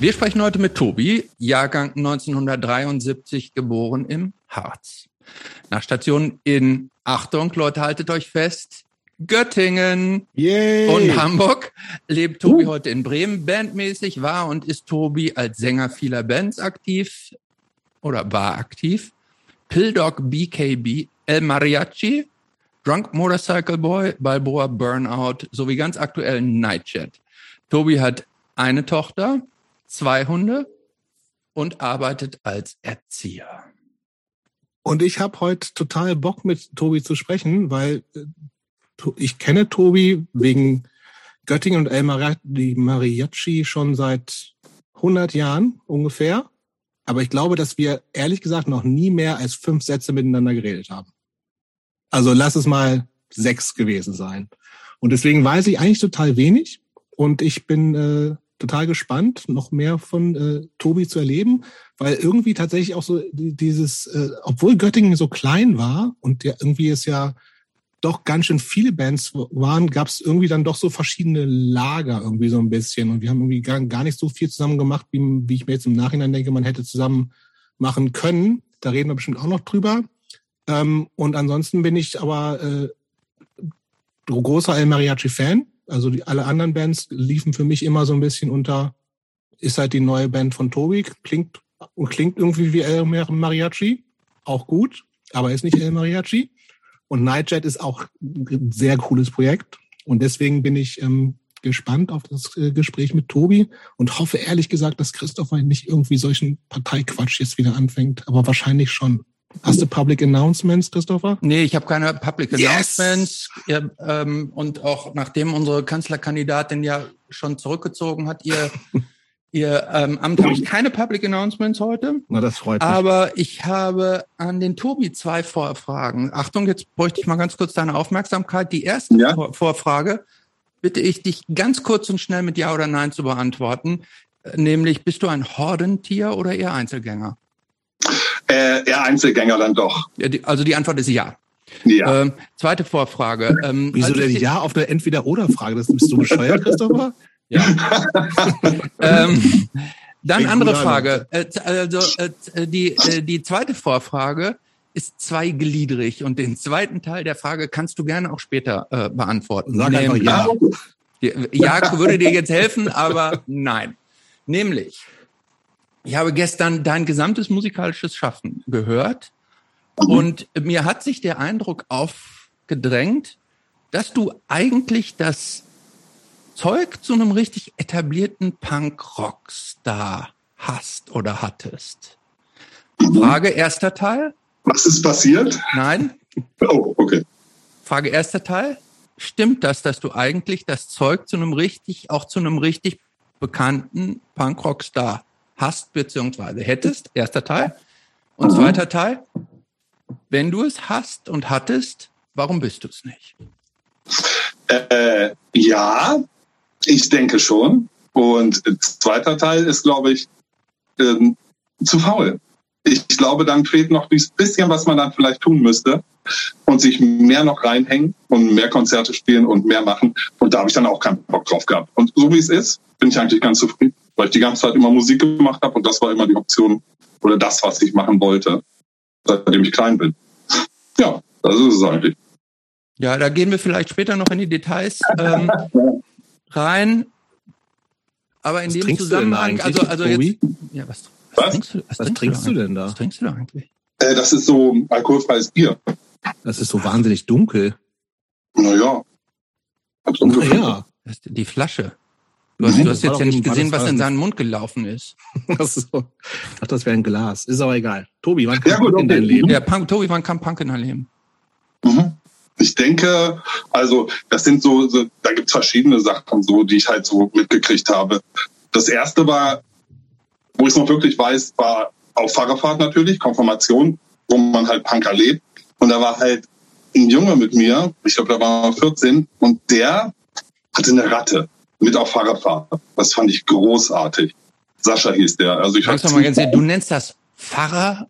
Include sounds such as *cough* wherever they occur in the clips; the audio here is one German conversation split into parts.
Wir sprechen heute mit Tobi, Jahrgang 1973, geboren im Harz. Nach Station in, Achtung, Leute, haltet euch fest, Göttingen Yay. und Hamburg lebt Tobi uh. heute in Bremen. Bandmäßig war und ist Tobi als Sänger vieler Bands aktiv oder war aktiv. Pilldog BKB, El Mariachi, Drunk Motorcycle Boy, Balboa Burnout sowie ganz aktuell Nightjet. Tobi hat eine Tochter, zwei Hunde und arbeitet als Erzieher. Und ich habe heute total Bock mit Tobi zu sprechen, weil äh, ich kenne Tobi wegen Göttingen und El Mariachi schon seit 100 Jahren ungefähr. Aber ich glaube, dass wir ehrlich gesagt noch nie mehr als fünf Sätze miteinander geredet haben. Also lass es mal sechs gewesen sein. Und deswegen weiß ich eigentlich total wenig. Und ich bin äh, total gespannt, noch mehr von äh, Tobi zu erleben, weil irgendwie tatsächlich auch so dieses, äh, obwohl Göttingen so klein war und ja irgendwie es ja doch ganz schön viele Bands waren, gab es irgendwie dann doch so verschiedene Lager irgendwie so ein bisschen. Und wir haben irgendwie gar, gar nicht so viel zusammen gemacht, wie, wie ich mir jetzt im Nachhinein denke, man hätte zusammen machen können. Da reden wir bestimmt auch noch drüber. Ähm, und ansonsten bin ich aber äh, großer El Mariachi-Fan. Also die, alle anderen Bands liefen für mich immer so ein bisschen unter, ist halt die neue Band von Tobi, klingt und klingt irgendwie wie El Mariachi, auch gut, aber ist nicht El Mariachi. Und Nightjet ist auch ein sehr cooles Projekt. Und deswegen bin ich ähm, gespannt auf das äh, Gespräch mit Tobi und hoffe ehrlich gesagt, dass Christopher nicht irgendwie solchen Parteiquatsch jetzt wieder anfängt, aber wahrscheinlich schon. Hast du Public Announcements, Christopher? Nee, ich habe keine Public yes. Announcements. Ja, ähm, und auch nachdem unsere Kanzlerkandidatin ja schon zurückgezogen hat, ihr, *laughs* ihr ähm, Amt, habe ich keine Public Announcements heute. Na, das freut mich. Aber ich habe an den Tobi zwei Vorfragen. Achtung, jetzt bräuchte ich mal ganz kurz deine Aufmerksamkeit. Die erste ja. Vorfrage bitte ich dich ganz kurz und schnell mit Ja oder Nein zu beantworten. Nämlich, bist du ein Hordentier oder eher Einzelgänger? Äh, eher Einzelgänger dann doch. Also die Antwort ist ja. Ja. Ähm, zweite Vorfrage. Ähm, Wieso denn ja auf der Entweder-Oder-Frage? Das bist du bescheuert, Christopher? Ja. *laughs* ähm, dann andere Frage. Äh, also äh, die, äh, die zweite Vorfrage ist zweigliedrig und den zweiten Teil der Frage kannst du gerne auch später äh, beantworten. Sag einfach ja. Ja würde dir jetzt helfen, aber nein. Nämlich, ich habe gestern dein gesamtes musikalisches Schaffen gehört und mir hat sich der Eindruck aufgedrängt, dass du eigentlich das Zeug zu einem richtig etablierten Punk-Rock-Star hast oder hattest. Frage erster Teil. Was ist passiert? Nein. Oh, okay. Frage erster Teil. Stimmt das, dass du eigentlich das Zeug zu einem richtig, auch zu einem richtig bekannten Punk-Rock-Star hast beziehungsweise hättest, erster Teil. Und zweiter Teil, wenn du es hast und hattest, warum bist du es nicht? Äh, ja, ich denke schon. Und zweiter Teil ist, glaube ich, ähm, zu faul. Ich glaube, dann fehlt noch dieses bisschen, was man dann vielleicht tun müsste und sich mehr noch reinhängen und mehr Konzerte spielen und mehr machen. Und da habe ich dann auch keinen Bock drauf gehabt. Und so wie es ist, bin ich eigentlich ganz zufrieden weil ich die ganze Zeit immer Musik gemacht habe und das war immer die Option oder das, was ich machen wollte, seitdem ich klein bin. Ja, das ist es eigentlich. Ja, da gehen wir vielleicht später noch in die Details ähm, *laughs* rein. Aber in was dem Zusammenhang, also, also jetzt. Ja, was, was, was trinkst du, was, was trinkst du, du denn da? Was trinkst du da eigentlich? Äh, das ist so alkoholfreies Bier. Das ist so wahnsinnig dunkel. Naja. Naja. Die Flasche. Du hast, du hast jetzt ja nicht gesehen, was in seinen Mund gelaufen ist. *laughs* Ich dachte, das wäre ein Glas. Ist aber egal. Tobi, wann kam ja, Punk in dein Leben? Ja, Punk, Tobi, wann kam Punk in dein Leben? Mhm. Ich denke, also das sind so, so da gibt's verschiedene Sachen, so die ich halt so mitgekriegt habe. Das erste war, wo ich es noch wirklich weiß, war auf Fahrerfahrt natürlich, Konfirmation, wo man halt Punk erlebt. Und da war halt ein Junge mit mir, ich glaube, da war 14, und der hatte eine Ratte mit auf Fahrradfahrt. Das fand ich großartig. Sascha hieß der. Also ich mal ganz ehrlich, du nennst das Fahrerfahrt?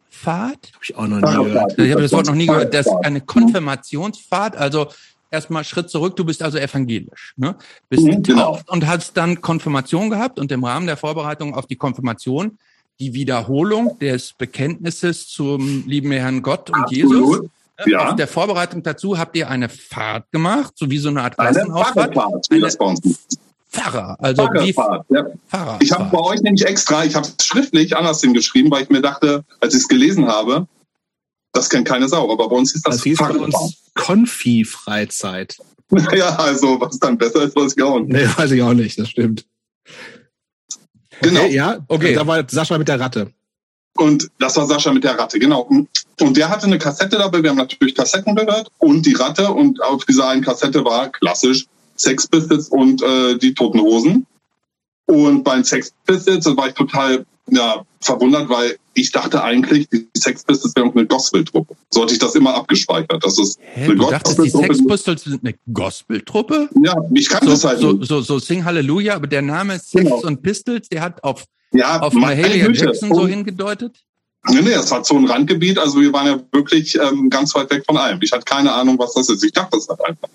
Hab ich auch noch nie gehört. Ich habe das Wort noch nie gehört. Das ist eine Konfirmationsfahrt. Also erstmal Schritt zurück, du bist also evangelisch, ne? Bist Mhm, genau. getauft und hast dann Konfirmation gehabt und im Rahmen der Vorbereitung auf die Konfirmation die Wiederholung des Bekenntnisses zum lieben Herrn Gott und Jesus. Absolut. Ne? Ja. Auf der Vorbereitung dazu habt ihr eine Fahrt gemacht, so wie so eine Art Eine Klassenausfahrt. Wie Eine bei. Pfarrer, also wie Pfarrerfahrt, ja. Pfarrer. Ich habe bei euch nämlich extra, ich habe es schriftlich anders hingeschrieben, weil ich mir dachte, als ich es gelesen habe, das kennt keine Sau, aber bei uns ist das, Das hieß bei Pfarrerfahrt. uns Konfi-Freizeit. *laughs* Ja, also was dann besser ist, weiß ich auch nicht. Nee, weiß ich auch nicht, das stimmt. Genau. Okay, ja, Okay. Da war Sascha mit der Ratte. Und das war Sascha mit der Ratte, genau. Und der hatte eine Kassette dabei. Wir haben natürlich Kassetten gehört und die Ratte. Und auf dieser einen Kassette war klassisch Sex Pistols und äh, die Toten Hosen. Und bei den Sex Pistols war ich total ja, verwundert, weil ich dachte eigentlich, die Sex Pistols wären eine Gospel-Truppe. So hatte ich das immer abgespeichert. Das ist Hä, eine du dachtest, die. Sex Pistols sind eine Gospeltruppe? Ja, ich kannte So, das halt so, nicht. so, so Sing Halleluja, aber der Name Sex Genau. und Pistols, der hat auf, Ja, auf Mahalia. Jackson so hingedeutet. Nee, nee, das war so ein Randgebiet. Also wir waren ja wirklich ähm, ganz weit weg von allem. Ich hatte keine Ahnung, was das ist. Ich dachte das halt einfach,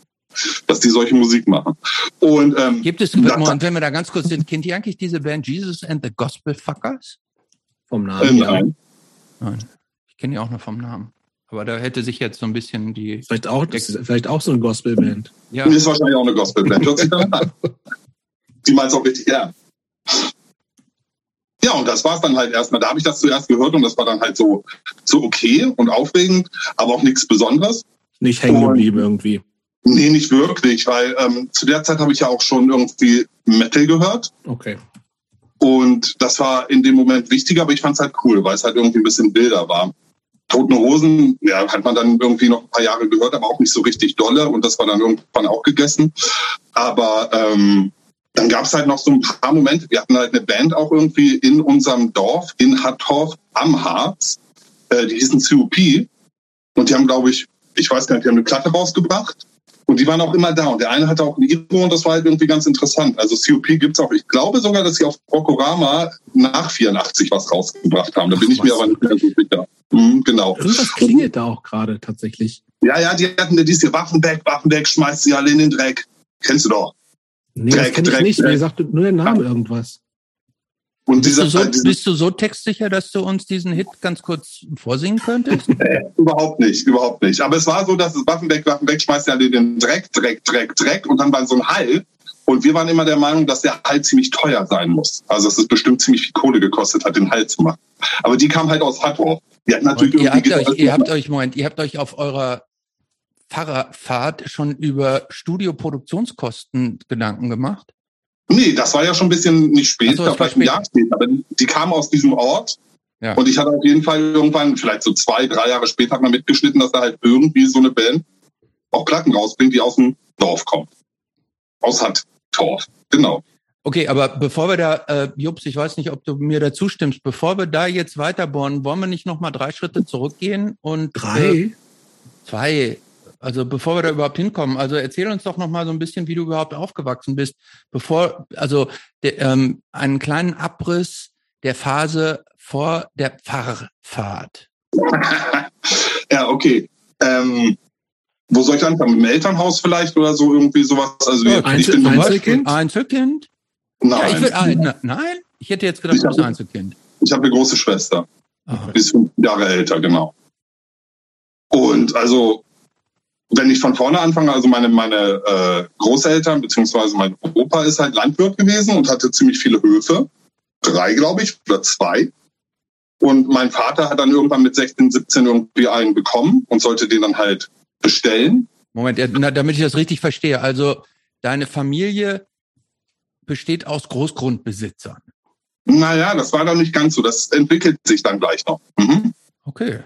dass die solche Musik machen. Und ähm, Gibt es, da- Moment, wenn wir da ganz kurz sind, kennt ihr eigentlich diese Band Jesus and the Gospel Fuckers? Vom äh, Namen. ja. nein. Nein. Ich kenne die auch nur vom Namen. Aber da hätte sich jetzt so ein bisschen die. Vielleicht auch, das ist vielleicht auch so eine Gospelband. Ja, Mir ist wahrscheinlich auch eine Gospelband. Hört sich dann an. *laughs* Die meint auch richtig gern. Ja, und das war es dann halt erstmal. Da habe ich das zuerst gehört und das war dann halt so, so okay und aufregend, aber auch nichts Besonderes. Nicht hängen geblieben irgendwie. Nee, nicht wirklich, weil ähm, zu der Zeit habe ich ja auch schon irgendwie Metal gehört. Okay. Und das war in dem Moment wichtiger, aber ich fand es halt cool, weil es halt irgendwie ein bisschen wilder war. Toten Hosen, ja, hat man dann irgendwie noch ein paar Jahre gehört, aber auch nicht so richtig dolle und das war dann irgendwann auch gegessen. Aber ähm, dann gab es halt noch so ein paar Momente. Wir hatten halt eine Band auch irgendwie in unserem Dorf, in Hattorf am Harz. Äh, die hießen COP und die haben, glaube ich, ich weiß gar nicht, die haben eine Platte rausgebracht. Und die waren auch immer da. Und der eine hatte auch ein Iro und das war halt irgendwie ganz interessant. Also COP gibt's auch, ich glaube sogar, dass sie auf Rokorama nach 84 was rausgebracht haben. Da bin Ach, ich mir aber nicht mehr so sicher. Mhm, genau. Irgendwas klingelt da auch gerade tatsächlich. Ja, ja, die hatten die ist hier Waffen weg, Waffen weg, schmeißt sie alle in den Dreck. Kennst du doch. Nee, das Dreck, kenne ich Dreck, nicht. Dreck. Mir sagt nur der Name irgendwas. Und bist, du dieser, so, dieser bist du so textsicher, dass du uns diesen Hit ganz kurz vorsingen könntest? *laughs* überhaupt nicht, überhaupt nicht. Aber es war so, dass es Waffen weg, Waffen weg, schmeißt in den Dreck, Dreck, Dreck, Dreck. Und dann war so ein Hall. Und wir waren immer der Meinung, dass der Hall ziemlich teuer sein muss. Also dass es bestimmt ziemlich viel Kohle gekostet hat, den Hall zu machen. Aber die kam halt aus Hattorf. Die hatten natürlich Und ihr habt euch, ihr habt euch, Moment, ihr habt euch auf eurer Fahrerfahrt schon über Studioproduktionskosten Gedanken gemacht? Nee, das war ja schon ein bisschen nicht spät, so, das da war vielleicht ein. Jahr später. Aber die kam aus diesem Ort. Ja. Und ich hatte auf jeden Fall irgendwann, vielleicht so zwei, drei Jahre später, hat man mitgeschnitten, dass da halt irgendwie so eine Band auch Platten rausbringt, die aus dem Dorf kommt. Aus Hattorf. Genau. Okay, aber bevor wir da, äh, Jups, ich weiß nicht, ob du mir da zustimmst, bevor wir da jetzt weiterbohren, wollen wir nicht noch mal drei Schritte zurückgehen und Äh, Drei? zwei, also bevor wir da überhaupt hinkommen, also erzähl uns doch noch mal so ein bisschen, wie du überhaupt aufgewachsen bist, bevor, also der, ähm, einen kleinen Abriss der Phase vor der Pfarrfahrt. *laughs* ja, okay. Ähm, wo soll ich anfangen? Mit dem Elternhaus vielleicht oder so irgendwie sowas? Also Ja, ich Einzel- bin Einzelkind? Einzelkind? Nein, Ja, ich will, ah, na, nein, ich hätte jetzt gedacht, du bist Einzelkind. ich habe eine große Schwester. Aha. Die ist fünf Jahre älter, genau. Und also, wenn ich von vorne anfange, also meine, meine äh, Großeltern beziehungsweise mein Opa ist halt Landwirt gewesen und hatte ziemlich viele Höfe. Drei, glaube ich, oder zwei. Und mein Vater hat dann irgendwann mit 16, 17 irgendwie einen bekommen und sollte den dann halt bestellen. Moment, ja, na, damit ich das richtig verstehe. Also deine Familie besteht aus Großgrundbesitzern. Naja, das war dann nicht ganz so. Das entwickelt sich dann gleich noch. Mhm. Okay.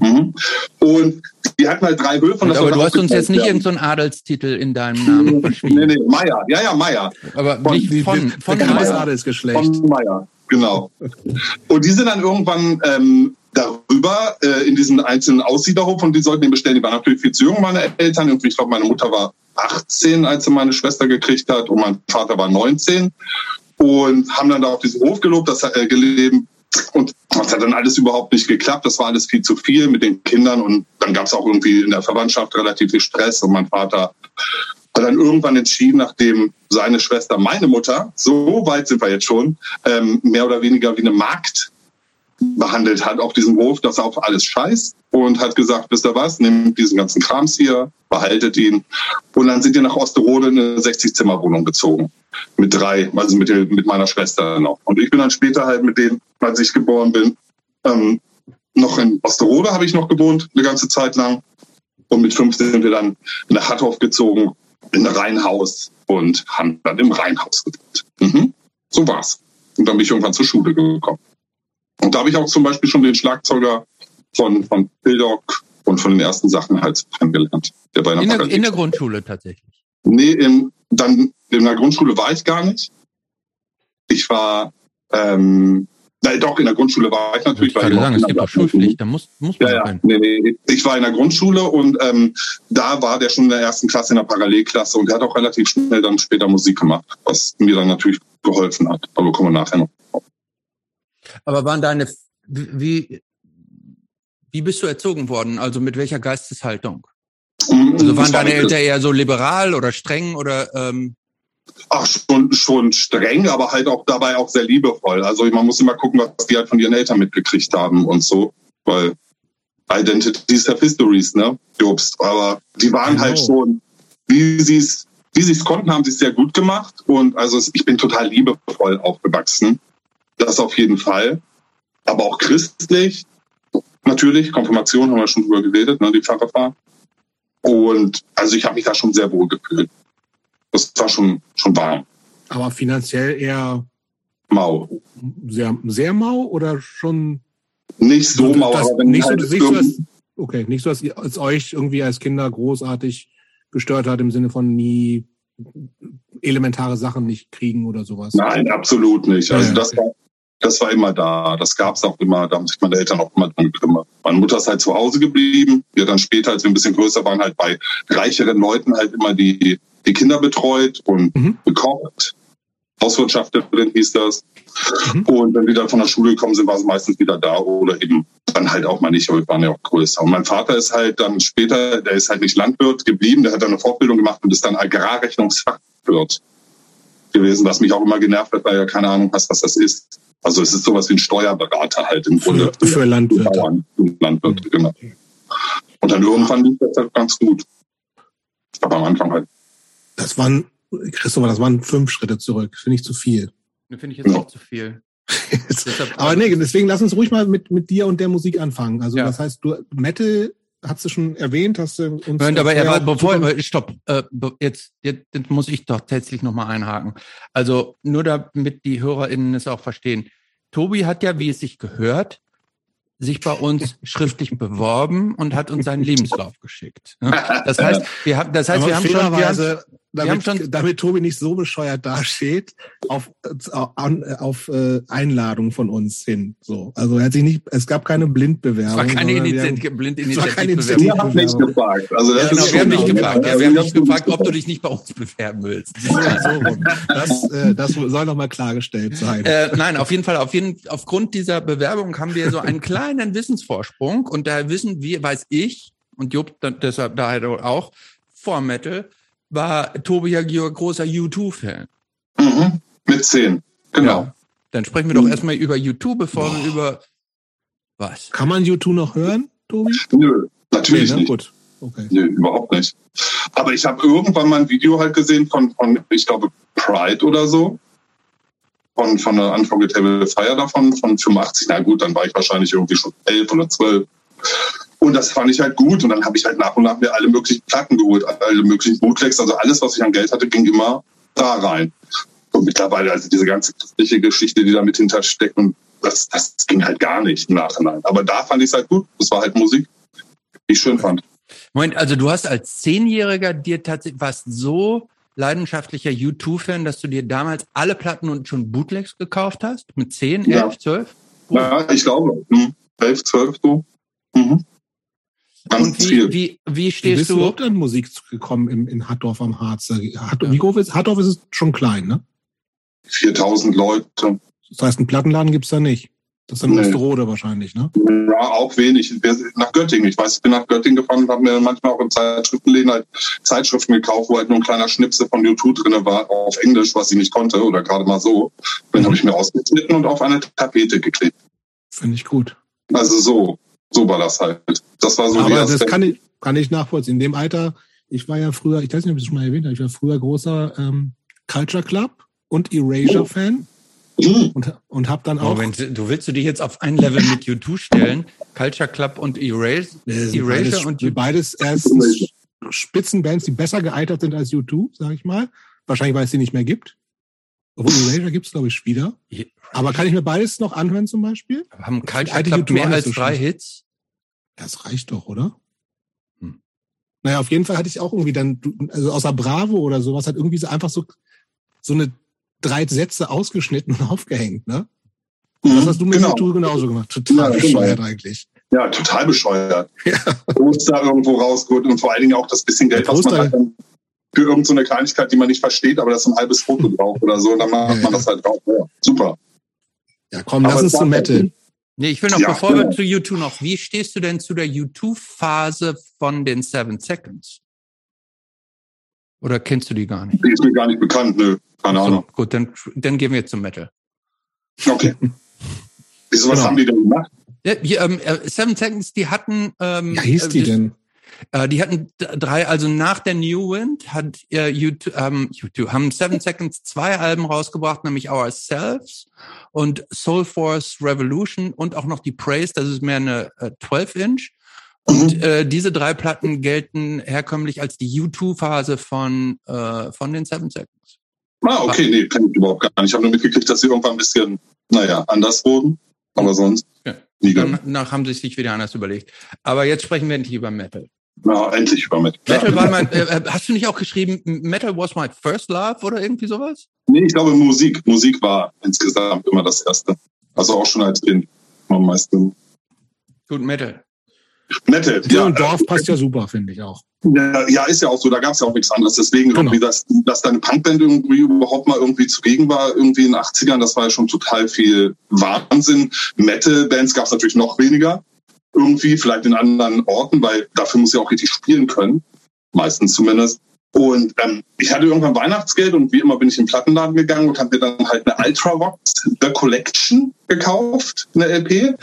Mhm. Und die hatten halt drei Höfe. Aber du hast uns jetzt nicht irgendeinen so Adelstitel in deinem Namen Nee, verschwiegen. nee, Meier. Ja, ja, Meier. Aber Von- nicht Wie- von, von Meier. Adelsgeschlecht. Von Meier, genau. Und die sind dann irgendwann ähm, darüber äh, in diesen einzelnen Aussiederhof und die sollten den bestellen. Die waren natürlich viel zu jung, meine Eltern. Irgendwie, ich glaube, meine Mutter war 18, als sie meine Schwester gekriegt hat und mein Vater war 19 und haben dann da auf diesem Hof gelobt, das, äh, gelebt, Und das hat dann alles überhaupt nicht geklappt. Das war alles viel zu viel mit den Kindern. Und dann gab es auch irgendwie in der Verwandtschaft relativ viel Stress. Und mein Vater hat dann irgendwann entschieden, nachdem seine Schwester, meine Mutter, so weit sind wir jetzt schon, ähm, mehr oder weniger wie eine Magd behandelt hat auf diesem Hof, dass er auf alles scheißt und hat gesagt, wisst ihr was, nehmt diesen ganzen Krams hier, behaltet ihn. Und dann sind die nach Osterode in eine 60-Zimmer-Wohnung gezogen. Mit drei, also mit, mit meiner Schwester noch. Und ich bin dann später halt mit denen, als ich geboren bin, ähm, noch in Osterode habe ich noch gewohnt, eine ganze Zeit lang. Und mit fünf sind wir dann nach Hattorf gezogen, in ein Reihenhaus und haben dann im Reihenhaus gewohnt. Mhm. So war's. Und dann bin ich irgendwann zur Schule gekommen. Und da habe ich auch zum Beispiel schon den Schlagzeuger von, von Pildog und von den ersten Sachen halt kennengelernt. Der bei einer in, der, in der Grundschule tatsächlich? Nee, in, dann in der Grundschule war ich gar nicht. Ich war, ähm, Nein, doch, in der Grundschule war ich natürlich. Ich kann sagen, es gibt auch Schulpflicht, da muss, muss man ja, ja. Nee, nee. Ich war in der Grundschule und ähm, da war der schon in der ersten Klasse in der Parallelklasse und der hat auch relativ schnell dann später Musik gemacht, was mir dann natürlich geholfen hat. Aber kommen wir nachher noch. Aber waren deine, wie, wie bist du erzogen worden? Also mit welcher Geisteshaltung? Mhm, also waren deine Eltern eher so liberal oder streng oder ähm Ach, schon, schon streng, aber halt auch dabei auch sehr liebevoll. Also man muss immer gucken, was die halt von ihren Eltern mitgekriegt haben und so, weil Identities have Histories, ne, Jobst. Aber die waren genau. halt schon, wie sie es, wie sie es konnten, haben sie es sehr gut gemacht. Und also ich bin total liebevoll aufgewachsen. Das auf jeden Fall. Aber auch christlich. Natürlich, Konfirmation haben wir schon drüber geredet, ne, die Pfarrer war. Und also ich habe mich da schon sehr wohl gefühlt. Das war schon, schon warm. Aber finanziell eher mau. Sehr, sehr mau oder schon? Nicht so mau, das, aber wenn nicht, so, halt nicht so, dass, okay, nicht so, dass es euch irgendwie als Kinder großartig gestört hat im Sinne von nie elementare Sachen nicht kriegen oder sowas. Nein, absolut nicht. Also ja, das war das war immer da. Das gab es auch immer. Da haben sich meine Eltern auch immer dran gekümmert. Meine Mutter ist halt zu Hause geblieben. Wir dann später, als wir ein bisschen größer waren, halt bei reicheren Leuten halt immer die, die Kinder betreut und mhm. gekocht. Hauswirtschafterin hieß das. Mhm. Und wenn wir dann von der Schule gekommen sind, war es meistens wieder da oder eben dann halt auch mal nicht, aber wir waren ja auch größer. Und mein Vater ist halt dann später, der ist halt nicht Landwirt geblieben, der hat dann eine Fortbildung gemacht und ist dann Agrarrechnungsfachwirt gewesen, was mich auch immer genervt hat, weil er keine Ahnung hast, was das ist. Also es ist sowas wie ein Steuerberater halt im Grunde. Für, für Landwirte. Bauern, Landwirte, mhm. genau. Und dann irgendwann lief das halt ganz gut. Aber am Anfang halt. Das waren, Christopher, das waren fünf Schritte zurück. Finde ich zu viel. Finde ich jetzt ja. auch zu viel. *laughs* Aber nee, deswegen lass uns ruhig mal mit, mit dir und der Musik anfangen. Also ja. das heißt, du Metal hast du schon erwähnt, hast du uns. Moment, aber ja, bevor, stopp, äh, jetzt, jetzt, jetzt muss ich doch tatsächlich nochmal einhaken. Also nur damit die HörerInnen es auch verstehen. Tobi hat ja, wie es sich gehört, sich bei uns *laughs* schriftlich beworben und hat uns seinen Lebenslauf geschickt. Das heißt, wir haben, das heißt, wir haben schon, wir haben, damit, schon, damit Tobi nicht so bescheuert dasteht, auf, auf äh, Einladung von uns hin. So, also er hat sich nicht, es gab keine Blindbewerbung. Es war keine Initiative, Blindinitiative. Wir haben nicht gefragt. Also das ja, genau, wir haben nicht gefragt. Ja, wir haben nicht gefragt, ob du dich nicht bei uns bewerben willst. *laughs* Das, äh, das soll noch mal klargestellt sein. Äh, nein, auf jeden Fall, auf jeden, aufgrund dieser Bewerbung haben wir so einen kleinen Wissensvorsprung und da wissen wir, weiß ich und Jupp deshalb daher auch, vor Metal war Tobi ja großer U2-Fan. Mhm. Mit zehn, genau. Ja. Dann sprechen wir doch mhm. erstmal über U2, bevor Boah. wir über was? Kann man U2 noch hören, Tobi? Nö, natürlich nee, ne? nicht. Gut. Okay. Nö, überhaupt nicht. Aber ich habe irgendwann mal ein Video halt gesehen von, von ich glaube, Pride oder so. Von, von der Unforgettable Fire davon, von 85. Na gut, dann war ich wahrscheinlich irgendwie schon elf oder zwölf. Und das fand ich halt gut. Und dann habe ich halt nach und nach mir alle möglichen Platten geholt, alle möglichen Bootlegs. Also alles, was ich an Geld hatte, ging immer da rein. Und mittlerweile, also diese ganze christliche Geschichte, die da mit hintersteckt, und das, das ging halt gar nicht im Nachhinein. Aber da fand ich es halt gut. Das war halt Musik, die ich schön fand. Moment, also du hast als Zehnjähriger dir tatsächlich, warst so leidenschaftlicher U2-Fan, dass du dir damals alle Platten und schon Bootlegs gekauft hast? Mit zehn, elf, zwölf? Ja, ich glaube. Hm, elf, zwölf so. Mhm. Und wie, wie, wie stehst wie bist du überhaupt an Musik gekommen in, in Hattorf am Harz? Hattorf, wie groß ist Hattorf? Ist es schon klein, ne? 4000 Leute. Das heißt, einen Plattenladen gibt's da nicht. Das ist in Nee. Osterode wahrscheinlich, ne? Ja, auch wenig. Wir sind nach Göttingen. Ich weiß, ich bin nach Göttingen gefahren und habe mir manchmal auch in Zeitschriftenläden halt Zeitschriften gekauft, wo halt nur ein kleiner Schnipsel von YouTube drin war, auf Englisch, was ich nicht konnte oder gerade mal so. Den habe ich mir ausgeschnitten und auf eine Tapete geklebt. Finde ich gut. Also so, so war das halt. Das war so die Aber das erste. kann ich, kann ich nachvollziehen. In dem Alter, ich war ja früher, ich weiß nicht, ob ich das schon mal erwähnt habe, ich war früher großer ähm, Culture Club und Erasure-Fan Hm, und, und habe dann auch Moment, du willst du dich jetzt auf ein Level mit U2 stellen? Culture Club und Erase, Erasure beides, und U2. beides erstens Spitzenbands, die besser gealtert sind als U2, sage ich mal. Wahrscheinlich, weil es sie nicht mehr gibt. Obwohl Erasure gibt es, glaube ich, wieder. Aber kann ich mir beides noch anhören zum Beispiel? Haben Culture alte Club U2 mehr als so drei. Hits? Das reicht doch, oder? Hm. Naja, auf jeden Fall hatte ich auch irgendwie dann, also außer Bravo oder sowas, hat irgendwie so einfach so, so eine drei Sätze ausgeschnitten und *laughs* aufgehängt, ne? Das hm, hast du mit genau. YouTube genauso gemacht. Total Ja, bescheuert genau. eigentlich. Ja, total bescheuert. *laughs* Ja. Poster irgendwo rausgeholt und vor allen Dingen auch das bisschen Geld, was man halt dann für irgendeine so Kleinigkeit, die man nicht versteht, aber das ist ein halbes Foto drauf oder so, und dann macht Ja, man ja. das halt drauf. Ja, super. Ja, komm, Aber lass uns zu Metal. Nee, ich will noch, Ja, bevor wir zu U2 noch, wie stehst du denn zu der U2-Phase von den Seven Seconds? Oder kennst du die gar nicht? Die ist mir gar nicht bekannt, nö. Keine So, Ahnung. gut, dann, dann gehen wir zum Metal. Okay. Wieso, was Genau. haben die denn gemacht? Ja, hier, ähm, äh, Seven Seconds, die hatten, ähm, Wie hieß die äh, denn? Äh, die hatten drei, also nach der New Wind hat äh, YouTube, ähm, YouTube haben Seven Seconds zwei Alben rausgebracht, nämlich Ourselves und Soul Force Revolution und auch noch die Praise, das ist mehr eine äh, 12-Inch. Und äh, diese drei Platten gelten herkömmlich als die U2-Phase von, äh, von den Seven Seconds. Ah, okay, nee, kenn ich überhaupt gar nicht. Ich habe nur mitgekriegt, dass sie irgendwann ein bisschen, naja, anders wurden. Aber sonst Ja. nie. Danach haben sie sich wieder anders überlegt. Aber jetzt sprechen wir endlich über Metal. Ja, endlich über mit. Metal Ja. war mein, äh, hast du nicht auch geschrieben, Metal was my first love oder irgendwie sowas? Nee, ich glaube Musik. Musik war insgesamt immer das Erste. Also auch schon als Kind am meisten. Gut, Metal. Metal, Ja, ja. und Dorf passt ja super, finde ich auch. Ja, ja, ist ja auch so, da gab es ja auch nichts anderes. Deswegen Genau. irgendwie, dass, dass deine Punkband irgendwie überhaupt mal irgendwie zugegen war, irgendwie in den 80ern, das war ja schon total viel Wahnsinn. Metal-Bands gab es natürlich noch weniger. Irgendwie, vielleicht in anderen Orten, weil dafür muss ja auch richtig spielen können. Meistens zumindest. Und ähm, ich hatte irgendwann Weihnachtsgeld und wie immer bin ich in den Plattenladen gegangen und habe mir dann halt eine Ultravox The Collection gekauft, eine LP.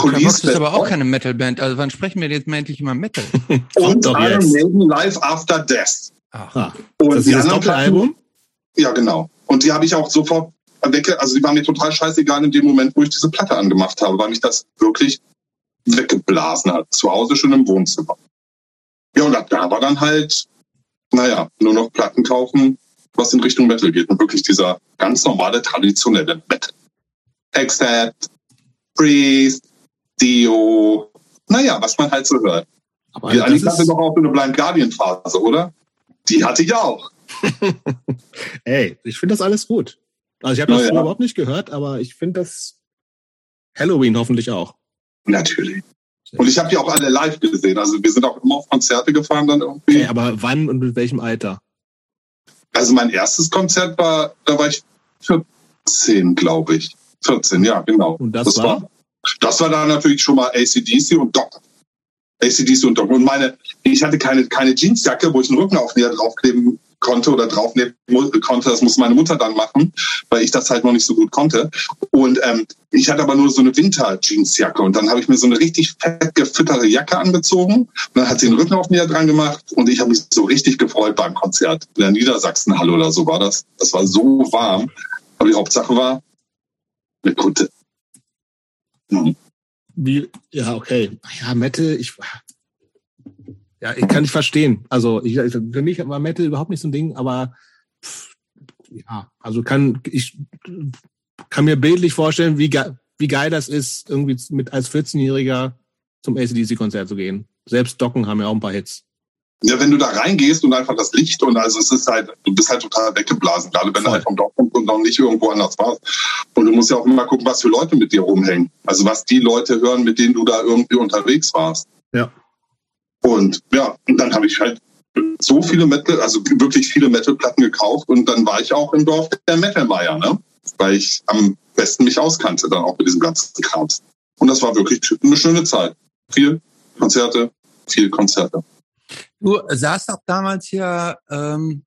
Ultravox ist aber auch keine Metalband. Also wann sprechen wir jetzt mal endlich über Metal? *laughs* und Iron jetzt. Maiden Live After Death. Ach, Ah, Und das ist die dieses anderen Doppelalbum? Ja, genau. Und die habe ich auch sofort weg, also die waren mir total scheißegal in dem Moment, wo ich diese Platte angemacht habe, weil mich das wirklich weggeblasen hat. Zu Hause schon im Wohnzimmer. Ja, und ab da war dann halt, naja, nur noch Platten kaufen, was in Richtung Metal geht. Und wirklich dieser ganz normale, traditionelle Metal. Accept, Priest, Dio, naja, was man halt so hört. Aber Die das Annika hatte doch auch so eine Blind Guardian Phase, oder? Die hatte ich auch. *laughs* ey, ich finde das alles gut. Also ich habe das ja. überhaupt nicht gehört, aber ich finde das Halloween hoffentlich auch. Natürlich. Und ich habe die auch alle live gesehen. Also wir sind auch immer auf Konzerte gefahren dann irgendwie. Ey, aber wann und mit welchem Alter? Also mein erstes Konzert war, da war ich 14, glaube ich. 14, ja, genau. Und das war? Das war dann natürlich schon mal ACDC und Doc. ACDC und Doc. Und meine, ich hatte keine, keine Jeansjacke, wo ich einen Rückenaufnäher draufkleben konnte oder draufnehmen konnte. Das musste meine Mutter dann machen, weil ich das halt noch nicht so gut konnte. Und ähm, ich hatte aber nur so eine Winter-Jeansjacke. Und dann habe ich mir so eine richtig fett gefütterte Jacke angezogen. Und dann hat sie einen Rückenaufnäher dran gemacht. Und ich habe mich so richtig gefreut beim Konzert. In der Niedersachsenhalle oder so war das. Das war so warm. Aber die Hauptsache war eine Kutte. Hm. Wie, ja, okay. Ja, Metal, ich, ja, ich kann nicht verstehen. Also, ich, für mich war Metal überhaupt nicht so ein Ding, aber, pff, ja, also kann, ich kann mir bildlich vorstellen, wie, ge wie geil das ist, irgendwie mit als 14-Jähriger zum ACDC-Konzert zu gehen. Selbst Docken haben ja auch ein paar Hits. Ja, wenn du da reingehst und einfach das Licht und also es ist halt, du bist halt total weggeblasen, gerade wenn du Voll. halt vom Dorf kommst und noch nicht irgendwo anders warst. Und du musst ja auch immer gucken, was für Leute mit dir rumhängen. Also was die Leute hören, mit denen du da irgendwie unterwegs warst. Ja. Und ja, und dann habe ich halt so viele Metal, also wirklich viele Metal-Platten gekauft und dann war ich auch im Dorf der Metal-Meier, ne? weil ich am besten mich auskannte, dann auch mit diesem ganzen Kram. Und das war wirklich eine schöne Zeit. Viel Konzerte, viel Konzerte. Du saßt auch damals ja, ähm,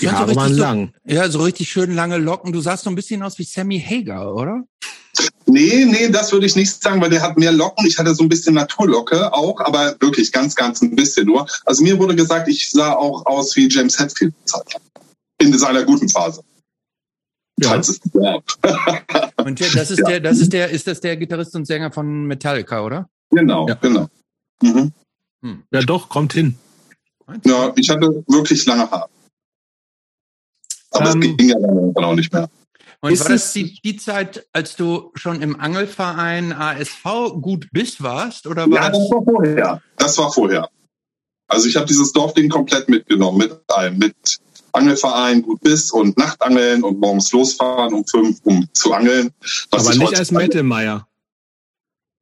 die Haare waren so, lang. Ja, so richtig schön lange Locken. Du sahst so ein bisschen aus wie Sammy Hager, oder? Nee, nee, das würde ich nicht sagen, weil der hat mehr Locken. Ich hatte so ein bisschen Naturlocke auch, aber wirklich ganz, ganz ein bisschen nur. Also mir wurde gesagt, ich sah auch aus wie James Hetfield in seiner guten Phase. Ja. und das ist ja. der, das ist der, ist das der Gitarrist und Sänger von Metallica, oder? Genau, ja. genau. Mhm. Hm. Ja, doch, kommt hin. Ja, ich hatte wirklich lange Haare. Aber es ähm, ging ja dann auch nicht mehr. Und war das die, die, Zeit, als du schon im Angelverein ASV gut bis warst? Oder war ja, das war vorher. Das war vorher. Also ich habe dieses Dorfding komplett mitgenommen, mit allem, mit Angelverein, gut bis und Nachtangeln und morgens losfahren um fünf, um zu angeln. Aber nicht als Mettelmeier.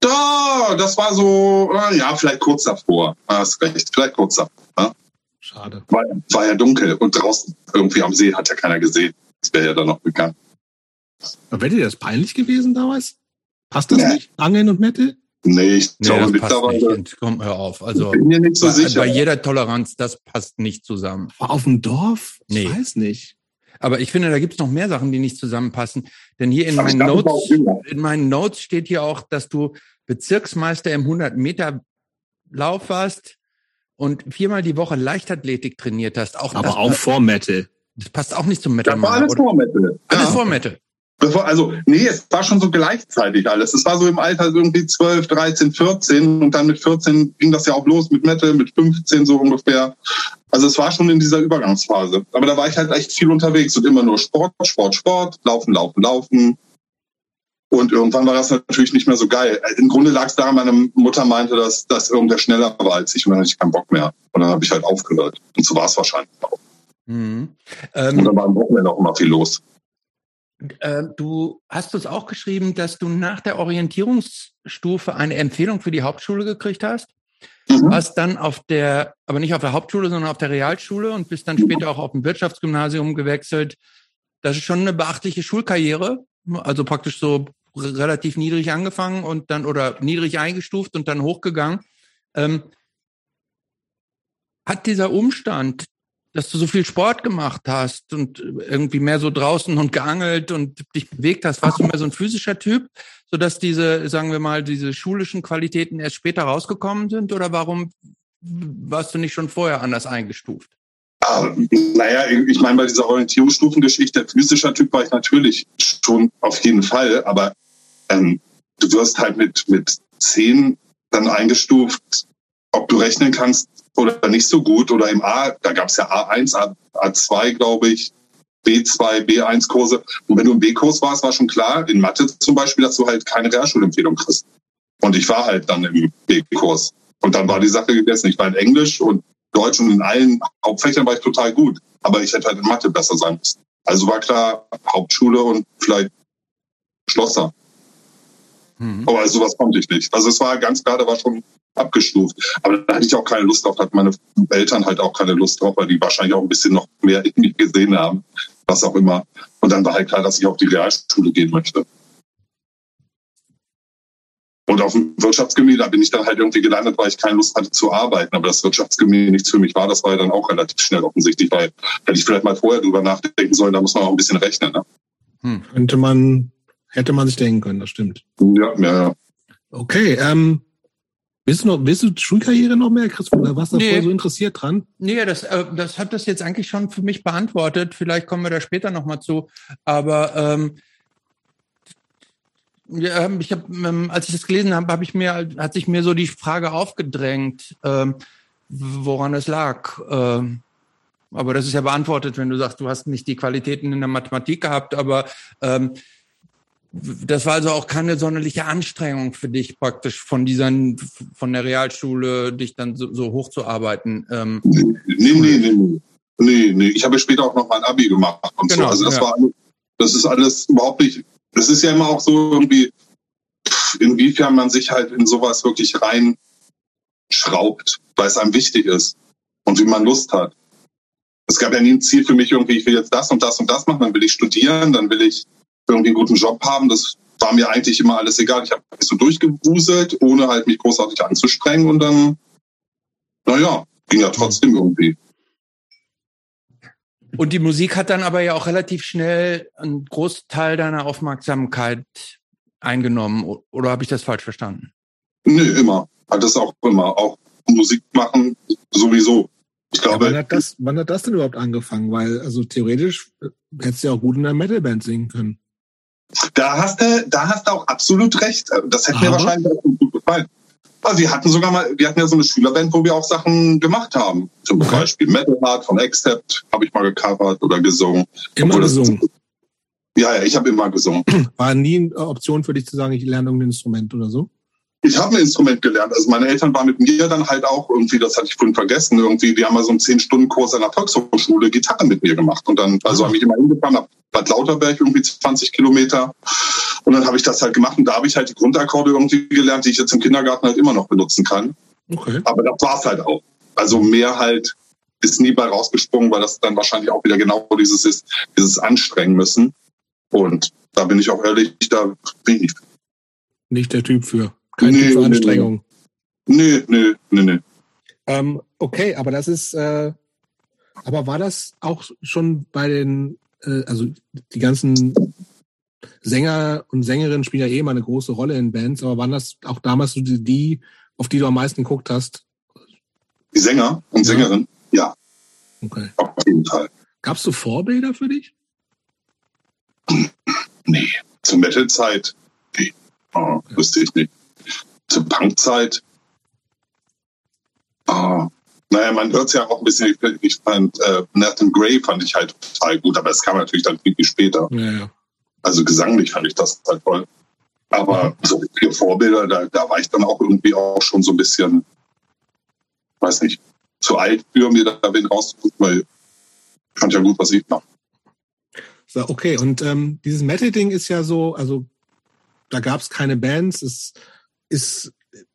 Da, das war so, ja, vielleicht kurz davor. Hast recht, vielleicht kurz davor. Ja? Schade. War, war ja dunkel und draußen irgendwie am See hat ja keiner gesehen. Das wäre ja dann noch bekannt. Wäre dir das peinlich gewesen damals? Passt das nee. nicht? Angeln und Metal? Nee, ich nee, glaube mittlerweile. Komm, hör auf. Also bin mir nicht so bei, sicher. bei jeder Toleranz, das passt nicht zusammen. Auf dem Dorf? Ich nee. weiß nicht. Aber ich finde, da gibt's noch mehr Sachen, die nicht zusammenpassen. Denn hier in meinen, Notes, in meinen Notes steht hier auch, dass du Bezirksmeister im 100 Meter Lauf warst und viermal die Woche Leichtathletik trainiert hast. Auch Aber auch vor Metal. Das passt auch nicht zum Metal. Das war alles vor Metal. Alles ja. vor Metal. Also, nee, es war schon so gleichzeitig alles. Es war so im Alter irgendwie 12, 13, 14 und dann mit 14 ging das ja auch los mit Metal, mit 15 so ungefähr. Also es war schon in dieser Übergangsphase. Aber da war ich halt echt viel unterwegs und immer nur Sport, Sport, Sport, laufen, laufen, laufen. Und irgendwann war das natürlich nicht mehr so geil. Im Grunde lag es daran, meine Mutter meinte, dass, dass irgendwer schneller war als ich und dann hatte ich keinen Bock mehr. Und dann habe ich halt aufgehört. Und so war es wahrscheinlich auch. Mhm. Ähm, und dann war am Wochenende auch immer viel los. Äh, du hast uns auch geschrieben, dass du nach der Orientierungsstufe eine Empfehlung für die Hauptschule gekriegt hast. Mhm. Warst dann auf der, aber nicht auf der Hauptschule, sondern auf der Realschule und bist dann später auch auf dem Wirtschaftsgymnasium gewechselt. Das ist schon eine beachtliche Schulkarriere. Also praktisch so relativ niedrig angefangen und dann oder niedrig eingestuft und dann hochgegangen. Ähm, hat dieser Umstand dass du so viel Sport gemacht hast und irgendwie mehr so draußen und geangelt und dich bewegt hast, warst du mehr so ein physischer Typ, so dass diese, sagen wir mal, diese schulischen Qualitäten erst später rausgekommen sind? Oder warum warst du nicht schon vorher anders eingestuft? Ähm, naja, ich meine, bei dieser Orientierungsstufengeschichte, physischer Typ war ich natürlich schon auf jeden Fall, aber ähm, du wirst halt mit, mit zehn dann eingestuft, ob du rechnen kannst, oder nicht so gut oder im A, da gab es ja A1, A, A2, glaube ich, B2, B1-Kurse. Und wenn du im B-Kurs warst, war schon klar, in Mathe zum Beispiel, dass du halt keine Realschulempfehlung kriegst. Und ich war halt dann im B-Kurs. Und dann war die Sache gegessen. Ich war in Englisch und Deutsch und in allen Hauptfächern war ich total gut. Aber ich hätte halt in Mathe besser sein müssen. Also war klar, Hauptschule und vielleicht Schlosser. Mhm. Aber sowas konnte ich nicht. Also es war ganz klar, da war schon abgestuft. Aber da hatte ich auch keine Lust drauf, hatten meine Eltern halt auch keine Lust drauf, weil die wahrscheinlich auch ein bisschen noch mehr in mich gesehen haben, was auch immer. Und dann war halt klar, dass ich auf die Realschule gehen möchte. Und auf dem Wirtschaftsgymnasium, da bin ich dann halt irgendwie gelandet, weil ich keine Lust hatte zu arbeiten. Aber das Wirtschaftsgymnasium nichts für mich war, das war ja dann auch relativ schnell offensichtlich, weil hätte ich vielleicht mal vorher drüber nachdenken sollen, da muss man auch ein bisschen rechnen. Ne? Hm. Könnte man, hätte man sich denken können, das stimmt. Ja, ja, ja. Okay, ähm, Willst du, noch, willst du Schulkarriere noch mehr, Chris? Was da nee. voll so interessiert dran? Nee, das, äh, das hat das jetzt eigentlich schon für mich beantwortet. Vielleicht kommen wir da später nochmal zu. Aber ähm, ja, ähm, ich hab, ähm, als ich das gelesen habe, habe ich mir, hat sich mir so die Frage aufgedrängt, ähm, woran es lag. Ähm, aber das ist ja beantwortet, wenn du sagst, du hast nicht die Qualitäten in der Mathematik gehabt, aber ähm, das war also auch keine sonderliche Anstrengung für dich praktisch von dieser, von der Realschule, dich dann so, so hochzuarbeiten. Ähm, nee, nee, nee, nee, nee, nee. Ich habe später auch noch mein Abi gemacht und genau, so. Also das ja. war, das ist alles überhaupt nicht, das ist ja immer auch so irgendwie, inwiefern man sich halt in sowas wirklich reinschraubt, weil es einem wichtig ist und wie man Lust hat. Es gab ja nie ein Ziel für mich irgendwie, ich will jetzt das und das und das machen, dann will ich studieren, dann will ich irgendwie einen guten Job haben. Das war mir eigentlich immer alles egal. Ich habe mich so durchgewuselt, ohne halt mich großartig anzustrengen und dann, naja, ging ja trotzdem irgendwie. Und die Musik hat dann aber ja auch relativ schnell einen Großteil deiner Aufmerksamkeit eingenommen. Oder habe ich das falsch verstanden? Nee, immer. Hat es auch immer. Auch Musik machen sowieso. Ich glaube. Ja, wann, hat das, wann hat das denn überhaupt angefangen? Weil, also theoretisch äh, hättest du ja auch gut in einer Metalband singen können. Da hast du, da hast du auch absolut recht. Das hätte Aha. mir wahrscheinlich auch gut gefallen. Also wir hatten sogar mal, wir hatten ja so eine Schülerband, wo wir auch Sachen gemacht haben. Zum okay. Beispiel Metal Heart von Accept habe ich mal gecovert oder gesungen. Immer Obwohl gesungen? ja, ja, ich habe immer gesungen. War nie eine Option für dich zu sagen, ich lerne irgendein Instrument oder so? Ich habe ein Instrument gelernt. Also meine Eltern waren mit mir dann halt auch irgendwie, das hatte ich vorhin vergessen, irgendwie, die haben mal so einen zehn Stunden Kurs an der Volkshochschule Gitarre mit mir gemacht. Und dann, also habe ich immer hingefahren, habe Bad Lauterberg irgendwie 20 Kilometer. Und dann habe ich das halt gemacht und da habe ich halt die Grundakkorde irgendwie gelernt, die ich jetzt im Kindergarten halt immer noch benutzen kann. Okay. Aber das war's halt auch. Also mehr halt ist nie bei rausgesprungen, weil das dann wahrscheinlich auch wieder genau dieses ist, dieses Anstrengen müssen. Und da bin ich auch ehrlich, da bin ich nicht. Nicht der Typ für. Kein nee, Typ für Anstrengung. Nee, nee, nee, nee. Ähm, okay, aber das ist, äh, aber war das auch schon bei den, äh, also die ganzen Sänger und Sängerinnen spielen ja eh immer eine große Rolle in Bands, aber waren das auch damals so die, die auf die du am meisten geguckt hast? Die Sänger und ja. Sängerinnen, ja. Okay. Auf jeden Fall. Gab's so Vorbilder für dich? Nee, zur Metal-Zeit, nee, oh, okay. wüsste ich nicht zur Punkzeit. Oh, naja, man hört es ja auch ein bisschen, ich fand, äh, Nathan Gray fand ich halt total gut, aber es kam natürlich dann viel, viel später. Ja, ja. Also gesanglich fand ich das halt toll. Aber so viele Vorbilder, da, da war ich dann auch irgendwie auch schon so ein bisschen, weiß nicht, zu alt für mir da wen rauszusuchen, weil ich fand ja gut, was ich mache. So, okay, und ähm, dieses Metal-Ding ist ja so, also da gab es keine Bands, es ist,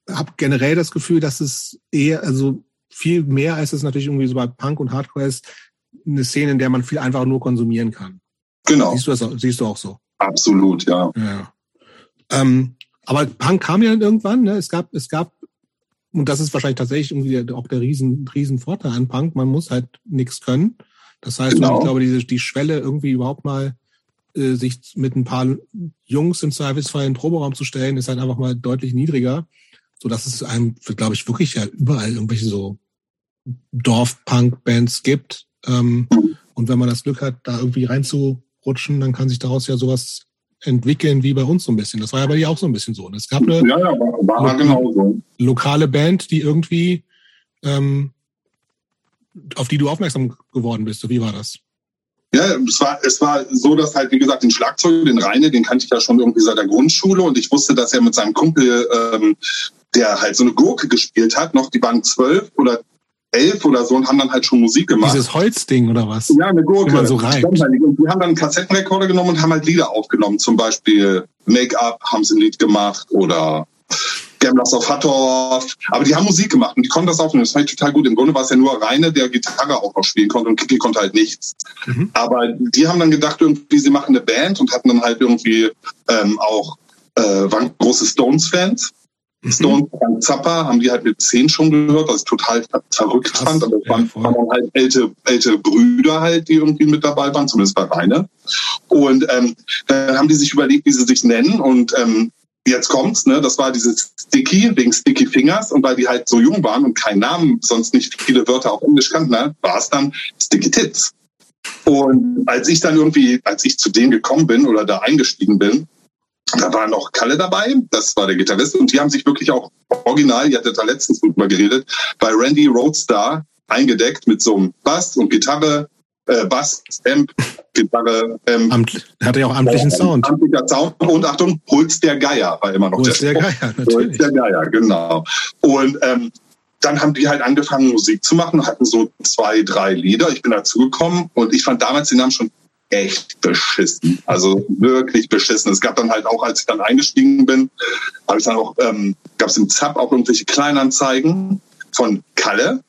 habe generell das Gefühl, dass es eher, also viel mehr als es natürlich irgendwie so bei Punk und Hardcore ist, eine Szene, in der man viel einfach nur konsumieren kann. Genau. Siehst du das auch, siehst du auch so? Absolut, ja. ja. Ähm, aber Punk kam ja dann irgendwann, ne? Es gab, es gab, und das ist wahrscheinlich tatsächlich irgendwie auch der riesen, riesen Vorteil an Punk, man muss halt nichts können. Das heißt, genau. ich glaube, diese, die Schwelle irgendwie überhaupt mal äh, sich mit ein paar Jungs im Zweifelsfall in den Proberaum zu stellen, ist halt einfach mal deutlich niedriger. So dass es einem, glaube ich, wirklich ja überall irgendwelche so Dorf-Punk-Bands gibt. Ähm, und wenn man das Glück hat, da irgendwie reinzurutschen, dann kann sich daraus ja sowas entwickeln wie bei uns so ein bisschen. Das war ja bei dir auch so ein bisschen so. Und es gab eine ja, ja, war, war so. lokale Band, die irgendwie ähm, auf die du aufmerksam geworden bist. So, wie war das? Ja, es war, es war so, dass halt, wie gesagt, den Schlagzeug, den Reine, den kannte ich ja schon irgendwie seit der Grundschule und ich wusste, dass er mit seinem Kumpel, ähm, der halt so eine Gurke gespielt hat, noch, die waren zwölf oder elf oder so und haben dann halt schon Musik gemacht. Dieses Holzding oder was? Ja, eine Gurke. Wenn man so reibt. Und die haben dann einen Kassettenrekorder genommen und haben halt Lieder aufgenommen. Zum Beispiel Make-up haben sie ein Lied gemacht oder Gamblers of Hattorf. Aber die haben Musik gemacht und die konnten das aufnehmen. Das fand ich total gut. Im Grunde war es ja nur Reine, der Gitarre auch noch spielen konnte und Kiki konnte halt nichts. Mhm. Aber die haben dann gedacht, irgendwie, sie machen eine Band und hatten dann halt irgendwie ähm, auch, äh, waren große Stones-Fans. Mhm. Stones, Frank Zappa, haben die halt mit zehn schon gehört, was ich total verrückt Krass. fand. Aber es waren, ja, waren halt ältere, ältere Brüder halt, die irgendwie mit dabei waren, zumindest bei Reine. Und ähm, dann haben die sich überlegt, wie sie sich nennen und ähm, jetzt kommt's, ne? Das war dieses Sticky wegen Sticky Fingers und weil die halt so jung waren und keinen Namen, sonst nicht viele Wörter auf Englisch kannten, ne? war es dann Sticky Tits. Und als ich dann irgendwie, als ich zu denen gekommen bin oder da eingestiegen bin, da war noch Kalle dabei, das war der Gitarrist, und die haben sich wirklich auch original, ihr hattet da letztens drüber geredet, bei Randy Roadstar eingedeckt mit so einem Bass und Gitarre, äh, Bass, Amp, Gitarre. Ähm, Amt, hatte ja auch amtlichen äh, Sound. Amtlicher Sound. Und Achtung, Holz der Geier war immer noch Holz der, der Geier, natürlich. Holz der Geier, genau. Und ähm, dann haben die halt angefangen, Musik zu machen, hatten so zwei, drei Lieder. Ich bin dazugekommen und ich fand damals den Namen schon echt beschissen. Also wirklich beschissen. Es gab dann halt auch, als ich dann eingestiegen bin, habe ich dann auch, ähm, gab es im ZAP auch irgendwelche Kleinanzeigen von Kalle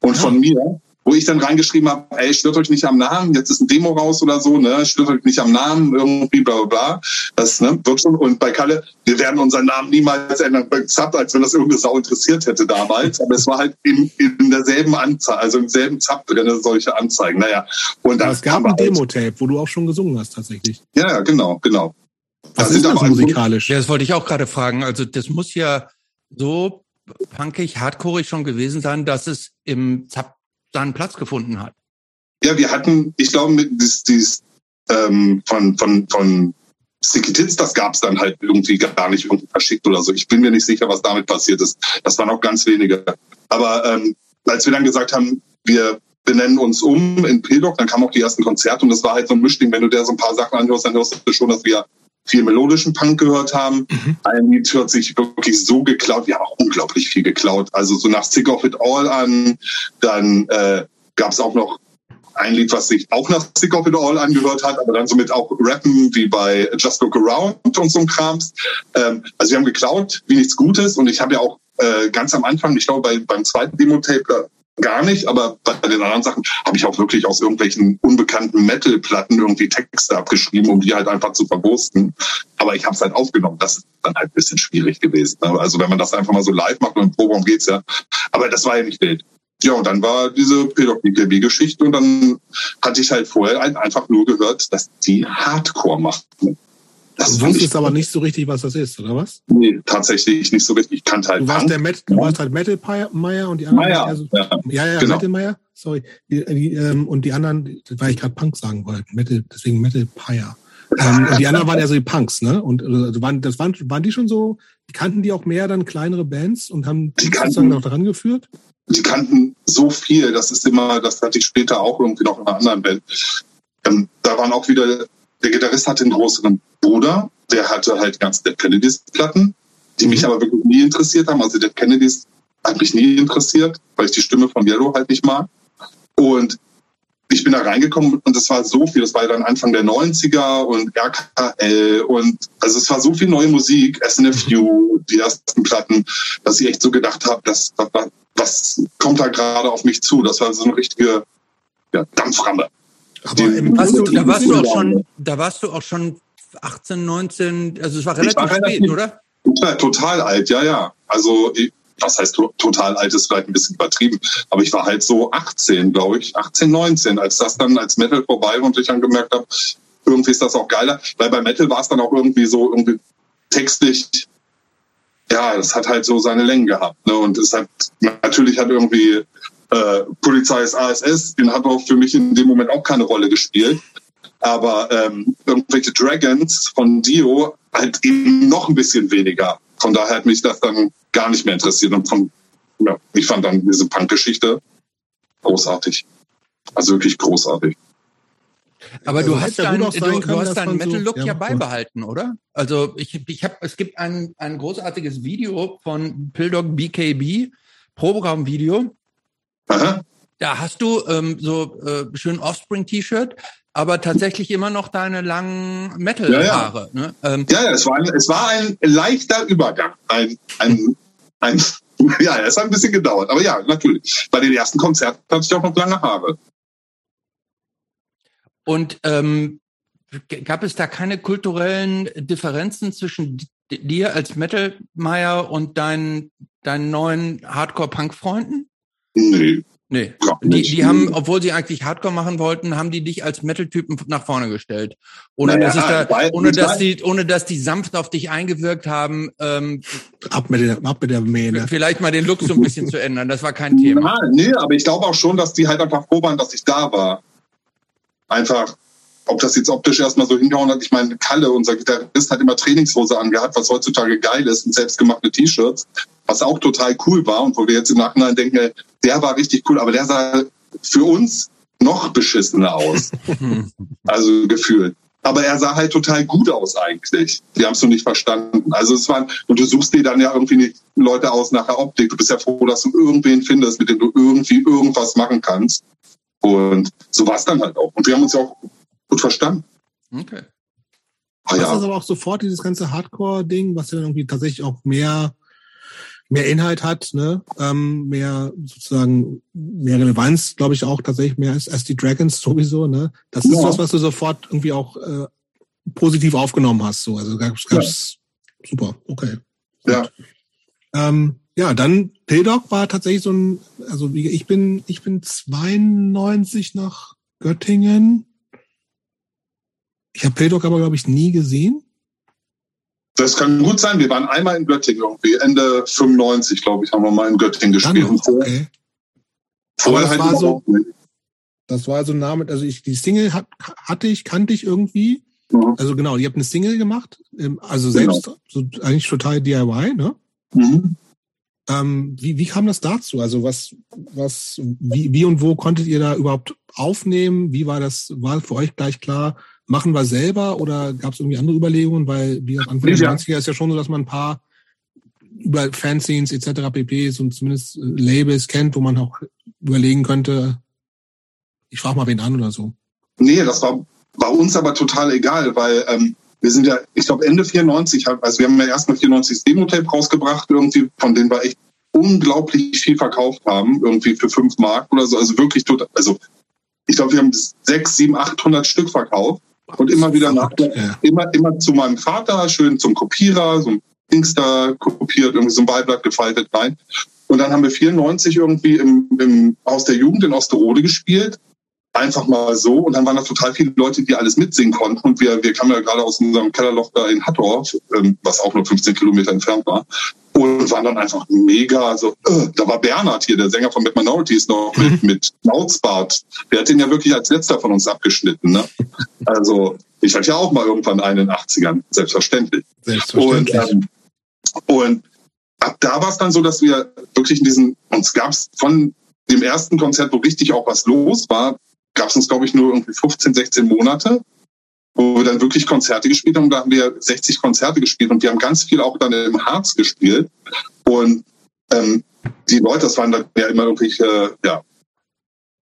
und ja. von mir wo ich dann reingeschrieben habe, ey, stört euch nicht am Namen, jetzt ist ein Demo raus oder so, ne, stört euch nicht am Namen, irgendwie bla bla bla. Das ne, wird schon. Und bei Kalle, wir werden unseren Namen niemals ändern. Zapp, als wenn das irgendeine Sau interessiert hätte damals. Aber es war halt in, in derselben Anzahl, also im selben Zap drin, solche Anzeigen. Naja. Und dann es gab ein halt Demo-Tape, wo du auch schon gesungen hast, tatsächlich. Ja, ja, genau, genau. Was das ist das musikalisch? Ja, das wollte ich auch gerade fragen. Also das muss ja so punkig, hardcoreig schon gewesen sein, dass es im Zap seinen Platz gefunden hat. Ja, wir hatten, ich glaube, dieses, dieses ähm, von, von, von Sticky Tits, das gab es dann halt irgendwie gar nicht irgendwie verschickt oder so. Ich bin mir nicht sicher, was damit passiert ist. Das waren auch ganz wenige. Aber ähm, als wir dann gesagt haben, wir benennen uns um in P-Doc, dann kamen auch die ersten Konzerte und das war halt so ein Mischding. Wenn du dir so ein paar Sachen anhörst, dann hörst du schon, dass wir viel melodischen Punk gehört haben. Mhm. Ein Lied hört sich wirklich so geklaut, ja auch unglaublich viel geklaut. Also so nach Sick of It All an, dann äh, gab es auch noch ein Lied, was sich auch nach Sick of It All angehört hat, aber dann somit auch Rappen wie bei Just Look Around und so ein Krams. Ähm, also wir haben geklaut wie nichts Gutes und ich habe ja auch äh, ganz am Anfang, ich glaube bei, beim zweiten Demo-Tape gar nicht, aber bei den anderen Sachen habe ich auch wirklich aus irgendwelchen unbekannten Metal-Platten irgendwie Texte abgeschrieben, um die halt einfach zu verwursten. Aber ich habe es halt aufgenommen. Das ist dann halt ein bisschen schwierig gewesen. Ne? Also wenn man das einfach mal so live macht und im Proberaum geht's ja. Aber das war ja nicht wild. Ja, und dann war diese Pädophilie-Geschichte und dann hatte ich halt vorher einfach nur gehört, dass die Hardcore machten. Das du wusstest aber nicht so richtig, was das ist, oder was? Nee, tatsächlich nicht so richtig. Ich kannte halt. Du warst, der Met, du warst halt Metal Meier und die anderen. Meier, also, ja, ja, ja genau. Metal Meier. Sorry. Die, die, ähm, und die anderen, weil ich gerade Punk sagen wollte. Metal, deswegen Metal Pyre. ähm, und die anderen waren ja so die Punks, ne? Und also waren, das waren, waren die schon so, die kannten die auch mehr dann kleinere Bands und haben die sozusagen noch dran geführt? Die kannten so viel, das ist immer, das hatte ich später auch irgendwie noch in einer anderen Band. Ähm, da waren auch wieder der Gitarrist hatte einen größeren Bruder, der hatte halt ganz Dead Kennedys Platten, die mich mhm. aber wirklich nie interessiert haben. Also Dead Kennedys hat mich nie interessiert, weil ich die Stimme von Yellow halt nicht mag. Und ich bin da reingekommen und es war so viel. Das war ja dann Anfang der 90er und RKL und also es war so viel neue Musik, SNFU, die ersten Platten, dass ich echt so gedacht habe, das, was, was kommt da gerade auf mich zu? Das war so eine richtige ja, Dampframme. Aber im hast du, da warst du auch schon, da warst du auch schon 18, 19, also es war relativ war spät, relativ, oder? Total alt, ja, ja. Also was heißt total alt ist vielleicht ein bisschen übertrieben, aber ich war halt so 18, glaube ich, 18, 19, als das dann als Metal vorbei war und ich dann gemerkt habe, irgendwie ist das auch geiler, weil bei Metal war es dann auch irgendwie so irgendwie textlich ja, das hat halt so seine Längen gehabt. Ne? Und es hat natürlich hat irgendwie äh, Polizei ist ASS, den hat auch für mich in dem Moment auch keine Rolle gespielt. Aber ähm, irgendwelche Dragons von Dio halt eben noch ein bisschen weniger. Von daher hat mich das dann gar nicht mehr interessiert. Und von, ja, ich fand dann diese Punk-Geschichte großartig. Also wirklich großartig. Aber du hast, dein, du, du, du hast deinen Metal-Look so, ja, ja, beibehalten, oder? Also ich, ich habe, es gibt ein, ein großartiges Video von Pildog BKB, Proberaum-Video, Aha. Da hast du ähm, so äh, schön Offspring-T-Shirt, aber tatsächlich immer noch deine langen Metal-Haare. Ja, ja. Ne? Ähm, ja, ja, es war, ein, es war ein leichter Übergang. Ein, ein, ein, *laughs* ja, es hat ein bisschen gedauert. Aber ja, natürlich. Bei den ersten Konzerten hatte ich auch noch lange Haare. Und ähm, gab es da keine kulturellen Differenzen zwischen dir als Metal-Meier und deinen, deinen neuen Hardcore-Punk-Freunden? Nee. Nee. Die, die haben, obwohl sie eigentlich Hardcore machen wollten, haben die dich als Metal-Typen nach vorne gestellt. Ohne naja, dass ich da, ohne dass die, ohne dass die sanft auf dich eingewirkt haben, ähm, ab mit der, ab mit der Mähne. Vielleicht mal den Look so ein bisschen zu ändern. Das war kein Thema. Ja, nee, aber ich glaube auch schon, dass die halt einfach froh waren, dass ich da war. Einfach, ob das jetzt optisch erstmal so hingehauen hat. Ich meine, Kalle, unser Gitarrist, hat immer Trainingshose angehabt, was heutzutage geil ist, und selbstgemachte T-Shirts, was auch total cool war und wo wir jetzt im Nachhinein denken, der war richtig cool, aber der sah für uns noch beschissener aus. *laughs* also gefühlt. Aber er sah halt total gut aus eigentlich. Die haben es nur nicht verstanden. Also es waren, und du suchst dir dann ja irgendwie nicht Leute aus nach der Optik. Du bist ja froh, dass du irgendwen findest, mit dem du irgendwie irgendwas machen kannst. Und so war es dann halt auch. Und wir haben uns ja auch gut verstanden. Okay. Ah, ja. Das ist aber auch sofort dieses ganze Hardcore-Ding, was ja irgendwie tatsächlich auch mehr mehr Inhalt hat, ne? ähm, mehr sozusagen mehr Relevanz, glaube ich auch tatsächlich mehr als, als die Dragons *laughs* sowieso. Ne? Das ist ja. was, was du sofort irgendwie auch äh, positiv aufgenommen hast. So, also gab's, gab's ja. super, okay. Ja. Ähm, ja, dann Pildog war tatsächlich so ein, also wie ich bin, ich bin 92 nach Göttingen. Ich habe Pildog aber glaube ich nie gesehen. Das kann gut sein. Wir waren einmal in Göttingen irgendwie. Ende 95, glaube ich, haben wir mal in Göttingen gespielt. Noch, okay. Vorher das, halt war so, das war so ein Name, also ich, die Single hat, hatte ich, kannte ich irgendwie. Mhm. Also genau, ihr habt eine Single gemacht, ähm, also selbst, genau. so eigentlich total DIY, ne? Mhm. Ähm, wie, wie kam das dazu? Also was, was, wie, wie und wo konntet ihr da überhaupt aufnehmen? Wie war das, war für euch gleich klar, machen wir selber oder gab es irgendwie andere Überlegungen? Weil wie gesagt, Anfang der 90er ist ja schon so, dass man ein paar über Fanscenes etc. pp. und zumindest äh, Labels kennt, wo man auch überlegen könnte, ich frage mal wen an oder so. Nee, das war bei uns aber total egal, weil ähm, wir sind ja, ich glaube Ende 94, also wir haben ja erstmal 94 Demo-Tape rausgebracht, irgendwie, von denen wir echt unglaublich viel verkauft haben, irgendwie für fünf Mark oder so, also wirklich total, also ich glaube, wir haben sechs, sieben, achthundert Stück verkauft und immer wieder nach, ja. immer, immer zu meinem Vater, schön zum Kopierer, so ein Dings da kopiert, irgendwie so ein Beiblatt gefaltet rein. Und dann haben wir 94 irgendwie im, im Haus der Jugend in Osterode gespielt. Einfach mal so. Und dann waren da total viele Leute, die alles mitsingen konnten. Und wir, wir kamen ja gerade aus unserem Kellerloch da in Hattorf, ähm, was auch nur 15 Kilometer entfernt war und waren dann einfach mega, also äh, da war Bernhard hier, der Sänger von Mad Minorities noch mit, mhm. mit Schnauzbart. Der hat den ja wirklich als letzter von uns abgeschnitten. Ne? Also ich hatte ja auch mal irgendwann einen in den 80ern, selbstverständlich. Selbstverständlich. Und, ähm, und ab da war es dann so, dass wir wirklich in diesen, uns gab es von dem ersten Konzert, wo richtig auch was los war, gab es uns, glaube ich, nur irgendwie 15, 16 Monate wo wir dann wirklich Konzerte gespielt haben. Da haben wir 60 Konzerte gespielt und wir haben ganz viel auch dann im Harz gespielt. Und ähm, die Leute, das waren dann ja immer irgendwelche ja,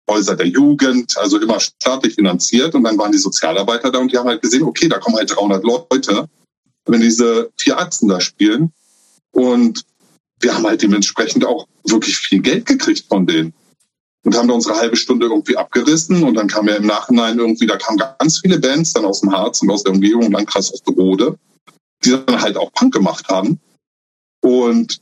Häuser der Jugend, also immer staatlich finanziert. Und dann waren die Sozialarbeiter da und die haben halt gesehen, okay, da kommen halt 300 Leute, wenn diese vier Ärzte da spielen. Und wir haben halt dementsprechend auch wirklich viel Geld gekriegt von denen und haben da unsere halbe Stunde irgendwie abgerissen und dann kam ja im Nachhinein irgendwie, da kamen ganz viele Bands dann aus dem Harz und aus der Umgebung, Landkreis Osterode, die dann halt auch Punk gemacht haben. Und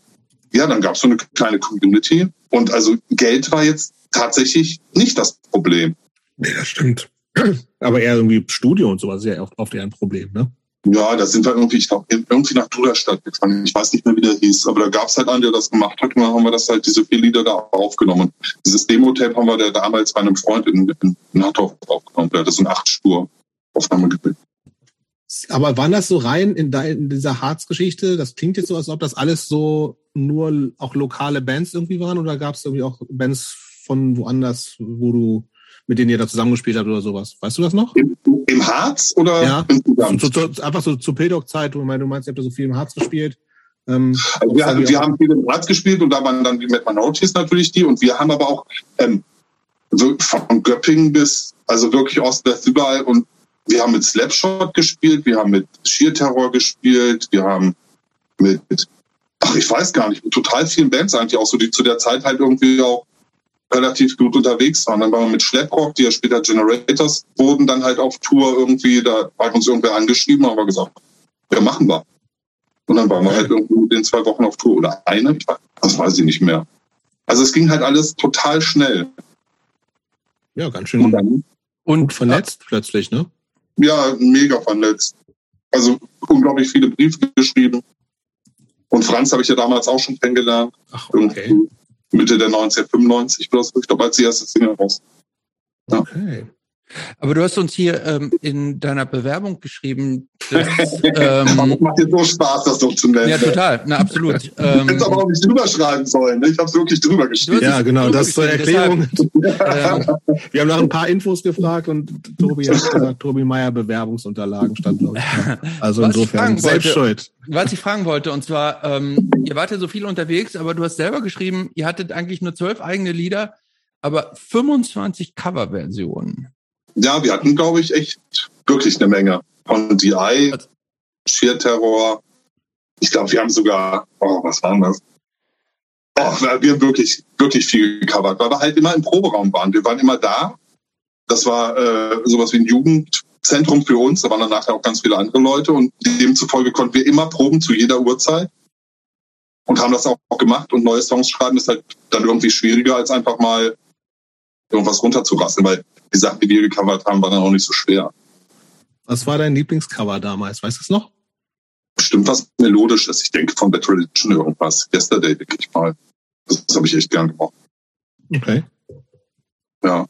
ja, dann gab es so eine kleine Community und also Geld war jetzt tatsächlich nicht das Problem. Nee, das stimmt. *clears throat* Aber eher irgendwie Studio und sowas ist ja oft eher ein Problem, ne? Ja, da sind wir irgendwie, ich glaube, irgendwie nach Duderstadt gefahren. Ich weiß nicht mehr, wie der hieß, aber da gab es halt einen, der das gemacht hat und dann haben wir das halt, diese vier Lieder da aufgenommen. Dieses Demo-Tape haben wir der damals bei einem Freund in, in, in Hattorf aufgenommen. Der hat das in acht Spur Aufnahme gebildet. Aber waren das so rein in, de, in dieser Harz-Geschichte? Das klingt jetzt so, als ob das alles so nur auch lokale Bands irgendwie waren oder gab es irgendwie auch Bands von woanders, wo du mit denen ihr da zusammengespielt habt oder sowas. Weißt du das noch? Im, im Harz oder ja, zu, zu, einfach so zur Pildock-Zeit, du meinst, ihr habt da so viel im Harz gespielt. Ähm, also wir, haben, wir haben viel im Harz gespielt und da waren dann die Mad Minorities natürlich die und wir haben aber auch ähm, so von Göppingen bis, also wirklich Ost-West überall und wir haben mit Slapshot gespielt, wir haben mit Sheer Terror gespielt, wir haben mit, ach, ich weiß gar nicht, mit total vielen Bands eigentlich auch so, die zu der Zeit halt irgendwie auch relativ gut unterwegs waren. Dann waren wir mit Schlepprock, die ja später Generators wurden, dann halt auf Tour irgendwie, da hat uns irgendwer angeschrieben, haben wir gesagt, ja, machen wir. Und dann waren wir halt irgendwie in zwei Wochen auf Tour oder eine, das weiß ich nicht mehr. Also es ging halt alles total schnell. Ja, ganz schön. Und, dann, und vernetzt ja, plötzlich, ne? Ja, mega vernetzt. Also unglaublich viele Briefe geschrieben. Und Franz habe ich ja damals auch schon kennengelernt. Ach, okay. Irgendwie Mitte der 1995 oder so. Ich glaube, als die erste Single raus. Ja. Okay. Aber du hast uns hier ähm, in deiner Bewerbung geschrieben, dass, *laughs* ähm, macht dir so Spaß, das so zu nennen. Ja, total, na absolut. *laughs* Ähm, Hättest aber auch nicht drüber schreiben sollen. Ne? Ich habe es wirklich drüber geschrieben. Ja, genau, das zur Erklärung. Deshalb, *laughs* Wir haben nach ein paar Infos gefragt und Tobi hat gesagt, Tobi Meier Bewerbungsunterlagen stand, ich. Also insofern selbst schuld. Was ich fragen wollte, und zwar, ähm, ihr wart ja so viel unterwegs, aber du hast selber geschrieben, ihr hattet eigentlich nur zwölf eigene Lieder, aber 25 Coverversionen. Ja, wir hatten, glaube ich, echt wirklich eine Menge. Von DI, Sheer Terror. Ich glaube, wir haben sogar, oh, was waren das? Oh, wir haben wirklich, wirklich viel gecovert, weil wir halt immer im Proberaum waren. Wir waren immer da. Das war äh, sowas wie ein Jugendzentrum für uns. Da waren dann nachher auch ganz viele andere Leute und demzufolge konnten wir immer proben zu jeder Uhrzeit und haben das auch gemacht. Und neue Songs schreiben ist halt dann irgendwie schwieriger, als einfach mal irgendwas runterzurasseln, weil die Sachen, die wir gecovert haben, waren dann auch nicht so schwer. Was war dein Lieblingscover damals? Weißt du es noch? Bestimmt was Melodisches. Ich denke von Bad Religion irgendwas. Yesterday, denke ich mal. Das, das habe ich echt gern gemacht. Okay. Ja.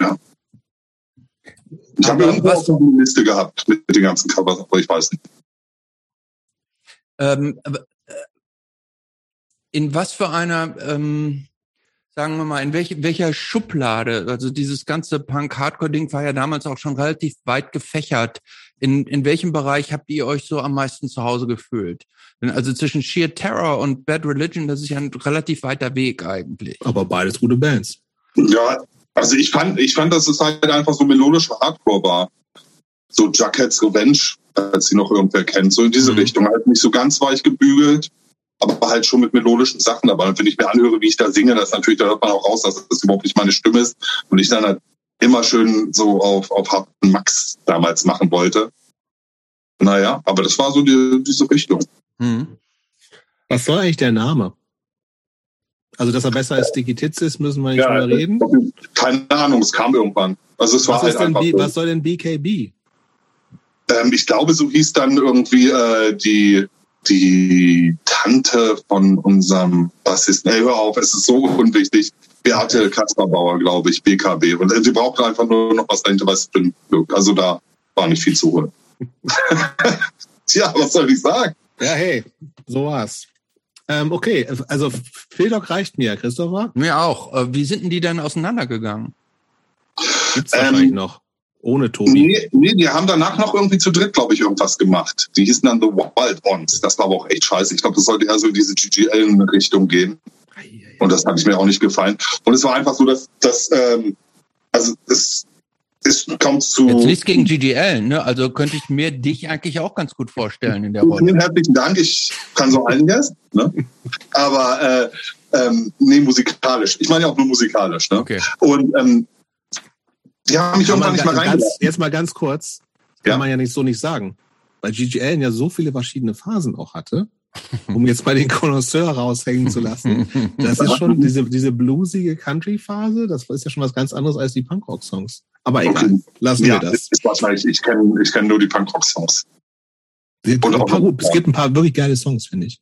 Ja. Ich habe irgendwas auf eine Liste gehabt mit, mit den ganzen Covers, aber ich weiß nicht. Ähm, äh, in was für einer, ähm, sagen wir mal, in welch, welcher Schublade, also dieses ganze Punk-Hardcore-Ding war ja damals auch schon relativ weit gefächert. In, in welchem Bereich habt ihr euch so am meisten zu Hause gefühlt? Denn Also zwischen Sheer Terror und Bad Religion, das ist ja ein relativ weiter Weg eigentlich. Aber beides gute Bands. Ja, also ich fand, ich fand, dass es halt einfach so melodischer Hardcore war. So Jughead's Revenge, als sie noch irgendwer kennt, so in diese Mhm. Richtung. Halt nicht so ganz weich gebügelt, aber halt schon mit melodischen Sachen dabei. Und wenn ich mir anhöre, wie ich da singe, das natürlich, da hört man auch raus, dass das überhaupt nicht meine Stimme ist. Und ich dann halt immer schön so auf, auf harten Max damals machen wollte. Naja, aber das war so die, diese Richtung. Hm. Was soll eigentlich der Name? Also, dass er besser als Tits ist, müssen wir nicht drüber reden. Keine Ahnung, es kam irgendwann. Also es war Was, halt einfach B, so. was soll denn BKB? Ähm, ich glaube, so hieß dann irgendwie äh, die die Tante von unserem Bassisten. Ey, hör auf, es ist so unwichtig. Beate Kasperbauer, glaube ich, BKB. Und äh, sie brauchte einfach nur noch was dahinter, was drin wirkt. Also da war nicht viel zu holen. *laughs* Tja, was soll ich sagen? Ja, hey, so war's. Ähm, okay, also Phildock reicht mir, Christopher. Mir auch. Äh, Wie sind denn die denn auseinandergegangen? Gibt's Ähm, wahrscheinlich noch. Ohne Tobi. Nee, nee, die haben danach noch irgendwie zu dritt, glaube ich, irgendwas gemacht. Die hießen dann The Wild Ones. Das war aber auch echt scheiße. Ich glaube, das sollte eher so in diese GGL-Richtung gehen. Und das hat ich mir auch nicht gefallen. Und es war einfach so, dass, dass ähm, also es, es kommt zu. Jetzt nichts gegen GGL, ne? Also könnte ich mir dich eigentlich auch ganz gut vorstellen in der Rolle. Vielen herzlichen Dank. Ich kann so einiges. Ne? Aber äh, ähm, nee, musikalisch. Ich meine ja auch nur musikalisch. Ne? Okay. Und ähm, die haben mich irgendwann nicht ganz, reingelassen. jetzt mal ganz kurz, kann Ja. man ja nicht so nicht sagen. Weil GGL ja so viele verschiedene Phasen auch hatte, um jetzt mal den Connoisseur raushängen zu lassen. Das ist schon diese, diese bluesige Country-Phase, das ist ja schon was ganz anderes als die Punkrock-Songs. Aber egal, Okay. lassen Ja, wir das ist wahrscheinlich. Ich kenne ich kenn nur die Punkrock-Songs. Es gibt, ein paar, wirklich geile Songs, finde ich.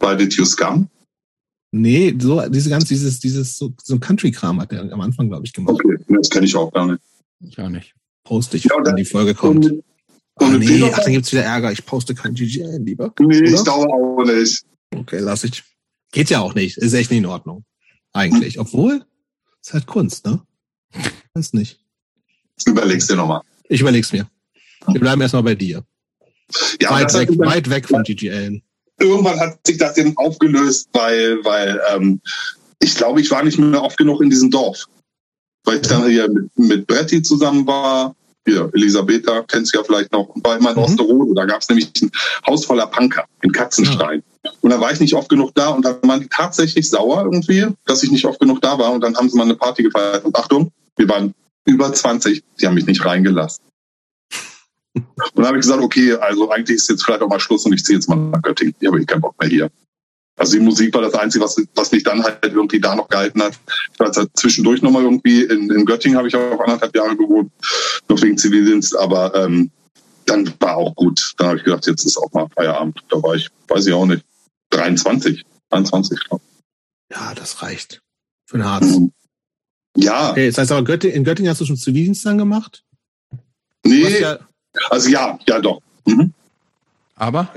Bei Did You Scum? Nee, so, diese ganz, dieses, dieses, so, so ein Country-Kram hat er am Anfang, glaube ich, gemacht. Okay, das kenne ich auch gar nicht. Ich auch nicht. Poste ich, Ja, wenn dann- die Folge kommt. Und, Oh, und nee, ach, dann gibt's wieder Ärger. Ich poste kein GGL lieber. nee, ich Oder? glaube auch nicht. Okay, lass ich. Geht ja auch nicht. Ist echt nicht in Ordnung. Eigentlich. Obwohl, ist halt Kunst, ne? Weiß nicht. Überlegst dir nochmal. Ich überleg's mir. Wir bleiben erstmal bei dir. Ja, weit, hat weg, weit weg von GGL. Irgendwann hat sich das eben aufgelöst, weil, weil ähm, ich glaube, ich war nicht mehr oft genug in diesem Dorf. Weil ich dann hier mit, mit Bretti zusammen war. Hier, Elisabetta, kennst du ja vielleicht noch, und war immer in Mhm. Osterode. Da gab es nämlich ein Haus voller Punker in Katzenstein. Und da war ich nicht oft genug da und dann waren die tatsächlich sauer irgendwie, dass ich nicht oft genug da war. Und dann haben sie mal eine Party gefeiert. Und Achtung, wir waren über 20, die haben mich nicht reingelassen. Und *laughs* dann habe ich gesagt, okay, also eigentlich ist jetzt vielleicht auch mal Schluss und ich ziehe jetzt mal nach Göttingen. Ich habe eh keinen Bock mehr hier. Also die Musik war das Einzige, was, was mich dann halt irgendwie da noch gehalten hat. Ich war jetzt halt zwischendurch nochmal irgendwie in, in Göttingen, habe ich auch anderthalb Jahre gewohnt, noch wegen Zivildienst, aber ähm, dann war auch gut. Dann habe ich gedacht, jetzt ist auch mal Feierabend. Da war ich, weiß ich auch nicht, 23, 23, glaube Ja, das reicht. Für den Harz. ich. Ja, Okay, das heißt aber, Göttingen, in Göttingen hast du schon Zivildienst dann gemacht? Nee, ja, also ja, ja doch. Mhm. Aber?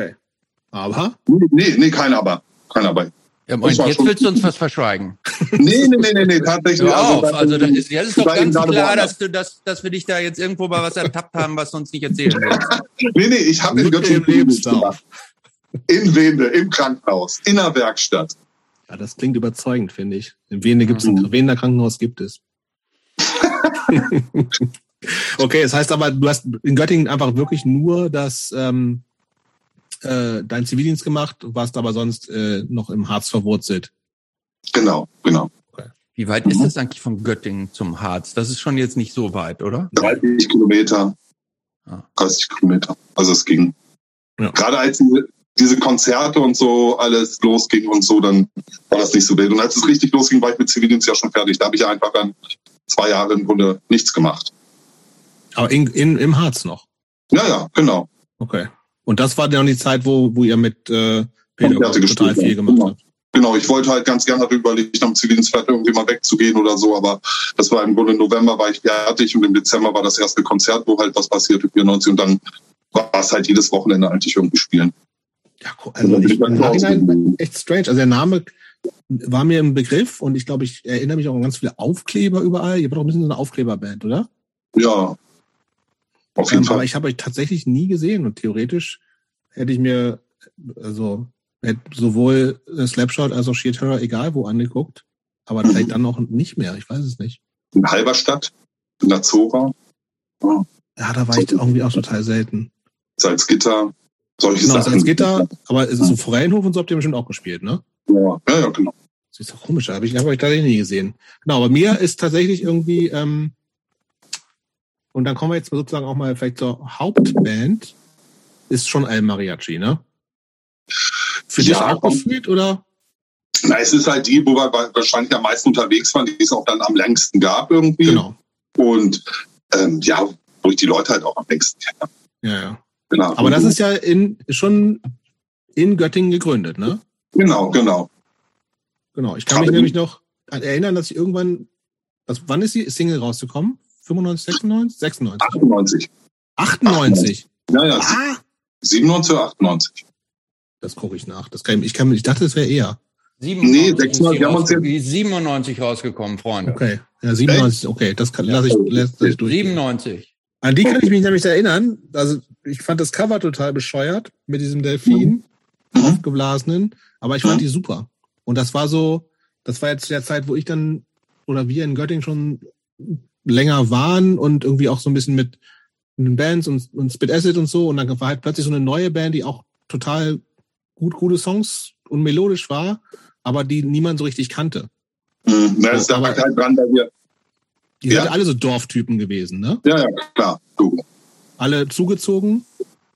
aber, Nee, nee, nee, kein Aber. Kein Aber. Ja, war jetzt schon- willst du uns was verschweigen. *laughs* Nee, nee, nee, nee, nee tatsächlich. Hör also, auf, also das ist, das ist doch ganz klar, dass, du, dass, dass wir dich da jetzt irgendwo bei was ertappt haben, was du uns nicht erzählen willst. *laughs* Nee, nee, ich habe in Göttingen im Lebenslauf. In Wende, im Krankenhaus, in der Werkstatt. Ja, das klingt überzeugend, finde ich. In Wiener gibt's Mhm. ein Wiener Krankenhaus gibt es. *laughs* okay, das heißt aber, du hast in Göttingen einfach wirklich nur das ähm, äh, dein Zivildienst gemacht, warst aber sonst äh, noch im Harz verwurzelt. Genau, genau. Wie weit ist das eigentlich von Göttingen zum Harz? Das ist schon jetzt nicht so weit, oder? 30 Kilometer. Ah. 30 Kilometer. Also es ging. Ja. Gerade als diese, diese Konzerte und so alles losging und so, dann war das nicht so wild. Und als es richtig losging, war ich mit Zivildienst ja schon fertig. Da habe ich einfach dann zwei Jahre im Grunde nichts gemacht. Aber in, in, im Harz noch. Ja, ja, genau. Okay. Und das war dann die Zeit, wo, wo ihr mit äh, Peter total viel gemacht Genau. habt. Genau, ich wollte halt ganz gerne, hatte überlegt, am Zivildienst vielleicht irgendwie mal wegzugehen oder so, aber das war im Grunde im November war ich fertig und im Dezember war das erste Konzert, wo halt was passierte, 94 und dann war es halt jedes Wochenende eigentlich irgendwie spielen. Ja, cool. Also ich, im Nachhinein echt strange. Also der Name war mir im Begriff und ich glaube, ich erinnere mich auch an ganz viele Aufkleber überall. Ihr wart auch ein bisschen so eine Aufkleberband, oder? Ja, auf jeden Ähm, aber Fall. ich habe euch tatsächlich nie gesehen und theoretisch hätte ich mir also hätte sowohl äh, Slapshot als auch Sheer Terror egal wo angeguckt, aber vielleicht dann auch nicht mehr. Ich weiß es nicht. In Halberstadt, in der Zora, Ja, da war ich irgendwie auch total selten. Salzgitter, solche Genau, Sachen. Salzgitter, aber es ist so Forellenhof und so habt ihr bestimmt auch gespielt, ne? Ja, ja, ja, genau. Das ist doch komisch, habe ich, hab euch tatsächlich nie gesehen. Genau, aber mir ist tatsächlich irgendwie, ähm, und dann kommen wir jetzt sozusagen auch mal vielleicht zur Hauptband, ist schon El Mariachi, ne? Für dich Ja, auch gefühlt, oder? Na, es ist halt die, wo wir wahrscheinlich am meisten unterwegs waren, die es auch dann am längsten gab irgendwie. Genau. Und ähm, ja, wo ich die Leute halt auch am längsten kenne. Ja, ja. Genau. Aber das ist ja in, schon in Göttingen gegründet, ne? Genau, genau. Genau. Ich kann mich nämlich noch erinnern, dass ich irgendwann, was, wann ist die Single rausgekommen? 95, 96? 96? 98. 98. Ja, ja, Ah! 97 oder 98. Das gucke ich nach. Das kann, ich, ich kann, ich dachte, es wäre eher. 97 Nee, ist 96, die wir haben uns die 97 rausgekommen, Freunde. Okay. Ja, 97, okay, das kann, lass ich, lass ich durch. 97. An die kann ich mich nämlich erinnern. Also, ich fand das Cover total bescheuert mit diesem Delfin, Mhm. aufgeblasenen, aber ich fand Mhm. die super. Und das war so, das war jetzt der Zeit, wo ich dann, oder wir in Göttingen schon länger waren und irgendwie auch so ein bisschen mit, den Bands und, und Spit Acid und so. Und dann war halt plötzlich so eine neue Band, die auch total gut, gute Songs und melodisch war, aber die niemand so richtig kannte. Mhm. Das So, aber- halt dran, weil wir, Die Ja. sind alle so Dorftypen gewesen, ne? ja, ja, klar, du. Alle zugezogen.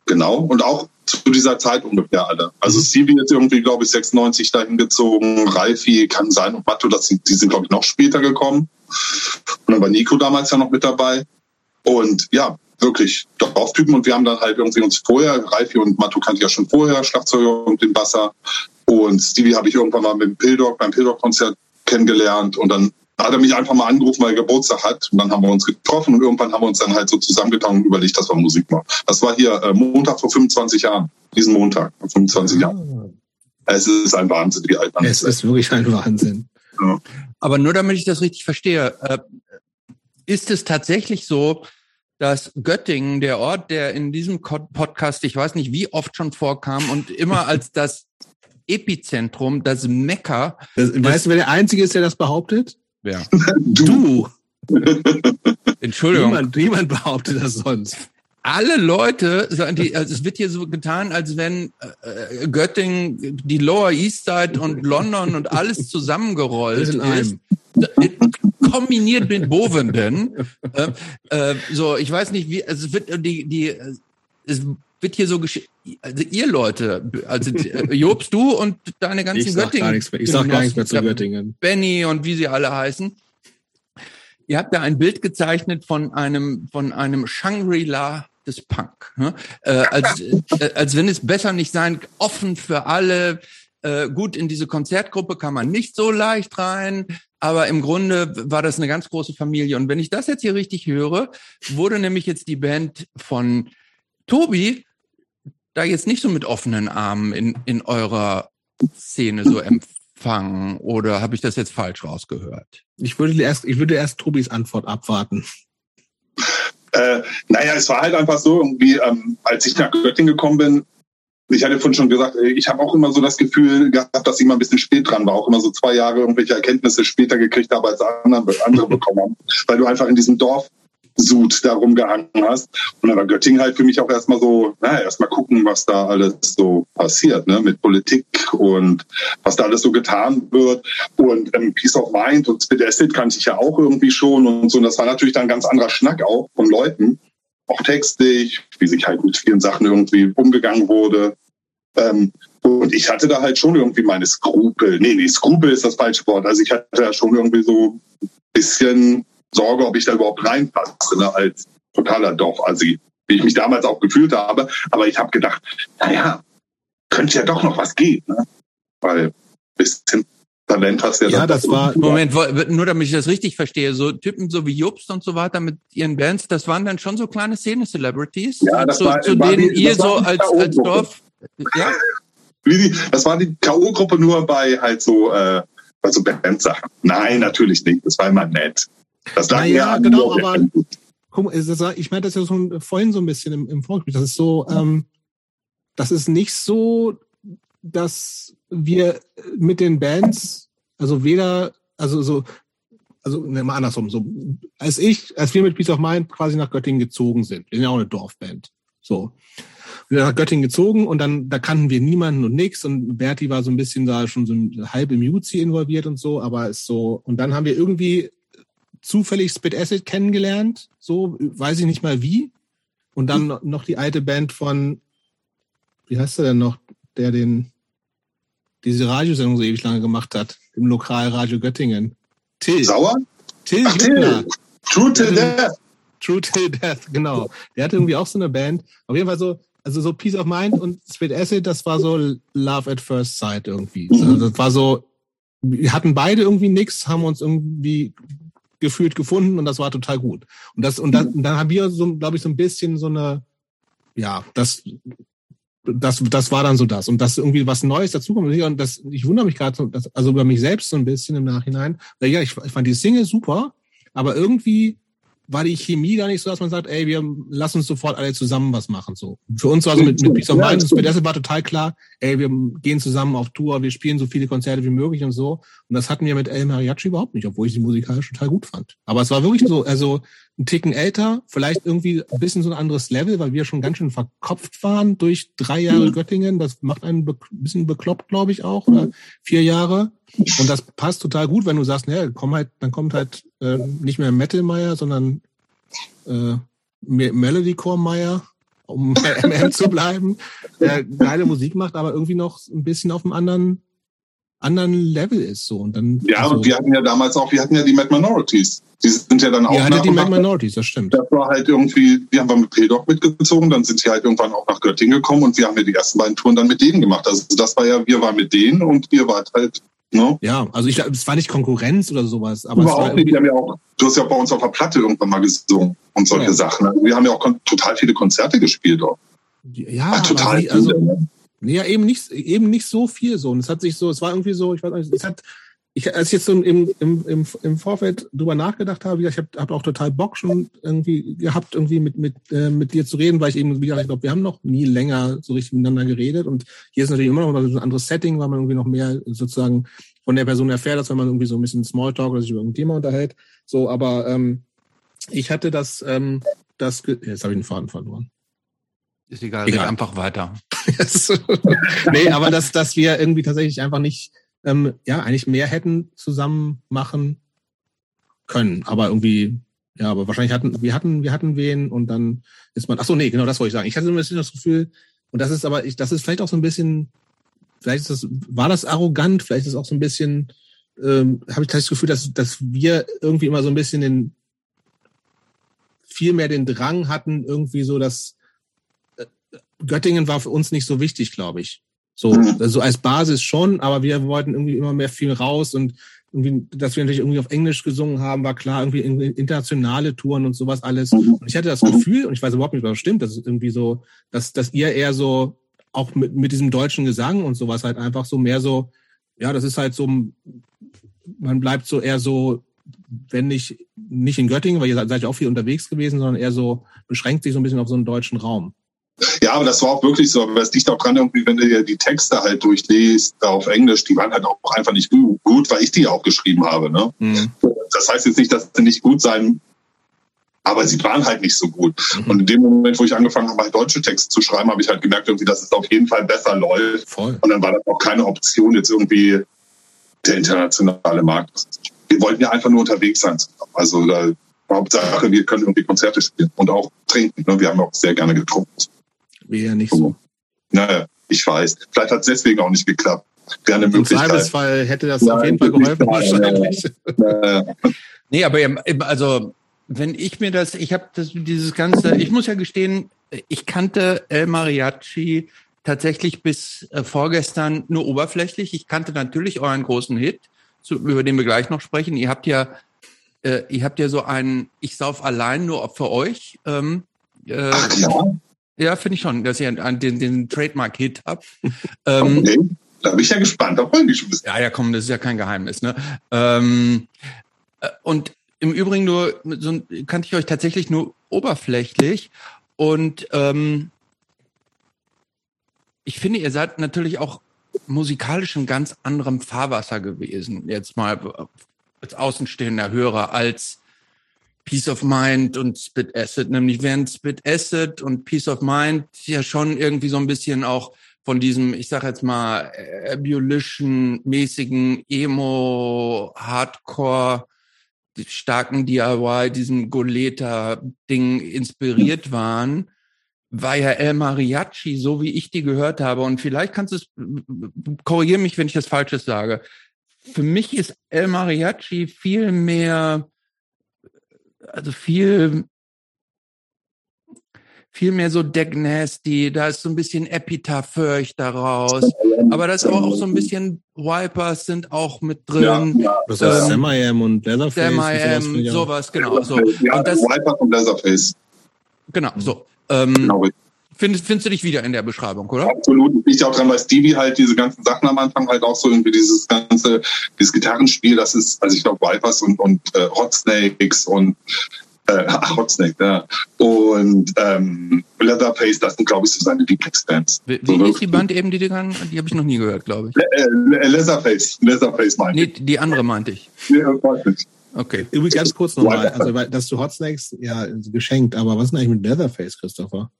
Genau. Und auch zu dieser Zeit ungefähr alle. Also Stevie ist irgendwie, glaube ich, 96 dahin gezogen. Ralfi kann sein und Matto, das die sind, glaube ich, noch später gekommen. Und dann war Nico damals ja noch mit dabei. Und ja, wirklich Dorftypen. Und wir haben dann halt irgendwie uns vorher, Ralfi und Matto kannte ich ja schon vorher, Schlagzeuger und den Basser. Und Stevie habe ich irgendwann mal mit dem Pildog, beim Pildog-Konzert kennengelernt. Und dann hat er mich einfach mal angerufen, weil er Geburtstag hat. Und dann haben wir uns getroffen und irgendwann haben wir uns dann halt so zusammengetan und überlegt, dass wir Musik machen. Das war hier äh, Montag vor 25 Jahren. Diesen Montag vor 25 Jahren. Es ist ein Wahnsinn, wie alt man Es ist. ist wirklich ein Wahnsinn. Aber nur damit ich das richtig verstehe, äh, ist es tatsächlich so, dass Göttingen, der Ort, der in diesem Podcast, ich weiß nicht wie oft schon vorkam und immer *laughs* als das Epizentrum, das Mekka, Das, weißt du, wer der Einzige ist, der das behauptet? ja, *laughs* Du. Entschuldigung, Niemand, niemand behauptet das sonst. Alle Leute, die, also es wird hier so getan, als wenn äh, Göttingen, die Lower East Side und London und alles zusammengerollt *laughs* in ist. einem. kombiniert mit Bovenden. Äh, äh, so, ich weiß nicht, wie, also es wird die, die, äh, es wird hier so gesch also ihr Leute, also äh, Jobst, du und deine ganzen Ich sag Göttingen. gar nichts mehr. Ich sag gar nichts mehr zu Göttingen. Benny und wie sie alle heißen. Ihr habt da ein Bild gezeichnet von einem, von einem Shangri-La des Punk. Ne? Äh, als, äh, als wenn es besser nicht sein, offen für alle. Äh, gut, in diese Konzertgruppe kann man nicht so leicht rein, aber im Grunde war das eine ganz große Familie. Und wenn ich das jetzt hier richtig höre, wurde nämlich jetzt die Band von Tobi da jetzt nicht so mit offenen Armen in, in eurer Szene so empfangen. Oder habe ich das jetzt falsch rausgehört? Ich würde erst, ich würde erst Tobis Antwort abwarten. Äh, naja, es war halt einfach so, irgendwie, ähm, als ich nach Göttingen gekommen bin, ich hatte vorhin schon gesagt, äh, ich habe auch immer so das Gefühl gehabt, dass ich mal ein bisschen spät dran war, auch immer so zwei Jahre irgendwelche Erkenntnisse später gekriegt habe, als andere, andere bekommen haben. Weil du einfach in diesem Dorf Sud darum gehangen hast. Und dann war Göttingen halt für mich auch erstmal so, naja, erstmal gucken, was da alles so passiert, ne, mit Politik und was da alles so getan wird. Und ähm, Peace of Mind und Spit Acid kannte ich ja auch irgendwie schon und so. Und das war natürlich dann ein ganz anderer Schnack auch von Leuten, auch textig, wie sich halt mit vielen Sachen irgendwie umgegangen wurde. Ähm, und ich hatte da halt schon irgendwie meine Skrupel. Nee, nee, Skrupel ist das falsche Wort. Also ich hatte da schon irgendwie so ein bisschen Sorge, ob ich da überhaupt reinpasse, ne, als totaler Dorfassi, wie ich mich damals auch gefühlt habe. Aber ich habe gedacht, naja, könnte ja doch noch was gehen, ne? Weil bisschen Talent hast ja. Ja, das war. Moment, nur damit ich das richtig verstehe, so Typen so wie Jobst und so weiter mit ihren Bands, das waren dann schon so kleine Szene-Celebrities, ja, das zu, war, zu war denen die, ihr so als, als Dorf. Ja. Das war die K.O.-Gruppe nur bei halt so, äh, bei so Bandsachen. Nein, natürlich nicht. Das war immer nett. Das lag ja, genau, aber ich meine das ja so vorhin so ein bisschen im, im Vorgespräch. Das ist so, ähm, das ist nicht so, dass wir mit den Bands, also weder, also so, also ne, mal andersrum, so als ich, als wir mit Peace of Mind quasi nach Göttingen gezogen sind, wir sind ja auch eine Dorfband, so. Wir sind nach Göttingen gezogen und dann, da kannten wir niemanden und nix und Berti war so ein bisschen da schon so halb im Jutzi involviert und so, aber ist so, und dann haben wir irgendwie zufällig Spit Acid kennengelernt, so weiß ich nicht mal wie. Und dann hm. noch die alte Band von, wie heißt er denn noch, der den diese Radiosendung so ewig lange gemacht hat, im Lokalradio Göttingen. Till. Sauer? Till Ach, Till. True Till Death. True Till Death, genau. Der hatte irgendwie auch so eine Band. Auf jeden Fall so, also so Peace of Mind und Spit Acid, das war so Love at First Sight irgendwie. Also das war so, wir hatten beide irgendwie nix, haben uns irgendwie gefühlt gefunden und das war total gut. Und das und, das, und dann haben wir so, glaube ich, so ein bisschen so eine, ja, das das, das war dann so das. Und dass irgendwie was Neues dazukommt. Und das, ich wundere mich gerade, also über mich selbst so ein bisschen im Nachhinein. Weil ja, ich, ich fand die Single super, aber irgendwie war die Chemie da nicht so, dass man sagt, ey, wir lassen uns sofort alle zusammen was machen. So für uns war so mit, mit Peace of Mind, ja, das war total klar, ey, wir gehen zusammen auf Tour, wir spielen so viele Konzerte wie möglich und so. Und das hatten wir mit El Mariachi überhaupt nicht, obwohl ich sie musikalisch total gut fand. Aber es war wirklich so, also ein Ticken älter, vielleicht irgendwie ein bisschen so ein anderes Level, weil wir schon ganz schön verkopft waren durch drei Jahre mhm. Göttingen. Das macht einen ein bisschen bekloppt, glaube ich auch, oder vier Jahre. Und das passt total gut, wenn du sagst, naja, komm halt, dann kommt halt äh, nicht mehr Metal Meier, sondern äh, Melodycore Meier, um bei MM zu bleiben, der geile Musik macht, aber irgendwie noch ein bisschen auf einem anderen anderen Level ist so und dann ja also, und wir hatten ja damals auch wir hatten ja die Mad Minorities die sind ja dann auch ja die Mad Minorities das stimmt das war halt irgendwie die haben wir mit P-Dog mitgezogen dann sind sie halt irgendwann auch nach Göttingen gekommen und wir haben ja die ersten beiden Touren dann mit denen gemacht also das war ja wir waren mit denen und ihr wart halt No? Ja, also ich es war nicht Konkurrenz oder sowas, aber Überhaupt es war nicht. Wir haben ja auch, du hast ja bei uns auf der Platte irgendwann mal gesungen und solche ja. Sachen. Also wir haben ja auch total viele Konzerte gespielt dort. Ja, Ach, total viele. Also, ne? Ja, eben nicht, eben nicht so viel so. Und es hat sich so, es war irgendwie so, ich weiß nicht, es hat, ich, als ich jetzt so im, im, im, im Vorfeld drüber nachgedacht habe, ich habe hab auch total Bock schon irgendwie gehabt, irgendwie mit, mit, äh, mit dir zu reden, weil ich eben, wie gesagt, ich glaube, wir haben noch nie länger so richtig miteinander geredet. Und hier ist natürlich immer noch ein anderes Setting, weil man irgendwie noch mehr sozusagen von der Person erfährt, als wenn man irgendwie so ein bisschen Smalltalk oder sich über ein Thema unterhält. So, aber ähm, ich hatte das, ähm, das, jetzt habe ich den Faden verloren. Ist egal, egal. einfach weiter. *laughs* nee, aber dass, dass wir irgendwie tatsächlich einfach nicht ähm, ja, eigentlich mehr hätten zusammen machen können. Aber irgendwie, ja, aber wahrscheinlich hatten, wir hatten, wir hatten wen und dann ist man, ach so, nee, genau das wollte ich sagen. Ich hatte ein bisschen das Gefühl, und das ist aber, ich, das ist vielleicht auch so ein bisschen, vielleicht ist das, war das arrogant, vielleicht ist es auch so ein bisschen, ähm, habe ich das Gefühl, dass, dass wir irgendwie immer so ein bisschen den, viel mehr den Drang hatten, irgendwie so, dass Göttingen war für uns nicht so wichtig, glaube ich. So, also als Basis schon, aber wir wollten irgendwie immer mehr viel raus und irgendwie, dass wir natürlich irgendwie auf Englisch gesungen haben, war klar, irgendwie internationale Touren und sowas alles. Und ich hatte das Gefühl, und ich weiß überhaupt nicht, was stimmt, das ist irgendwie so, dass, dass ihr eher so, auch mit, mit diesem deutschen Gesang und sowas halt einfach so mehr so, ja, das ist halt so, man bleibt so eher so, wenn nicht, nicht in Göttingen, weil ihr seid ja auch viel unterwegs gewesen, sondern eher so, beschränkt sich so ein bisschen auf so einen deutschen Raum. Ja, aber das war auch wirklich so. Aber es liegt auch dran, irgendwie, wenn du dir die Texte halt durchliest auf Englisch, die waren halt auch einfach nicht gut, weil ich die auch geschrieben habe. Ne? Mhm. Das heißt jetzt nicht, dass sie nicht gut sein aber sie waren halt nicht so gut. Mhm. Und in dem Moment, wo ich angefangen habe, halt deutsche Texte zu schreiben, habe ich halt gemerkt, irgendwie, dass es auf jeden Fall besser läuft. Voll. Und dann war das auch keine Option, jetzt irgendwie der internationale Markt. Wir wollten ja einfach nur unterwegs sein. Also da, Hauptsache, wir können irgendwie Konzerte spielen und auch trinken. Ne? Wir haben auch sehr gerne getrunken. Wäre nicht so. Naja, ich weiß. Vielleicht hat es deswegen auch nicht geklappt. Gerne Im Zweifelsfall hätte das ja, auf jeden Fall geholfen. Wahrscheinlich. Ja, ja. *laughs* nee, aber also wenn ich mir das, ich habe das dieses ganze, ich muss ja gestehen, ich kannte El Mariachi tatsächlich bis äh, vorgestern nur oberflächlich. Ich kannte natürlich euren großen Hit, zu, über den wir gleich noch sprechen. Ihr habt ja, äh, ihr habt ja so einen Ich sauf allein nur für euch. Ähm, äh, Ach, ja. Ja, finde ich schon, dass ihr einen, den, den Trademark-Hit habt. Ähm, okay. Da bin ich ja gespannt, da freue ich schon ein bisschen. Ja, ja, komm, das ist ja kein Geheimnis. Ne? Ähm, äh, und im Übrigen nur, so, kannte ich euch tatsächlich nur oberflächlich. Und ähm, ich finde, ihr seid natürlich auch musikalisch in ganz anderem Fahrwasser gewesen. Jetzt mal als außenstehender Hörer als Peace of Mind und Spit Acid. Nämlich während Spit Acid und Peace of Mind ja schon irgendwie so ein bisschen auch von diesem, ich sag jetzt mal, Abolition-mäßigen Emo, Hardcore, starken DIY, diesem Goleta-Ding inspiriert *laughs* waren, war ja El Mariachi, so wie ich die gehört habe. Und vielleicht kannst du es, korrigiere mich, wenn ich das Falsches sage. Für mich ist El Mariachi viel mehr, also viel viel mehr so Deck Nasty, da ist so ein bisschen Epitaph daraus. Aber da ist aber auch so ein bisschen Wipers sind auch mit drin. Ja, ja. Das ist ähm, Sam und Leatherface. Sam sowas, sowas, genau. So. Ja, und das, Wipers und Leatherface. Genau, so. Ähm, genau. Findest, findest du dich wieder in der Beschreibung, oder? Absolut. Liegt auch dran, weil Stevie halt diese ganzen Sachen am Anfang halt auch so irgendwie dieses ganze, dieses Gitarrenspiel, das ist, also ich glaube, Vipers und, und äh, Hot Snakes und äh, *laughs* Hotsnake, ja. Und ähm, Leatherface, das sind, glaube ich, so seine Lieblingsbands. Wie, wie so, ist die Band eben, die die kann? Die habe ich noch nie gehört, glaube ich. Äh, Leatherface, Leatherface meinte nee, die andere meinte ich. Ja, ich. Okay. Übrigens ganz kurz nochmal, also dass du Hotsnakes ja geschenkt, aber was ist denn eigentlich mit Leatherface, Christopher?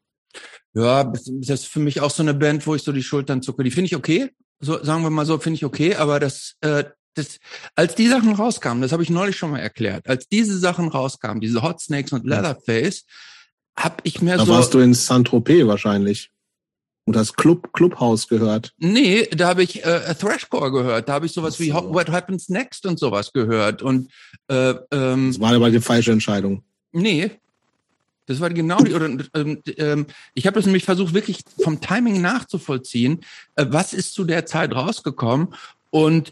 Ja, das ist für mich auch so eine Band, wo ich so die Schultern zucke. Die finde ich okay, so sagen wir mal so, finde ich okay, aber das äh, das, als die Sachen rauskamen, das habe ich neulich schon mal erklärt, als diese Sachen rauskamen, diese Hot Snakes und Leatherface, habe ich mir da so. Da warst du in Saint-Tropez wahrscheinlich. Und das Club, Clubhaus gehört. Nee, da habe ich äh, Thrashcore gehört. Da habe ich sowas so. wie What Happens Next und sowas gehört. Und äh, ähm, das war aber die falsche Entscheidung. Nee. Das war genau die, oder ähm, ähm, ich habe das nämlich versucht, wirklich vom Timing nachzuvollziehen. Äh, was ist zu der Zeit rausgekommen? Und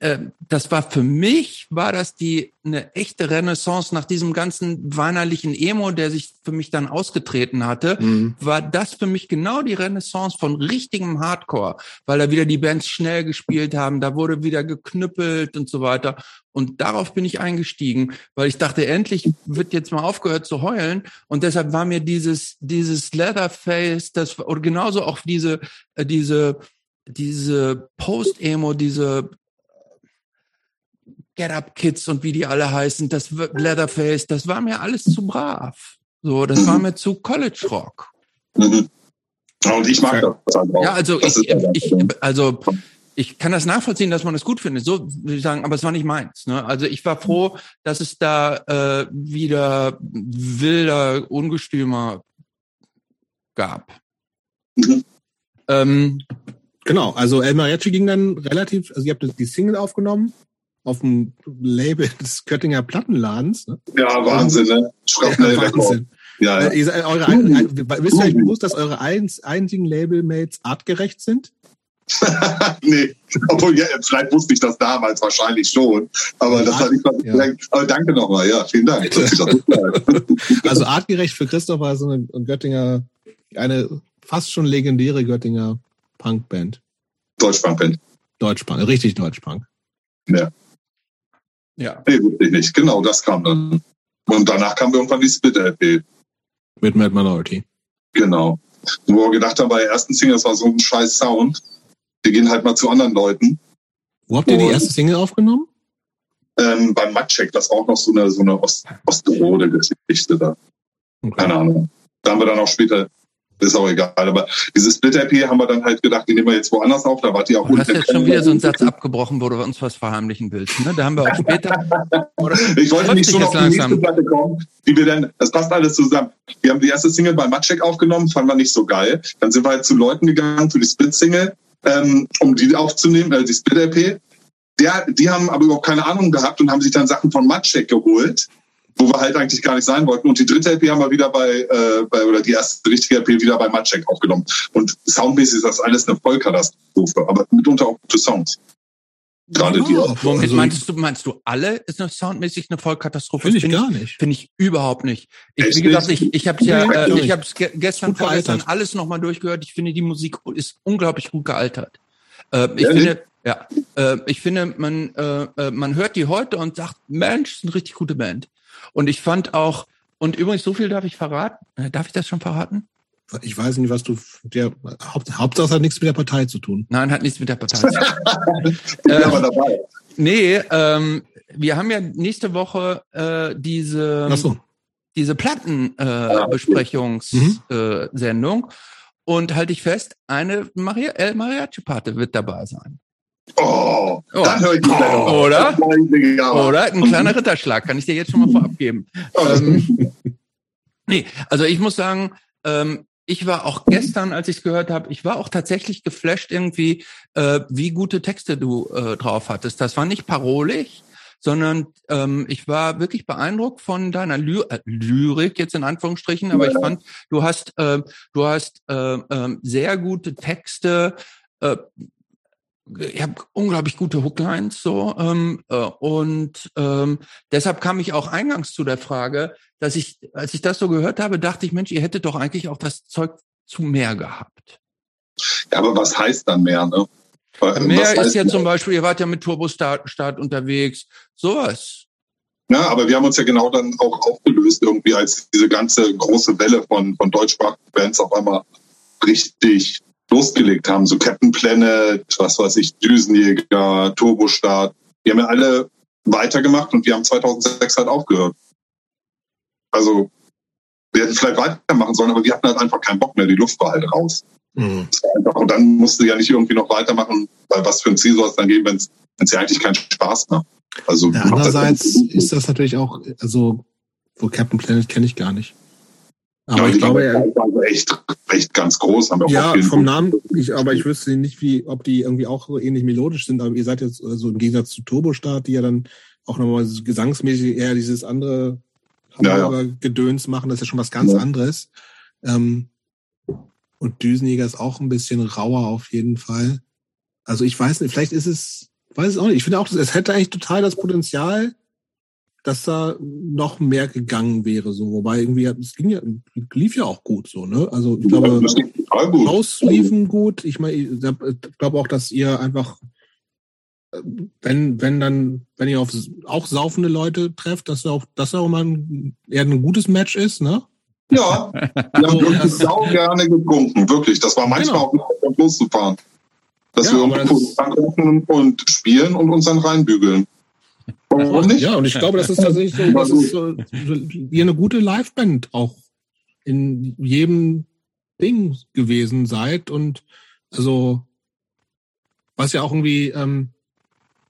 äh, das war für mich, war das die eine echte Renaissance nach diesem ganzen weinerlichen Emo, der sich für mich dann ausgetreten hatte, mhm. war das für mich genau die Renaissance von richtigem Hardcore, weil da wieder die Bands schnell gespielt haben, da wurde wieder geknüppelt und so weiter. Und darauf bin ich eingestiegen, weil ich dachte, endlich wird jetzt mal aufgehört zu heulen. Und deshalb war mir dieses, dieses Leatherface, das, oder genauso auch diese, äh, diese, diese Post-Emo, diese Get Up Kids und wie die alle heißen, das Leatherface, das war mir alles zu brav. So, das war mir zu College Rock. Mhm. Und ich mag das halt auch. Ja, also ich, ich, also ich kann das nachvollziehen, dass man das gut findet. So würde ich sagen, aber es war nicht meins. Ne? Also ich war froh, dass es da äh, wieder wilder Ungestümer gab. Mhm. Ähm, genau, also El Mariachi ging dann relativ, also ihr habt die Single aufgenommen, auf dem Label des Göttinger Plattenladens. Ne? Ja, Wahnsinn, ne? Schrapnell ja, Wahnsinn. Ja, ja. Äh, ihr seid, eure, ein, ein, wisst ihr euch bewusst, dass eure eins, einzigen Labelmates artgerecht sind? *laughs* nee, obwohl, ja, vielleicht wusste ich das damals wahrscheinlich schon, aber das hat ich mal ja. Aber danke nochmal, ja, vielen Dank. *laughs* also artgerecht für Christopher ist eine Göttinger, eine fast schon legendäre Göttinger Punkband. Deutschpunkband. Deutschpunk, richtig Deutschpunk. Ja. Ja. Nee, wusste ich nicht. Genau, das kam dann. Und danach kam irgendwann die Split-LP. Mit Mad Minority. Genau. Wo wir gedacht haben, bei der ersten Single, das war so ein scheiß Sound. Wir gehen halt mal zu anderen Leuten. Wo habt ihr die erste Single aufgenommen? ähm, beim Matschek, das auch noch so eine, so eine Ost Ostrode-Geschichte da. Okay. Keine Ahnung. Da haben wir dann auch später ist auch egal. Aber dieses Split-IP haben wir dann halt gedacht, die nehmen wir jetzt woanders auf. Da war die auch Du hast jetzt schon wieder so einen Satz abgebrochen, wo du uns was verheimlichen willst. Ne? Da haben wir auch später. *laughs* ich wollte nicht schon auf die nächste Platte kommen, die wir dann, das passt alles zusammen. Wir haben die erste Single bei Matschek aufgenommen, fanden wir nicht so geil. Dann sind wir halt zu Leuten gegangen für die Split-Single, ähm, um die aufzunehmen, äh, die Split-IP. Der, die haben aber überhaupt keine Ahnung gehabt und haben sich dann Sachen von Matschek geholt wo wir halt eigentlich gar nicht sein wollten. Und die dritte LP haben wir wieder bei, äh, bei oder die erste richtige LP wieder bei Matchcheck aufgenommen. Und soundmäßig ist das alles eine Vollkatastrophe, aber mitunter auch gute Songs. Gerade die. Moment, also meinst du, meinst du alle ist eine soundmäßig eine Vollkatastrophe? Finde ich find gar nicht. Finde ich überhaupt nicht. Ich, wie gesagt, ich, ich habe ja, äh, ich habe gestern, vorgestern alles nochmal durchgehört. Ich finde, die Musik ist unglaublich gut gealtert. Äh, ich ja, finde, ja, äh, ich finde, man, äh, äh, man hört die heute und sagt, Mensch, ist eine richtig gute Band. Und ich fand auch, und übrigens, so viel darf ich verraten. Äh, darf ich das schon verraten? Ich weiß nicht, was du, der, Haupt, Hauptsache hat nichts mit der Partei zu tun. Nein, hat nichts mit der Partei zu tun. *laughs* ich äh, aber dabei. Nee, ähm, wir haben ja nächste Woche äh, diese, so. diese Plattenbesprechungssendung. Äh, mhm. äh, und halte ich fest, eine Maria, El Mariachi-Pate wird dabei sein. Oh, oh. dann höre ich die oh, Oder? Oder? Ein kleiner Ritterschlag, kann ich dir jetzt schon mal vorab geben. Oh, ähm, nee, also ich muss sagen, ähm, ich war auch gestern, als ich es gehört habe, ich war auch tatsächlich geflasht irgendwie, äh, wie gute Texte du äh, drauf hattest. Das war nicht parolig, sondern ähm, ich war wirklich beeindruckt von deiner Ly äh, Lyrik jetzt in Anführungsstrichen, aber ich fand, du hast äh, du hast äh, äh, sehr gute Texte, äh, ich habe unglaublich gute Hooklines so ähm, äh, und ähm, deshalb kam ich auch eingangs zu der Frage, dass ich, als ich das so gehört habe, dachte ich, Mensch, ihr hättet doch eigentlich auch das Zeug zu mehr gehabt. Ja, aber was heißt dann mehr? Ne? Mehr ist ja mehr? zum Beispiel, ihr wart ja mit Turbostart Start unterwegs, sowas. Ja, aber wir haben uns ja genau dann auch aufgelöst irgendwie, als diese ganze große Welle von, von deutschsprachigen Bands auf einmal richtig losgelegt haben, so Captain Planet, was weiß ich, Düsenjäger, Turbostart. Die haben ja alle weitergemacht und wir haben 2006 halt aufgehört. Also wir hätten vielleicht weitermachen sollen, aber wir hatten halt einfach keinen Bock mehr. Die Luft war halt raus. Mhm. Und dann musste ja nicht irgendwie noch weitermachen, weil was für ein Ziel soll es dann geben, wenn es ja eigentlich keinen Spaß macht. Also ja, andererseits ist das natürlich auch, also wo Captain Planet kenne ich gar nicht. Aber ja, ich glaube, er also echt, echt ganz groß. Haben wir ja, vom Namen, ich, aber ich wüsste nicht, wie, ob die irgendwie auch so ähnlich melodisch sind. Aber ihr seid jetzt also im Gegensatz zu Turbostart, die ja dann auch nochmal gesangsmäßig eher dieses andere ja, ja. Gedöns machen. Das ist ja schon was ganz anderes. Ähm, und Düsenjäger ist auch ein bisschen rauer auf jeden Fall. Also ich weiß nicht, vielleicht ist es, weiß es auch nicht. Ich finde auch, es hätte eigentlich total das Potenzial, dass da noch mehr gegangen wäre, so. Wobei irgendwie, es ging ja, lief ja auch gut, so, ne? Also, ich glaube, Haus liefen gut. Ich meine, ich glaube auch, dass ihr einfach, wenn, wenn dann, wenn ihr auf auch saufende Leute trefft, dass auch, dass auch mal ein, eher ein gutes Match ist, ne? Ja, wir haben wirklich *laughs* sau gerne getrunken, wirklich. Das war manchmal genau. auch loszufahren. Dass ja, wir uns angucken und spielen und uns dann reinbügeln. Warum nicht? Ja, und ich glaube, das ist tatsächlich so, das ist so, ihr eine gute Liveband auch in jedem Ding gewesen seid und also was ja auch irgendwie, ähm,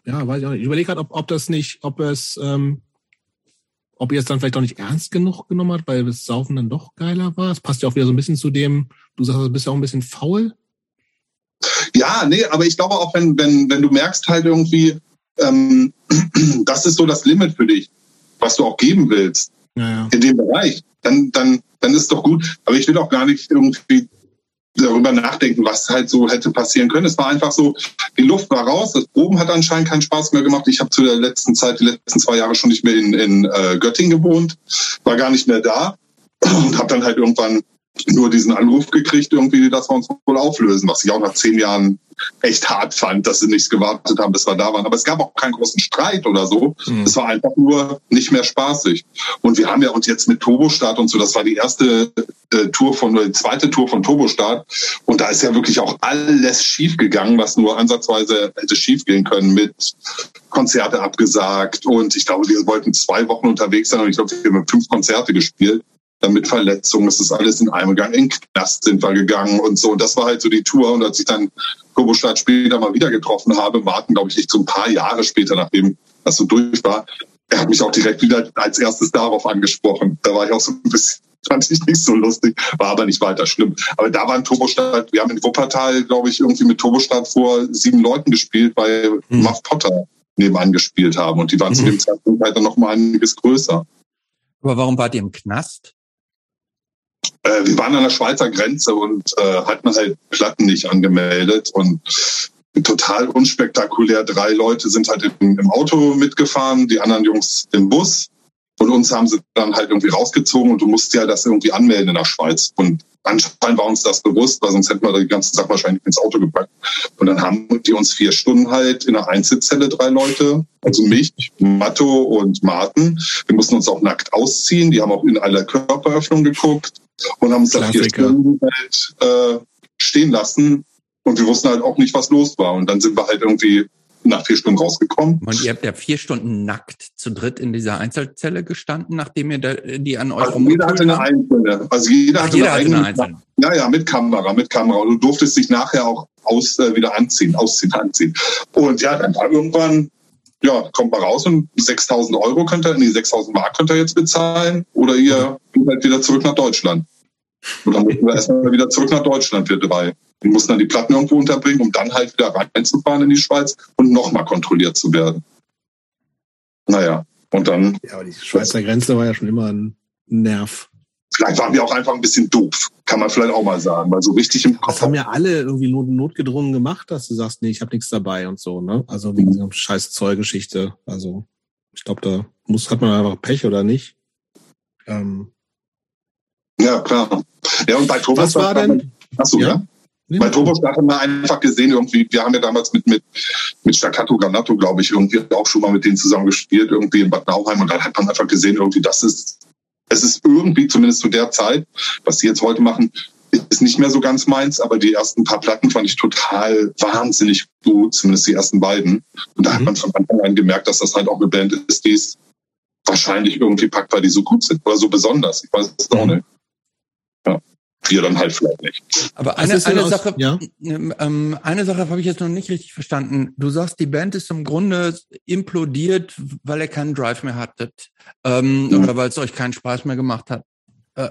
ja, weiß ich auch nicht. Ich überlege gerade, ob, ob das nicht, ob es, ähm, ob ihr es dann vielleicht auch nicht ernst genug genommen habt, weil das Saufen dann doch geiler war. Es passt ja auch wieder so ein bisschen zu dem, du sagst, du bist ja auch ein bisschen faul. Ja, nee, aber ich glaube auch, wenn, wenn, wenn du merkst halt irgendwie, ähm, *clears throat* das ist so das Limit für dich, was du auch geben willst ja, ja. in dem Bereich, dann, dann, dann ist doch gut. Aber ich will auch gar nicht irgendwie darüber nachdenken, was halt so hätte passieren können. Es war einfach so, die Luft war raus, das Proben hat anscheinend keinen Spaß mehr gemacht. Ich habe zu der letzten Zeit, die letzten zwei Jahre schon nicht mehr in, in äh, Göttingen gewohnt, war gar nicht mehr da *clears throat* und habe dann halt irgendwann nur diesen Anruf gekriegt, irgendwie, dass wir uns wohl auflösen, was ich auch nach zehn Jahren echt hart fand, dass sie nichts gewartet haben, bis wir da waren. Aber es gab auch keinen großen Streit oder so. Mhm. Es war einfach nur nicht mehr spaßig. Und wir haben ja uns jetzt mit Turbostart und so, das war die erste äh, Tour von, die zweite Tour von Turbostart. Und da ist ja wirklich auch alles schief gegangen, was nur ansatzweise hätte schief gehen können mit Konzerte abgesagt. Und ich glaube, wir wollten zwei Wochen unterwegs sein und ich glaube, wir haben fünf Konzerte gespielt dann mit Verletzungen, es ist alles in einem gegangen, in den Knast sind wir gegangen und so. Und das war halt so die Tour. Und als ich dann Turbostadt später mal wieder getroffen habe, warten, glaube ich, echt so ein paar Jahre später, nachdem das so durch war, er hat mich auch direkt wieder als erstes darauf angesprochen. Da war ich auch so ein bisschen, *laughs* fand ich nicht so lustig, war aber nicht weiter schlimm. Aber da war ein Turbostadt, wir haben in Wuppertal, glaube ich, irgendwie mit Turbostadt vor sieben Leuten gespielt, weil mhm. Muff Potter nebenan gespielt haben. Und die waren mhm. zu dem Zeitpunkt halt dann noch mal einiges größer. Aber warum wart ihr im Knast? Äh, wir waren an der Schweizer Grenze und äh, hatten halt Platten nicht angemeldet und total unspektakulär. Drei Leute sind halt im, im Auto mitgefahren, die anderen Jungs im Bus. Und uns haben sie dann halt irgendwie rausgezogen und du musst ja das irgendwie anmelden in der Schweiz. Und anscheinend war uns das bewusst, weil sonst hätten wir die ganze Sache wahrscheinlich ins Auto gepackt. Und dann haben die uns vier Stunden halt in einer Einzelzelle drei Leute, also mich, Matto und Martin. Wir mussten uns auch nackt ausziehen. Die haben auch in alle Körperöffnungen geguckt und haben uns da vier Stunden halt äh, stehen lassen. Und wir wussten halt auch nicht, was los war. Und dann sind wir halt irgendwie nach vier Stunden rausgekommen. Und ihr habt ja vier Stunden nackt zu dritt in dieser Einzelzelle gestanden, nachdem ihr da, die an euch also jeder hatte eine Einzelne. Also jeder, Ach, hatte, jeder eine hatte eine Einzelne. Ja, ja, mit Kamera, mit Kamera. Und du durftest dich nachher auch aus, äh, wieder anziehen, ausziehen, anziehen. Und ja, dann war irgendwann, ja, kommt mal raus und 6000 Euro könnt ihr, nee, 6000 Mark könnt ihr jetzt bezahlen oder ihr geht halt wieder zurück nach Deutschland. Und dann mussten wir erstmal wieder zurück nach Deutschland, wir drei. Wir mussten dann die Platten irgendwo unterbringen, um dann halt wieder reinzufahren in die Schweiz und nochmal kontrolliert zu werden. Naja, und dann. Ja, aber die Schweizer Grenze war ja schon immer ein Nerv. Vielleicht waren wir auch einfach ein bisschen doof, kann man vielleicht auch mal sagen, weil so richtig im Kopf. Das haben ja alle irgendwie not, notgedrungen gemacht, dass du sagst, nee, ich habe nichts dabei und so, ne? Also wegen dieser scheiß Zollgeschichte. Also ich glaube, da muss hat man einfach Pech oder nicht. Ähm, ja, klar. Ja, und bei Thomas. Was war denn? Achso, ja? ja? Bei Turbo haben wir einfach gesehen, irgendwie, wir haben ja damals mit, mit, mit Staccato Granato, glaube ich, irgendwie auch schon mal mit denen zusammen gespielt, irgendwie in Bad Nauheim. Und dann hat man einfach gesehen, irgendwie, das ist, es ist irgendwie, zumindest zu der Zeit, was sie jetzt heute machen, ist nicht mehr so ganz meins, aber die ersten paar Platten fand ich total wahnsinnig gut, zumindest die ersten beiden. Und da mhm. hat man von Anfang an gemerkt, dass das halt auch eine Band ist, die es wahrscheinlich irgendwie packt, weil die so gut sind oder so besonders. Ich weiß es mhm. auch nicht. Wir dann halt vielleicht nicht. Aber eine, eine Sache, ja? ähm, eine Sache habe ich jetzt noch nicht richtig verstanden. Du sagst, die Band ist im Grunde implodiert, weil ihr keinen Drive mehr hattet ähm, mhm. oder weil es euch keinen Spaß mehr gemacht hat. Äh,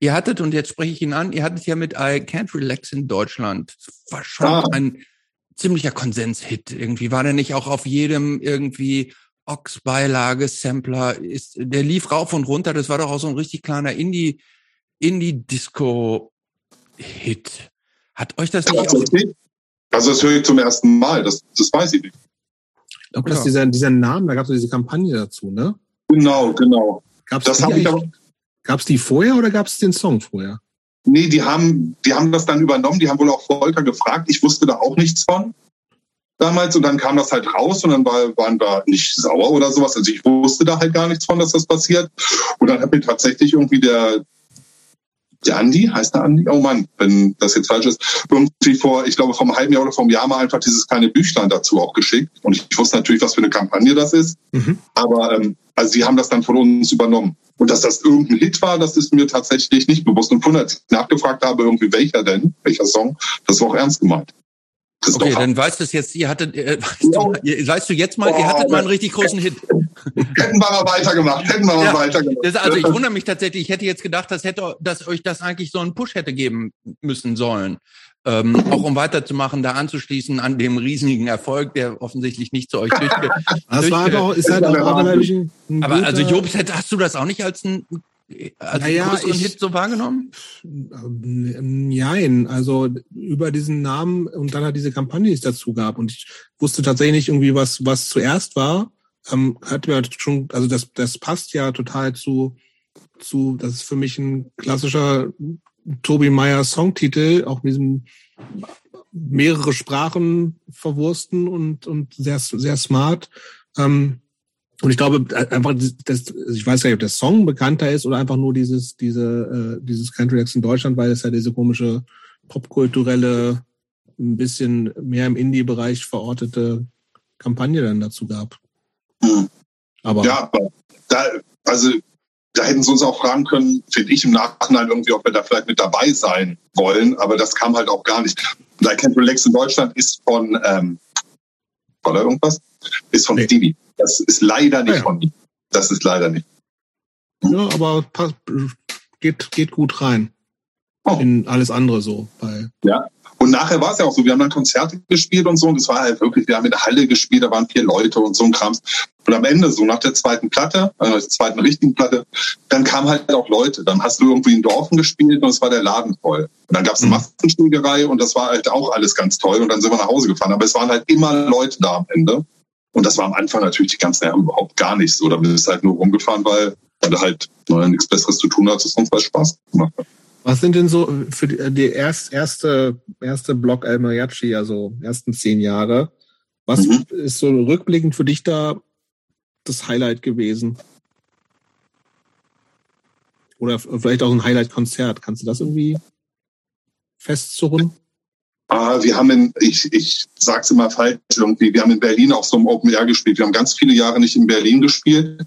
ihr hattet, und jetzt spreche ich ihn an, ihr hattet ja mit I Can't Relax in Deutschland, war schon ah. ein ziemlicher Konsenshit irgendwie. War der nicht auch auf jedem irgendwie Ox-Beilage, Sampler, ist, der lief rauf und runter, das war doch auch so ein richtig kleiner Indie- Indie-Disco-Hit. Hat euch das nicht also, auch... Also das höre ich zum ersten Mal, das, das weiß ich nicht. Ich glaube, dass ja. dieser, dieser Namen, da gab es diese Kampagne dazu, ne? Genau, genau. Gab's das die, ich gab's die vorher oder gab es den Song vorher? Nee, die haben, die haben das dann übernommen, die haben wohl auch Volker gefragt. Ich wusste da auch nichts von damals und dann kam das halt raus und dann war, waren wir nicht sauer oder sowas. Also ich wusste da halt gar nichts von, dass das passiert. Und dann hat mir tatsächlich irgendwie der, der Andi, heißt der Andi? Oh Mann, wenn das jetzt falsch ist, irgendwie vor, ich glaube, vom halben Jahr oder vom Jahr mal einfach dieses kleine Büchlein dazu auch geschickt. Und ich wusste natürlich, was für eine Kampagne das ist. Mhm. Aber ähm, also sie haben das dann von uns übernommen. Und dass das irgendein Hit war, das ist mir tatsächlich nicht bewusst. Und als ich nachgefragt habe, irgendwie welcher denn, welcher Song, das war auch ernst gemeint. Okay, dann weißt du es jetzt, ihr hattet, äh, *laughs* weißt, ja. du, weißt du jetzt mal, oh, ihr hattet mal einen richtig großen Hit. Hätten wir mal weitergemacht, hätten wir mal ja, weitergemacht. Das, also ich wundere mich tatsächlich, ich hätte jetzt gedacht, dass, hätte, dass euch das eigentlich so einen Push hätte geben müssen sollen. Ähm, auch um weiterzumachen, da anzuschließen an dem riesigen Erfolg, der offensichtlich nicht zu euch *laughs* durchgeht. Das war doch, ist halt auch aber, ein, ein aber also Jobs, hast du das auch nicht als ein als naja, größeren ich, Hit so wahrgenommen? Nein, also über diesen Namen und dann hat diese Kampagne, die es dazu gab. Und ich wusste tatsächlich nicht irgendwie, was, was zuerst war. Ähm, hat mir schon, also das, das passt ja total zu, zu, das ist für mich ein klassischer Tobi Meyers Songtitel, auch mit diesem mehrere Sprachen verwursten und, und sehr, sehr smart. Ähm, und ich glaube, einfach, das, ich weiß gar nicht, ob der Song bekannter ist oder einfach nur dieses, diese, äh, dieses Country X in Deutschland, weil es ja diese komische popkulturelle, ein bisschen mehr im Indie-Bereich verortete Kampagne dann dazu gab. Mhm. Aber ja, da, also da hätten sie uns auch fragen können, finde ich im Nachhinein irgendwie, ob wir da vielleicht mit dabei sein wollen, aber das kam halt auch gar nicht. Like and Relax in Deutschland ist von, ähm, oder irgendwas? Ist von nee. Stevie. Das ist leider nicht ja. von ihm. Das ist leider nicht. Ja, aber geht, geht gut rein. Oh. In alles andere so. Ja. Und nachher war es ja auch so, wir haben dann Konzerte gespielt und so, und es war halt wirklich, wir haben in der Halle gespielt, da waren vier Leute und so ein Krams. Und am Ende, so nach der zweiten Platte, äh, der zweiten richtigen Platte, dann kamen halt auch Leute. Dann hast du irgendwie in Dorfen gespielt und es war der Laden voll. Und dann gab es eine mhm. Massenschlägerei und das war halt auch alles ganz toll. Und dann sind wir nach Hause gefahren. Aber es waren halt immer Leute da am Ende. Und das war am Anfang natürlich die ganzen Jahre überhaupt gar nicht so. Da bist du halt nur rumgefahren, weil, weil du halt nichts Besseres zu tun hattest und es Spaß gemacht hat. Was sind denn so für die, die erst, erste, erste Block El Mariachi, also ersten zehn Jahre? Was mhm. ist so rückblickend für dich da das Highlight gewesen? Oder vielleicht auch ein Highlight-Konzert. Kannst du das irgendwie festzurren? Ah, wir haben in, ich, ich sag's immer falsch irgendwie, wir haben in Berlin auf so einem Open Air gespielt. Wir haben ganz viele Jahre nicht in Berlin gespielt.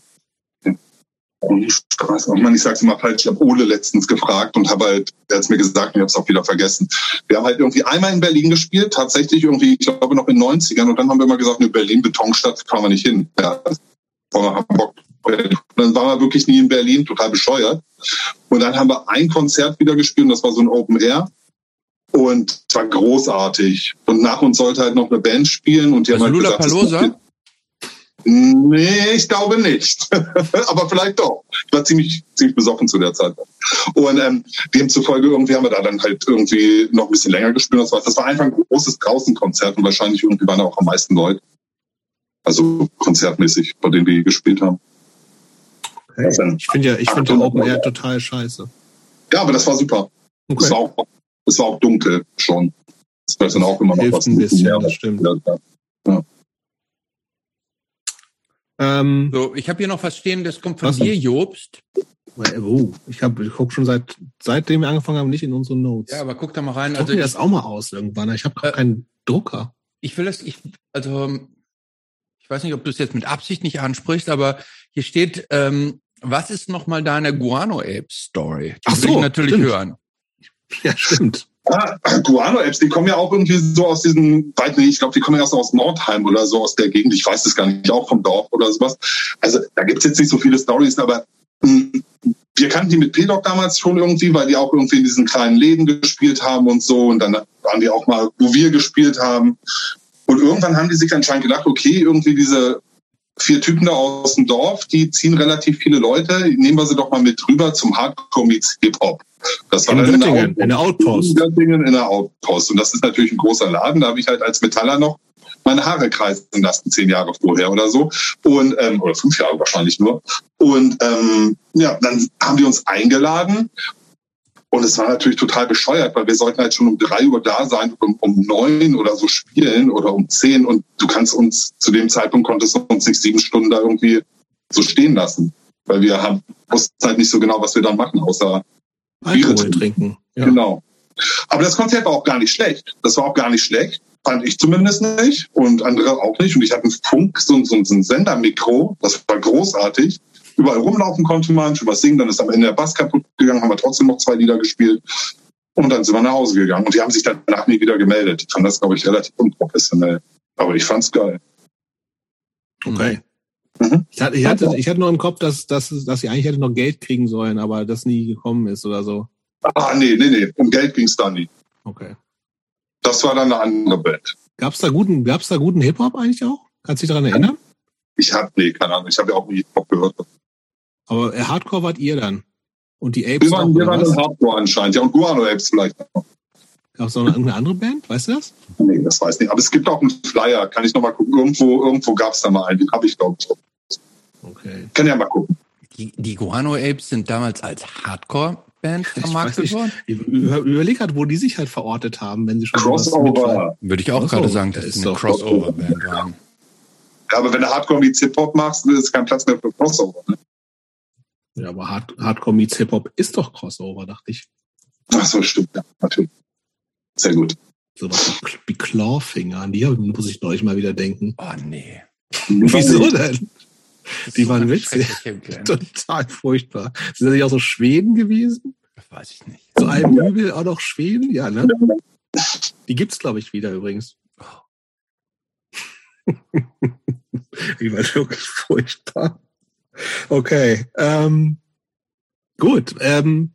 Straße. Ich, sag's immer falsch. Ich habe Ole letztens gefragt und habe halt, er hat's mir gesagt und ich habe es auch wieder vergessen. Wir haben halt irgendwie einmal in Berlin gespielt, tatsächlich irgendwie, ich glaube noch in den 90ern und dann haben wir immer gesagt, ne, Berlin, Betonstadt, kann man nicht hin. Ja, Hamburg. Und dann waren wir wirklich nie in Berlin, total bescheuert. Und dann haben wir ein Konzert wieder gespielt und das war so ein Open Air. Und es war großartig. Und nach uns sollte halt noch eine Band spielen und die also haben halt Lula gesagt, Palosa? Nee, ich glaube nicht. *laughs* Aber vielleicht doch. Ich war ziemlich, ziemlich besoffen zu der Zeit. Und ähm, demzufolge irgendwie haben wir da dann halt irgendwie noch ein bisschen länger gespielt. Das war, das war einfach ein großes Draußenkonzert und wahrscheinlich irgendwie waren da auch am meisten Leute. Also konzertmäßig, bei denen wir gespielt haben. Okay. Ich finde ja, ich finde ja Open Air total scheiße. Ja, aber das war super. Okay. Das, war auch, das war auch dunkel schon. Das war dann auch immer noch Hilft was. Ein bisschen, das stimmt. Ja. Ähm, so, ich habe hier noch was stehen, das kommt von dir, Jobst. Oh, ich habe ich guck schon seit seitdem wir angefangen haben nicht in unsere Notes. Ja, aber guck da mal rein. Also ich das auch mal aus irgendwann. Ich habe äh, keinen Drucker. Ich will das, ich also ich weiß nicht, ob du es jetzt mit Absicht nicht ansprichst, aber hier steht, ähm, was ist nochmal deine Guano Ape Story? Die Ach so, will ich natürlich stimmt. hören. Ja, stimmt. Ah, Guano-Apps, die kommen ja auch irgendwie so aus diesen, weit nicht, ich glaube, die kommen ja erst aus Nordheim oder so aus der Gegend. Ich weiß es gar nicht, auch vom Dorf oder sowas. Also da gibt's jetzt nicht so viele Stories, aber mh, hm, wir kannten die mit P-Dog damals schon irgendwie, weil die auch irgendwie in diesen kleinen Läden gespielt haben und so. Und dann waren die auch mal, wo wir gespielt haben. Und irgendwann haben die sich anscheinend gedacht, okay, irgendwie diese vier Typen da aus dem Dorf, die ziehen relativ viele Leute, nehmen wir sie doch mal mit rüber zum Hardcore Meets Hip-Hop. Das war in dann Göttingen, in der Outpost. In Göttingen in der Outpost. Und das ist natürlich ein großer Laden. Da habe ich halt als Metaller noch meine Haare kreisen lassen, zehn Jahre vorher oder so. Und, ähm, oder fünf Jahre wahrscheinlich nur. Und ähm, ja, dann haben die uns eingeladen. Und es war natürlich total bescheuert, weil wir sollten halt schon um drei Uhr da sein, um, um neun oder so spielen oder um zehn. Und du kannst uns, zu dem Zeitpunkt konntest du uns nicht sieben Stunden da irgendwie so stehen lassen. Weil wir haben, wussten halt nicht so genau, was wir dann machen, außer Alkohol Biere trinken. Ja. Genau. Aber das Konzert war auch gar nicht schlecht. Das war auch gar nicht schlecht. Fand ich zumindest nicht und andere auch nicht. Und ich hatte einen Funk, so, so, so ein Sendermikro. Das war großartig. Überall rumlaufen konnte man, schon was singen. Dann ist am Ende der Bass kaputt gegangen, haben wir trotzdem noch zwei Lieder gespielt. Und dann sind wir nach Hause gegangen. Und die haben sich danach nie wieder gemeldet. Ich fand das, glaube ich, relativ unprofessionell. Aber ich fand's geil. Okay. Mhm. Ich, hatte, ich, hatte, ich hatte nur im Kopf, dass, dass, dass sie eigentlich hätte noch Geld kriegen sollen, aber das nie gekommen ist oder so. Ah, nee, nee, nee. Um Geld ging's da nie. Okay. Das war dann eine andere Band. Gab's da guten, gab's da guten Hip-Hop eigentlich auch? Kannst du dich daran erinnern? Ich hab, nee, keine Ahnung. Ich habe ja auch nie Hip-Hop gehört. Aber Hardcore wart ihr dann? Und die Apes? Wir waren, auch, wir waren Hardcore anscheinend. Ja, und Guano Apes vielleicht noch. Gab es noch irgendeine andere Band? Weißt du das? Nee, das weiß ich nicht. Aber es gibt auch einen Flyer. Kann ich noch mal gucken. Irgendwo, irgendwo gab es da mal einen. Den habe ich, glaube ich. Okay. Kann ja mal gucken. Die, die Guano Apes sind damals als Hardcore Band vermarktet worden? Ich überlege gerade, wo die sich halt verortet haben, wenn sie schon Crossover. Würde ich auch Crossover. gerade sagen, Das ist eine Crossover-Band waren. Ja, aber wenn du Hardcore wie Hip-Hop machst, ist kein Platz mehr für Crossover. Ne? Ja, aber Hard Hardcore meets Hip-Hop ist doch Crossover, dachte ich. Ach so, stimmt. Ja, natürlich. Sehr gut. So was wie- wie Clawfinger, an die muss ich neulich mal wieder denken. Oh nee. Wieso denn? Die So waren witzig. *laughs* Total furchtbar. Sind das nicht auch so Schweden gewesen? Das weiß ich nicht. Zu einem Übel auch noch Schweden? Ja, ne? Die gibt's, glaube ich, wieder übrigens. *laughs* Die war wirklich furchtbar. Okay. Ähm, gut. Ähm,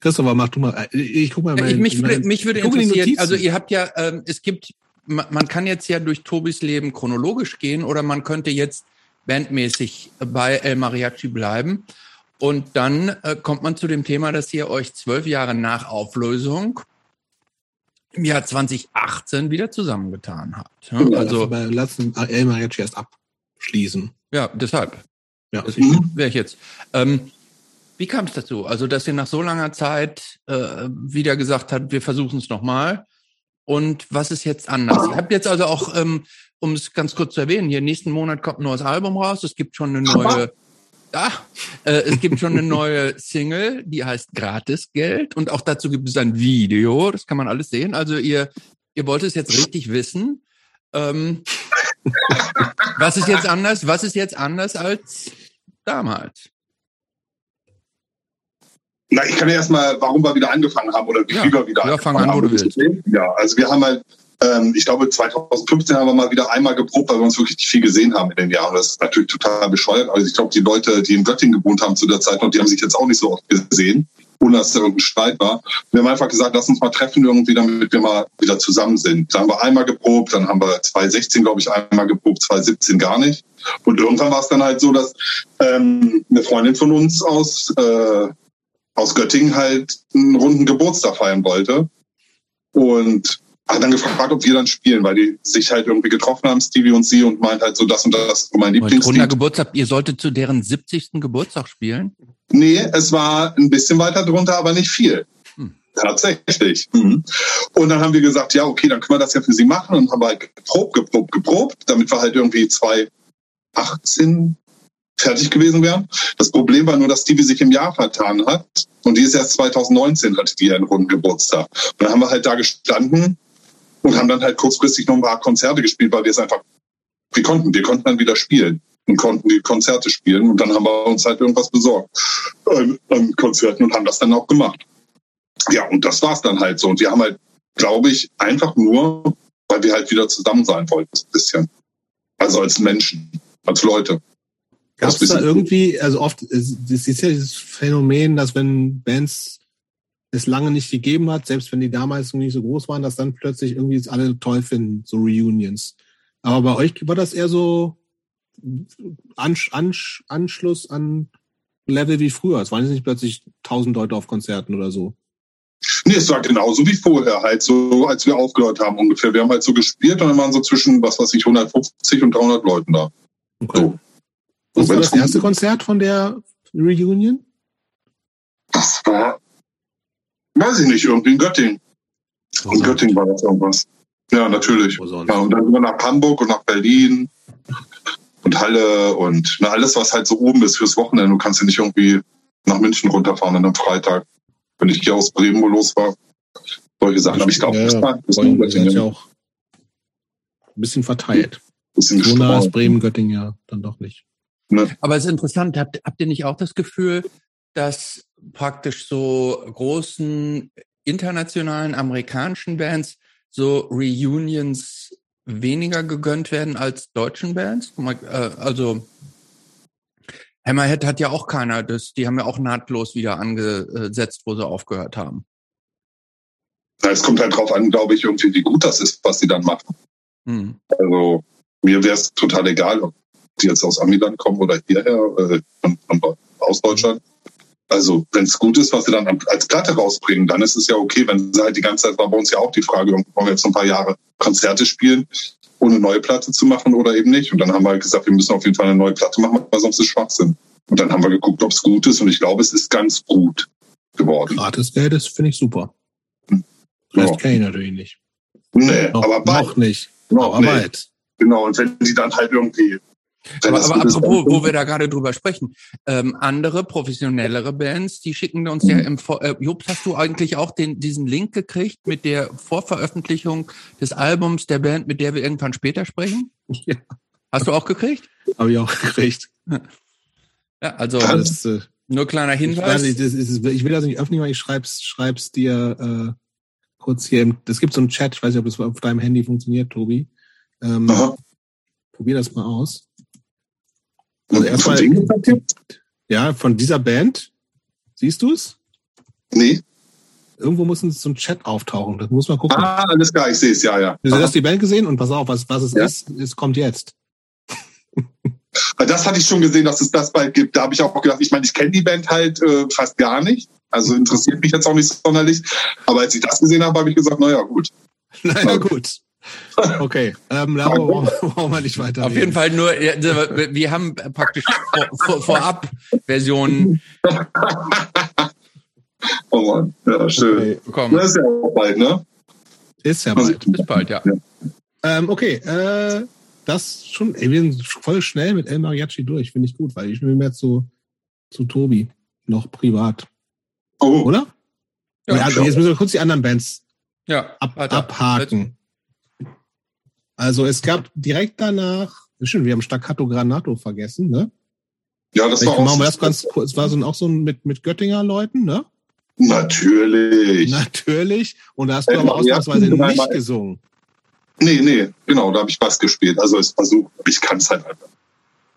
Christopher, mach du mal. äh, Ich guck mal. Ja, mein- ich, mich, würde, mich würde interessieren, also ihr habt ja, ähm, es gibt, man, man kann jetzt ja durch Tobis Leben chronologisch gehen oder man könnte jetzt bandmäßig bei El Mariachi bleiben. Und dann äh, kommt man zu dem Thema, dass ihr euch zwölf Jahre nach Auflösung im Jahr 2018 wieder zusammengetan habt. Ja, also also, lassen El Mariachi erst abschließen. Ja, deshalb. Ja. Deswegen wäre ich jetzt. Ähm, wie kam es dazu? Also, dass ihr nach so langer Zeit äh, wieder gesagt habt, wir versuchen es nochmal. Und was ist jetzt anders? Ihr habt jetzt also auch, ähm, um es ganz kurz zu erwähnen, hier nächsten Monat kommt ein neues Album raus. Es gibt schon eine neue, ah, äh, es gibt schon eine neue Single, die heißt Gratisgeld. Und auch dazu gibt es ein Video. Das kann man alles sehen. Also ihr, ihr wollt es jetzt richtig wissen. Ähm, was ist jetzt anders? Was ist jetzt anders als damals? Na, ich kann ja erstmal, warum wir wieder angefangen haben oder wie Ja. viel wir wieder Ja, fang angefangen an, haben. willst. Ja, also wir haben halt, ähm, ich glaube 2015 haben wir mal wieder einmal geprobt, weil wir uns wirklich nicht viel gesehen haben in den Jahren. Das ist natürlich total bescheuert. Also ich glaube, die Leute, die in Göttingen gewohnt haben zu der Zeit noch, die haben sich jetzt auch nicht so oft gesehen, ohne dass da irgendein Streit war. Wir haben einfach gesagt, lass uns mal treffen irgendwie, damit wir mal wieder zusammen sind. Da haben wir einmal geprobt, dann haben wir 2016, glaube ich, einmal geprobt, 2017 gar nicht. Und irgendwann war es dann halt so, dass ähm, eine Freundin von uns aus äh, aus Göttingen halt einen runden Geburtstag feiern wollte. Und hat dann gefragt, ob wir dann spielen, weil die sich halt irgendwie getroffen haben, Stevie und sie, und meint halt so, das und das ist mein Und runder Lieblingslied. Geburtstag, ihr solltet zu deren 70. Geburtstag spielen? Nee, es war ein bisschen weiter drunter, aber nicht viel. Hm. Tatsächlich. Mhm. Und dann haben wir gesagt, ja, okay, dann können wir das ja für sie machen und haben halt geprobt, geprobt, geprobt, damit wir halt irgendwie 2018 fertig gewesen wären. Das Problem war nur, dass Stevie sich im Jahr vertan hat und die ist erst 2019 hatte die einen runden Geburtstag. Und dann haben wir halt da gestanden und haben dann halt kurzfristig noch ein paar Konzerte gespielt, weil wir es einfach, wir konnten, wir konnten dann wieder spielen und konnten die Konzerte spielen und dann haben wir uns halt irgendwas besorgt an, an Konzerten und haben das dann auch gemacht. Ja, und das war's dann halt so. Und wir haben halt, glaube ich, einfach nur, weil wir halt wieder zusammen sein wollten, ein bisschen. Also als Menschen, als Leute. Gab Das es da irgendwie, also oft, es es ist ja dieses Phänomen, dass wenn Bands es lange nicht gegeben hat, selbst wenn die damals noch nicht so groß waren, dass dann plötzlich irgendwie es alle toll finden, so Reunions. Aber bei euch war das eher so Ansch Ansch Anschluss an Level wie früher. Es waren jetzt nicht plötzlich tausend Leute auf Konzerten oder so. Nee, es war genauso wie vorher, halt so, als wir aufgehört haben ungefähr. Wir haben halt so gespielt und dann waren so zwischen, was weiß ich, 150 und 300 Leuten da. Okay. So. Was war das erste Konzert von der Reunion? Das war, weiß ich nicht, irgendwie in Göttingen. In Göttingen war das irgendwas. Ja, natürlich. Ja, und dann sind wir nach Hamburg und nach Berlin und Halle und na, alles, was halt so oben ist fürs Wochenende. Du kannst ja nicht irgendwie nach München runterfahren an einem Freitag, wenn ich hier aus Bremen wo los war. Solche Sachen. Aber ich glaube, Ja, das ja. ist Göttingen. ja auch ein bisschen verteilt. bisschen So nah ist gestreut. Bremen, Göttingen ja dann doch nicht. Aber es ist interessant, habt, habt ihr nicht auch das Gefühl, dass praktisch so großen internationalen amerikanischen Bands so Reunions weniger gegönnt werden als deutschen Bands? Äh, Also Hammerhead hat ja auch keiner, das, die haben ja auch nahtlos wieder angesetzt, wo sie aufgehört haben. Es kommt halt drauf an, glaube ich, irgendwie, wie gut das ist, was sie dann machen. Hm. Also mir wäre es total egal, ob die jetzt aus Amiland kommen oder hierher, äh, von, von, aus Deutschland. Also wenn es gut ist, was sie dann als Platte rausbringen, dann ist es ja okay. Wenn sie halt die ganze Zeit war bei uns ja auch die Frage, wollen wir jetzt ein paar Jahre Konzerte spielen, ohne neue Platte zu machen oder eben nicht. Und dann haben wir halt gesagt, wir müssen auf jeden Fall eine neue Platte machen, weil sonst ist Schwachsinn. Und dann haben wir geguckt, ob es gut ist. Und ich glaube, es ist ganz gut geworden. Gratis Geld ist, finde ich super. Ja. Das kenne ich natürlich nicht. Nee, Noch, aber bald. noch nicht. Noch aber nicht. bald. Genau, und wenn die dann halt irgendwie. Wenn Aber, aber apropos, wo wir da gerade drüber sprechen, ähm, andere professionellere Bands, die schicken uns ja im Vor äh, Jobs, hast du eigentlich auch den, diesen Link gekriegt mit der Vorveröffentlichung des Albums der Band, mit der wir irgendwann später sprechen? *laughs* Ja. Hast du auch gekriegt? Habe ich auch gekriegt. Ja, also Das, äh, nur kleiner ich, Hinweis. weiß nicht, ist, ich will das nicht öffentlich machen, ich schreib's, schreib's dir äh, kurz hier. Im, es gibt so einen Chat, ich weiß nicht, ob das auf deinem Handy funktioniert, Tobi. Ähm, Aha. probier das mal aus. Also erstmal-? Ja, von dieser Band. Siehst du es? Nee. Irgendwo muss so ein Chat auftauchen. Das muss man gucken. Ah, alles klar, ich sehe es, ja, ja. Du hast die Band gesehen und pass auf, was, was es Ja. ist, es kommt jetzt. Weil Das hatte ich schon gesehen, dass es das bald gibt. Da habe ich auch gedacht, ich meine, ich kenne die Band halt äh, fast gar nicht. Also interessiert mich jetzt auch nicht sonderlich. Aber als ich das gesehen habe, habe ich gesagt, naja, gut. *laughs* Naja, Okay. gut. Okay, ähm, Laro, brauchen wir nicht weiter. Auf jeden Fall nur, ja, wir haben praktisch vor, vor, vorab Versionen Oh Mann, ja, schön. Okay. Das ist ja auch bald, ne? Ist ja bald. Bis bald, ja. Ähm, okay, äh, das schon, ey, wir sind voll schnell mit El Mariachi durch, finde ich gut, weil ich will mehr zu, zu Tobi noch privat, Oh, oder? Ja, Ja, also jetzt müssen wir kurz die anderen Bands Ja, ab, weiter. abhaken. Also es gab direkt danach, stimmt, wir haben Staccato Granato vergessen, ne? ja, das Vielleicht war machen wir auch das ganz kurz, war so auch so mit, mit Göttinger Leuten, ne? Natürlich. *laughs* Natürlich. Und da hast du El aber ausnahmsweise nicht dreimal. gesungen. Nee, nee, genau, da habe ich Bass gespielt. Also es versucht, ich kann es halt einfach.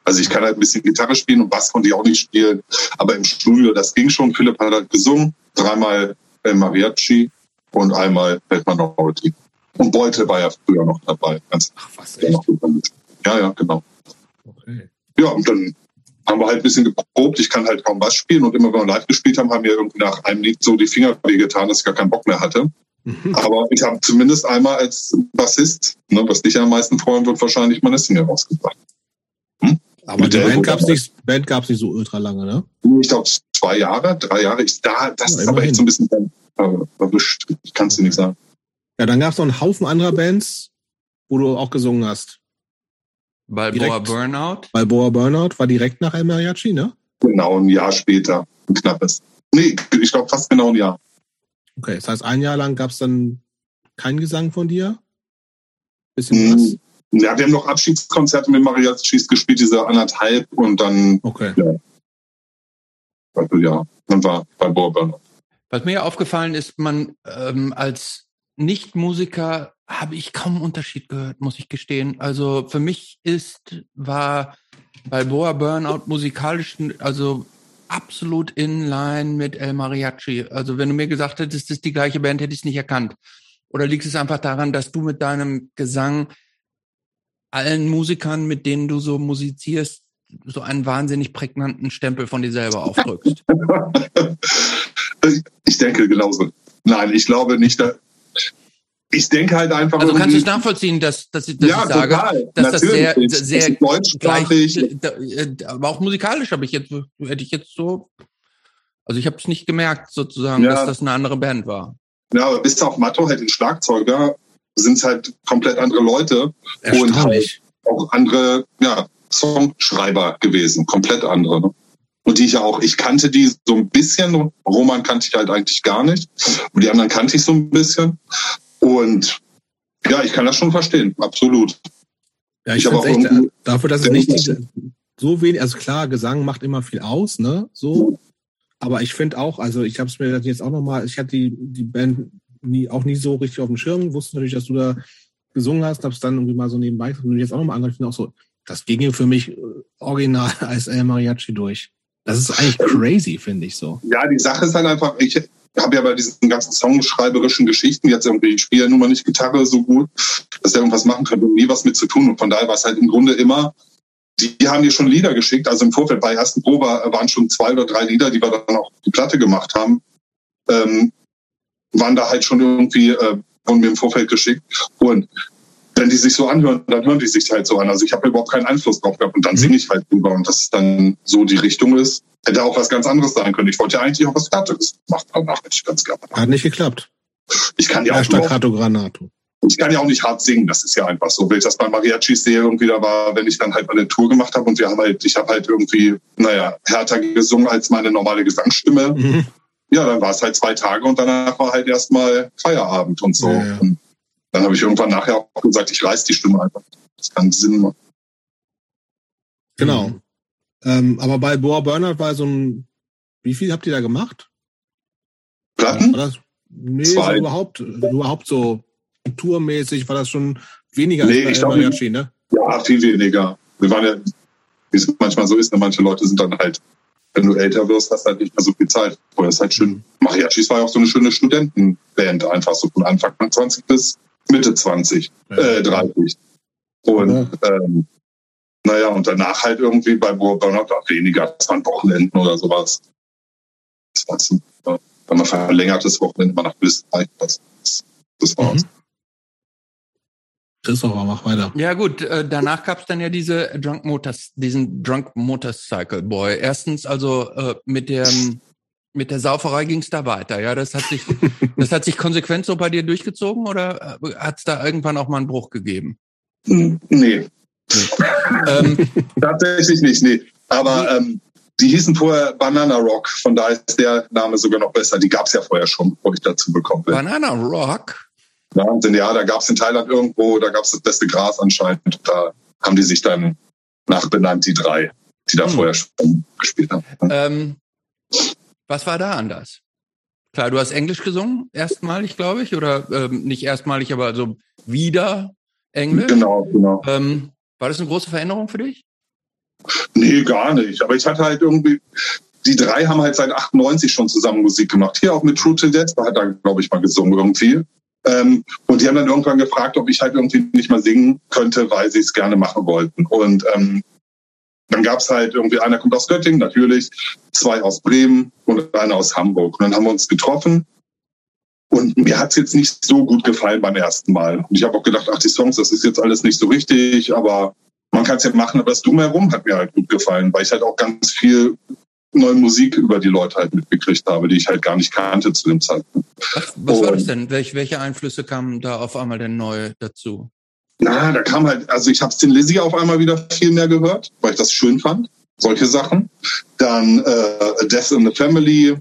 Also ich kann halt ein bisschen Gitarre spielen und Bass konnte ich auch nicht spielen. Aber im Studio, das ging schon. Philipp hat halt gesungen, dreimal El Mariachi und einmal Bad Minority. Und Beute war ja früher noch dabei. Ganz Ach was, ja, echt? ja, ja, genau. Okay. Ja, und dann haben wir halt ein bisschen geprobt. Ich kann halt kaum Bass spielen und immer wenn wir live gespielt haben, haben mir irgendwie nach einem Lied so die Finger wehgetan, dass ich gar keinen Bock mehr hatte. Mhm. *laughs* Aber ich habe zumindest einmal als Bassist, ne, was dich am meisten freuen wird, wahrscheinlich meine Single rausgebracht. Aber Mit die der- Band gab's nicht, Band gab's nicht so ultra lange, ne? Ich glaube zwei Jahre, drei Jahre. Ich, da, das Ja, ist aber echt so ein bisschen äh, erwischt. Ich kann es dir nicht sagen. Ja, dann gab's noch einen Haufen anderer Bands, wo du auch gesungen hast. Balboa direkt. Burnout. Balboa Burnout war direkt nach El Mariachi, ne? Genau ein Jahr später, ein knappes. Nee, ich glaube fast genau ein Jahr. Okay, das heißt, ein Jahr lang gab's dann keinen Gesang von dir? Bisschen was? Mhm. Ja, wir haben noch Abschiedskonzerte mit Mariachis gespielt, diese anderthalb und dann, Okay. also ja, dann war bei Burnout. Was mir aufgefallen ist, man ähm, als Nicht-Musiker habe ich kaum Unterschied gehört, muss ich gestehen. Also für mich ist, war Balboa Burnout musikalisch, also absolut in line mit El Mariachi. Also wenn du mir gesagt hättest, das ist die gleiche Band, hätte ich es nicht erkannt. Oder liegt es einfach daran, dass du mit deinem Gesang allen Musikern, mit denen du so musizierst, so einen wahnsinnig prägnanten Stempel von dir selber aufdrückst? *laughs* ich denke genauso. Nein, ich glaube nicht. Ich denke halt einfach. Also kannst du es nachvollziehen, dass, dass, ich- dass ja, ich sage, total. dass das sehr, Natürlich. sehr ist deutschsprachig. gleich, da- äh, aber auch musikalisch habe ich jetzt, hätte ich jetzt so, also ich habe es nicht gemerkt sozusagen, Ja. dass das eine andere Band war. Ja, aber bis auf Matto halt den Schlagzeuger sind es halt komplett andere Leute. Erstaunlich. auch andere ja, Songschreiber gewesen, komplett andere. Ne? Und die ich ja auch, ich kannte die so ein bisschen, Roman kannte ich halt eigentlich gar nicht. Und die anderen kannte ich so ein bisschen. Und ja, ich kann das schon verstehen, absolut. Ja, ich Ich habe auch echt, äh, dafür, dass es nicht so wenig, also klar, Gesang macht immer viel aus, ne? So. Aber ich finde auch, also ich habe es mir jetzt auch nochmal, ich hatte die, die Band nie, auch nie so richtig auf dem Schirm, wusste natürlich, dass du da gesungen hast, hab's dann irgendwie mal so nebenbei gemacht und jetzt auch nochmal angehört, ich finde auch so, das ging hier für mich äh, original *laughs* als El Mariachi durch. Das ist eigentlich crazy, finde ich so. Ja, die Sache ist halt einfach, ich habe ja bei diesen ganzen songschreiberischen Geschichten jetzt irgendwie, ich spiele ja nun mal nicht Gitarre so gut, dass er irgendwas machen könnte, nie was mit zu tun. Und von daher war es halt im Grunde immer, die, haben mir schon Lieder geschickt. Also im Vorfeld bei der ersten Probe waren schon zwei oder drei Lieder, die wir dann auch die Platte gemacht haben. Ähm, waren da halt schon irgendwie, äh, wurden mir im Vorfeld geschickt. Und wenn die sich so anhören, dann hören die sich halt so an. Also ich habe überhaupt keinen Einfluss drauf gehabt und dann mhm. singe ich halt drüber und dass es dann so die Richtung ist. Hätte auch was ganz anderes sein können. Ich wollte ja eigentlich auch was Fertiges machen, danach hätte ich ganz gerne. Hat nicht geklappt. Ich kann ja auch Staccato Granato. Ich kann ja auch nicht hart singen, das ist ja einfach so. Wenn ich das bei Mariachi sehe, irgendwie da war, wenn ich dann halt eine Tour gemacht habe und wir haben halt, ich habe halt irgendwie, naja, härter gesungen als meine normale Gesangsstimme. Mhm. Ja, dann war es halt zwei Tage und danach war halt erstmal Feierabend und so. Ja, ja. Und dann habe ich irgendwann nachher auch gesagt, ich reiß die Stimme einfach. Das kann Sinn machen. Genau. Mhm. Ähm, aber bei Boa Bernard war so ein, wie viel habt ihr da gemacht? Platten? War das, nee, so überhaupt, überhaupt so tourmäßig war das schon weniger nee, als bei Mariachi, ne? Ja, viel weniger. Wir waren ja, wie es manchmal so ist, ne? manche Leute sind dann halt, wenn du älter wirst, hast du halt nicht mehr so viel Zeit. Vorher ist halt schön. Mariachis war ja auch so eine schöne Studentenband, einfach so von Anfang 20 bis Mitte 20, ja. äh, 30. Und ja. ähm, naja, und danach halt irgendwie bei Burnout auch weniger, das waren Wochenenden oder sowas. Das war so, ja, wenn man verlängertes Wochenende mal nach Österreich, das, das war's. Mhm. Christopher, mach weiter. Ja gut, äh, danach gab es dann ja diese Drunk Motors, diesen Drunk Motorcycle Boy. Erstens also äh, mit dem mit der Sauferei ging es da weiter. Ja, das hat sich *laughs* das hat sich konsequent so bei dir durchgezogen oder äh, hat es da irgendwann auch mal einen Bruch gegeben? Nee. nee. ähm, *laughs* Tatsächlich nicht, nee. Aber ähm, die hießen vorher Banana Rock, von daher ist der Name sogar noch besser. Die gab es ja vorher schon, bevor ich dazu bekommen bin. Banana Rock? Wahnsinn, ja, da gab es in Thailand irgendwo, da gab es das beste Gras anscheinend. Da haben die sich dann nachbenannt, die drei, die da hm. vorher schon gespielt haben. Ähm, was war da anders? Klar, du hast Englisch gesungen, erstmalig, glaube ich, oder ähm, nicht erstmalig, aber so wieder Englisch. Genau, genau. Ähm, war das eine große Veränderung für dich? Nee, gar nicht. Aber ich hatte halt irgendwie, die drei haben halt seit 98 schon zusammen Musik gemacht. Hier auch mit True to Death, da hat er, glaube ich, mal gesungen irgendwie. Ähm, und die haben dann irgendwann gefragt, ob ich halt irgendwie nicht mal singen könnte, weil sie es gerne machen wollten. Und ähm, dann gab es halt irgendwie, einer kommt aus Göttingen, natürlich, zwei aus Bremen und einer aus Hamburg. Und dann haben wir uns getroffen. Und mir hat es jetzt nicht so gut gefallen beim ersten Mal. Und ich habe auch gedacht, ach, die Songs, das ist jetzt alles nicht so richtig, aber man kann es ja machen. Aber das Drumherum hat mir halt gut gefallen, weil ich halt auch ganz viel neue Musik über die Leute halt mitgekriegt habe, die ich halt gar nicht kannte zu dem Zeitpunkt. Was, was war das denn? Welch, welche Einflüsse kamen da auf einmal denn neu dazu? Na, da kam halt, also ich habe den Lizzie auf einmal wieder viel mehr gehört, weil ich das schön fand, solche Sachen. Dann äh, Death in the Family,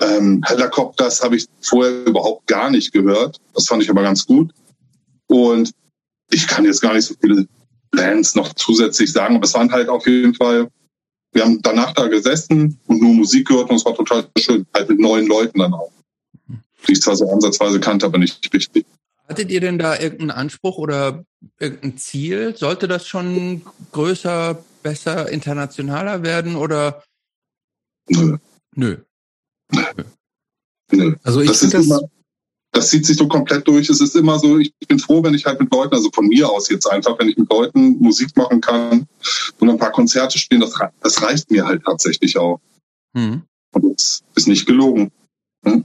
ähm, Helicopters habe ich vorher überhaupt gar nicht gehört. Das fand ich aber ganz gut. Und ich kann jetzt gar nicht so viele Bands noch zusätzlich sagen, aber es waren halt auf jeden Fall wir haben danach da gesessen und nur Musik gehört und es war total schön, halt mit neuen Leuten dann auch. Die ich zwar so ansatzweise kannte, aber nicht richtig. Hattet ihr denn da irgendeinen Anspruch oder irgendein Ziel? Sollte das schon größer, besser, internationaler werden oder? Nö. Nö. Nö. Nö. Also ich finde das, immer, das zieht sich so komplett durch. Es ist immer so, ich bin froh, wenn ich halt mit Leuten, also von mir aus jetzt einfach, wenn ich mit Leuten Musik machen kann und ein paar Konzerte spielen, das, das reicht mir halt tatsächlich auch. Hm. Und das ist nicht gelogen. Hm?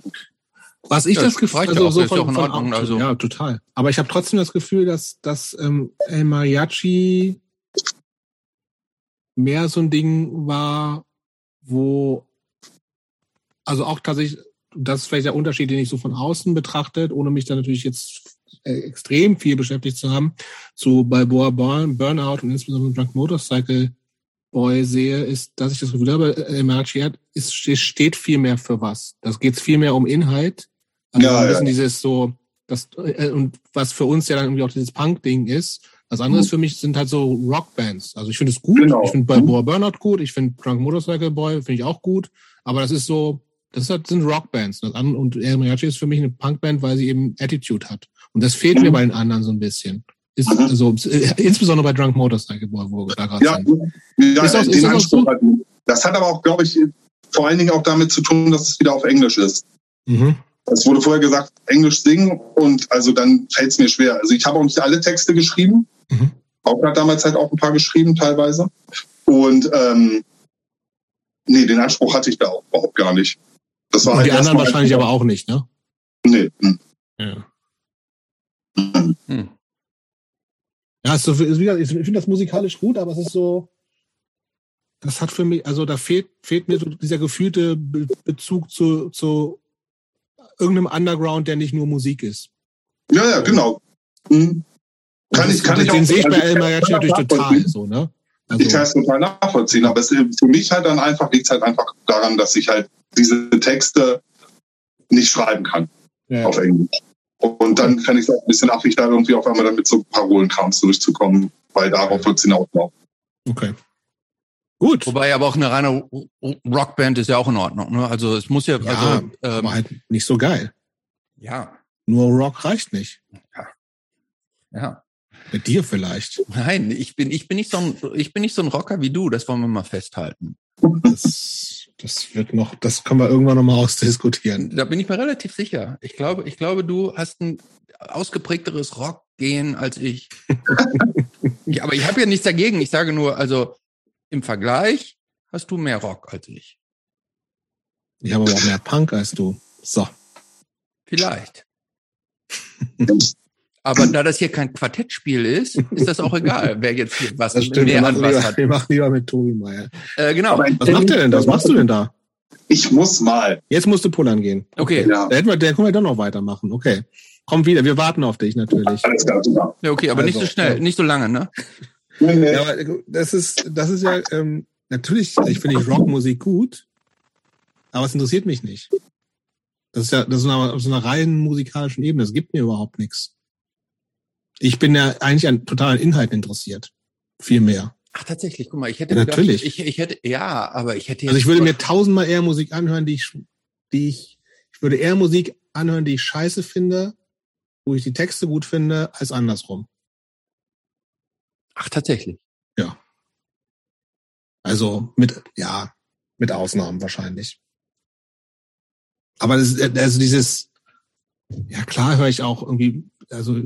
Was ich ja, das Gefühl, also so von, von Ordnung, also. ja, total. Aber ich habe trotzdem das Gefühl, dass, dass ähm, El Mariachi mehr so ein Ding war, wo also auch tatsächlich das ist vielleicht der Unterschied, den ich so von außen betrachtet, ohne mich da natürlich jetzt äh, extrem viel beschäftigt zu haben, zu bei Boa Burnout und insbesondere Drunk Motorcycle Boy sehe, ist, dass ich das Gefühl habe, äh, Mariachi ist, steht viel mehr für was. Das geht viel mehr um Inhalt. Also ja, ein bisschen ja. dieses so, das, äh, und was für uns ja dann irgendwie auch dieses Punk-Ding ist. Das andere mhm. für mich sind halt so Rockbands. Also ich finde es gut. Genau. Ich finde bei mhm. Boa Burnout gut. Ich finde Drunk Motorcycle Boy finde ich auch gut. Aber das ist so, das sind Rockbands. Und El Mariachi ist für mich eine Punkband, weil sie eben Attitude hat. Und das fehlt mhm. mir bei den anderen so ein bisschen. Ist, mhm. also, insbesondere bei Drunk Motorcycle, wo wir da gerade ja, sind. Ja, ist das, ist das, so? das hat aber auch, glaube ich, vor allen Dingen auch damit zu tun, dass es wieder auf Englisch ist. Mhm. Es wurde vorher gesagt, Englisch singen und also dann fällt es mir schwer. Also ich habe auch nicht alle Texte geschrieben. Mhm. Auch hat damals halt auch ein paar geschrieben teilweise. Und ähm, nee, den Anspruch hatte ich da auch überhaupt gar nicht. Das war Und halt die anderen wahrscheinlich aber auch nicht, ne? Nee. Hm. Ja. Hm. Ja, ist so, ist wieder, ich finde das musikalisch gut, aber es ist so, das hat für mich, also da fehlt, fehlt mir so dieser gefühlte Be Bezug zu, zu irgendeinem Underground, der nicht nur Musik ist. Ja, ja, genau. Mhm. Kann ich, kann den, ich den sehe ich bei also El Mariachi kann natürlich ich total so, ne? Ich kann es total nachvollziehen, aber es, für mich halt dann einfach liegt halt einfach daran, dass ich halt diese Texte nicht schreiben kann ja. auf Englisch. Und dann fände ich es auch ein bisschen affig, da irgendwie auf einmal dann mit so Parolenkrams durchzukommen, weil darauf wird es hinauslaufen. Okay. Gut. Wobei aber auch eine reine Rockband ist ja auch in Ordnung. Ne? Also es muss ja, Ja, also ähm, halt nicht so geil. ja, Nur Rock reicht nicht. ja. Mit dir vielleicht. Nein, ich bin, ich bin nicht so ein, ich bin nicht so ein Rocker wie du. Das wollen wir mal festhalten. Das, das wird noch, das können wir irgendwann noch mal ausdiskutieren. Da bin ich mir relativ sicher. Ich glaube, ich glaube, du hast ein ausgeprägteres Rockgehen als ich. *laughs* ja, aber ich habe ja nichts dagegen. Ich sage nur, also im Vergleich hast du mehr Rock als ich. Ich habe aber auch mehr Punk als du. So. Vielleicht. Aber da das hier kein Quartettspiel ist, ist das auch egal, wer jetzt hier was Das stimmt. Machen, an was lieber, hat. wir machen lieber mit Tobi Meier. Äh, genau. Was macht der denn da? Was machst du denn da? Ich muss mal. Jetzt musst du pullern gehen. Okay. Ja, Da hätten wir, der können wir doch noch weitermachen. Okay. Komm wieder. Wir warten auf dich natürlich. alles klar, super. Ja, okay, aber nicht Also, so schnell, ja. nicht so lange, ne? Nee. Ja, aber das ist, das ist ja, ähm, natürlich, ich finde ich Rockmusik gut, aber es interessiert mich nicht. Das ist ja, das ist auf so einer reinen musikalischen Ebene. Es gibt mir überhaupt nichts. Ich bin ja eigentlich an totalen Inhalten interessiert. Viel mehr. Ach, tatsächlich, guck mal, ich hätte Ja, gedacht, natürlich. ich, ich hätte, ja, aber ich hätte Also ich würde mir tausendmal eher Musik anhören, die ich, die ich, ich würde eher Musik anhören, die ich scheiße finde, wo ich die Texte gut finde, als andersrum. Ach, tatsächlich. Also mit, ja, mit Ausnahmen wahrscheinlich. Aber das, ist- also dieses, ja klar höre ich auch irgendwie, also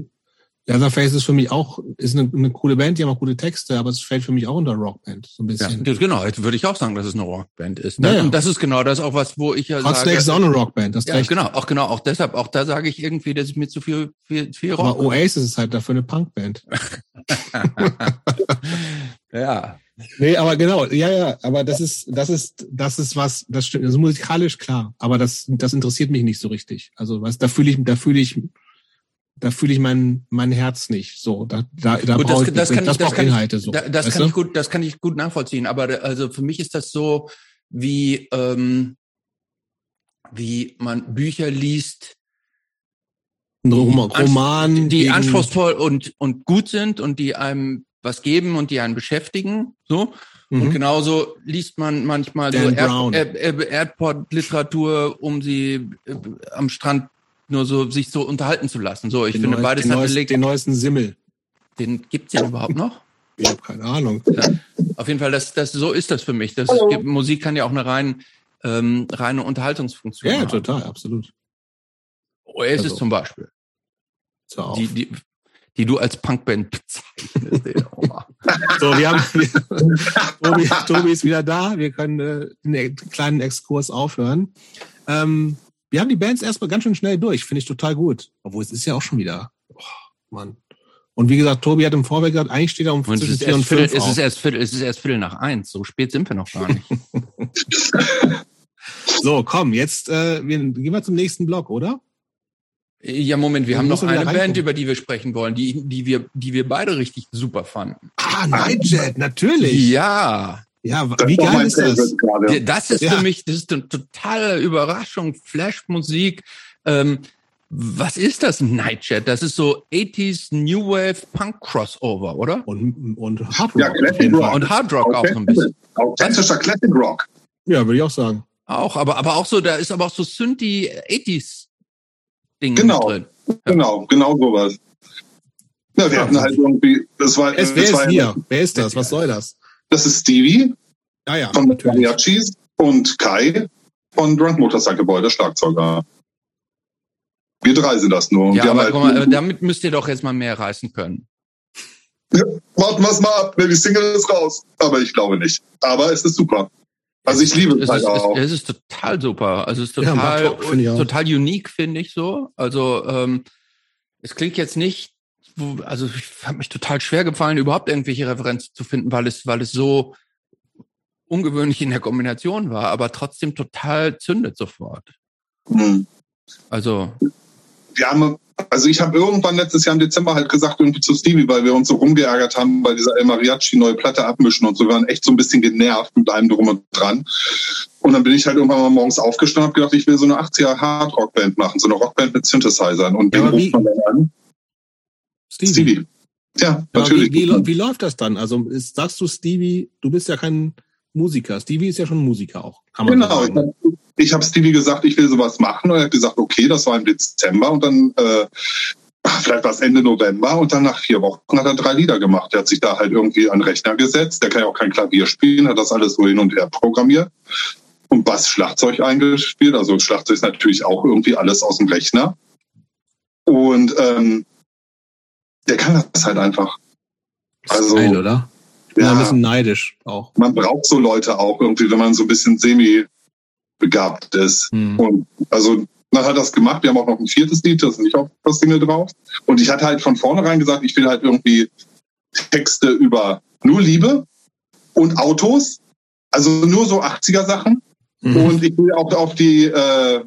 Leatherface ist für mich auch, ist eine, eine coole Band, die haben auch gute Texte, aber es fällt für mich auch unter Rockband, so ein Ja, bisschen. das, genau, jetzt würde ich auch sagen, dass es eine Rockband ist. Ja, Ne? ja. Und das ist genau das auch was, wo ich ja Hot sage. Snake ist auch eine Rockband, das ist ja, recht. genau, auch genau, auch deshalb, auch da sage ich irgendwie, dass ich mir zu viel, viel, viel Aber Rock. Oasis ist halt dafür eine Punkband. *laughs* ja. Nee, aber genau, ja, ja, aber das ist, das ist, das ist was, das stimmt, das ist musikalisch klar, aber das, das interessiert mich nicht so richtig. Also, was, da fühle ich, da fühle ich, da fühle ich mein, mein Herz nicht. So, da, da, da Gut, brauche das, ich, das kann, das ich, das braucht Inhalte ich, so. da, das kann du? ich gut, das kann ich gut nachvollziehen. Aber also für mich ist das so wie ähm, wie man Bücher liest, Anspr- Roman, die anspruchsvoll und und gut sind und die einem was geben und die einen beschäftigen. So und Mhm. genauso liest man manchmal so Dan Brown. Air, Air, Airport-Literatur, um sie äh, am Strand nur so sich so unterhalten zu lassen. So, ich den finde neu- beides den, hat neuesten, belegt. den neuesten Simmel. Den gibt's ja überhaupt noch. Ich habe keine Ahnung. Auf jeden Fall, das, das, so ist das für mich. Das, gibt- Musik kann ja auch eine rein, ähm, reine Unterhaltungsfunktion Ja, haben. total, absolut. Oasis Also. zum Beispiel, So, die, die, die du als Punkband bezeichnest. so wir haben, *laughs* Tobi, Tobi ist wieder da. Wir können äh, den kleinen Exkurs aufhören. Ähm, wir haben die Bands erstmal ganz schön schnell durch. Finde ich total gut. Obwohl es ist ja auch schon wieder. Oh, Mann. Und wie gesagt, Tobi hat im Vorweg gesagt, eigentlich steht er um Und es zwischen ist, vier und erst Viertel, fünf es, ist erst Viertel, es ist erst Viertel nach eins. So spät sind wir noch gar nicht. *laughs* So, komm, jetzt äh, wir, gehen wir zum nächsten Block, oder? ja, Moment, wir Dann haben noch eine Band, über die wir sprechen wollen, die, die, wir, die wir beide richtig super fanden. Ah, Nightjet, natürlich. Ja, Ja, Das wie geil ist das? Gerade. das ist Ja. für mich, das ist eine totale Überraschung. Flashmusik. Ähm, was ist das Nightjet? Das ist so 80s New Wave Punk Crossover, oder? Und, und Hard Rock Ja, auf Classic jeden Rock. Fall. Und Hard Rock auch so ein bisschen. Authentischer Classic Rock. Ja, würde ich auch sagen. Auch, aber, aber auch so, da ist aber auch so Synthi 80s Ding Genau. drin. Genau, genau sowas. Ja, wir hatten halt irgendwie, das war, Wer ist, wer das, ist war hier? Wer ist das? Was soll das? Das ist Stevie Ah ja, von natürlich. Mariachis und Kai von Drunk Motorcycle Boy, der Schlagzeuger. Wir drei sind das nur. Ja, aber halt, guck mal, äh, damit müsst ihr doch jetzt mal mehr reißen können. warten wir es mal ab, ne, die Single ist raus. Aber ich glaube nicht. Aber es ist super. Also ich liebe es Es halt ist, auch. es, ist total super. Also es ist Ja, total, auch. total unique, finde ich so. Also ähm, es klingt jetzt nicht also ich hat mich total schwer gefallen, überhaupt irgendwelche Referenzen zu finden, weil es, weil es so ungewöhnlich in der Kombination war, aber trotzdem total zündet sofort. Mhm. Also. Wir haben, also ich habe irgendwann letztes Jahr im Dezember halt gesagt, irgendwie zu Stevie, weil wir uns so rumgeärgert haben, bei dieser El Mariachi neue Platte abmischen und so, wir waren echt so ein bisschen genervt mit allem drum und dran. Und dann bin ich halt irgendwann mal morgens aufgestanden und habe gedacht, ich will so eine 80er Hard-Rock-Band machen, so eine Rockband mit Synthesizern. Und Ja, wie- ruft man dann an? Stevie. Stevie. Ja, Aber natürlich. wie, wie, wie läuft das dann? Also ist, sagst du Stevie, du bist ja kein Musiker. Stevie ist ja schon Musiker auch. Genau, ich sagen. habe ich hab Stevie gesagt, ich will sowas machen. Und er hat gesagt, okay, das war im Dezember und dann, äh, vielleicht war es Ende November und dann nach vier Wochen hat er drei Lieder gemacht. Er hat sich da halt irgendwie an den Rechner gesetzt. Der kann ja auch kein Klavier spielen, hat das alles so hin und her programmiert und Bass, Schlagzeug eingespielt. Also Schlagzeug ist natürlich auch irgendwie alles aus dem Rechner. Und ähm, der kann das halt einfach. Also, Geil, oder? Ja. Ein bisschen neidisch auch. man braucht so Leute auch irgendwie, wenn man so ein bisschen semi-begabt ist. Hm. Und also man hat das gemacht. Wir haben auch noch ein viertes Lied, das ist nicht auf das Single drauf. Und ich hatte halt von vornherein gesagt, ich will halt irgendwie Texte über nur Liebe und Autos. Also nur so 80er Sachen. Mhm. Und ich will auch auf die äh,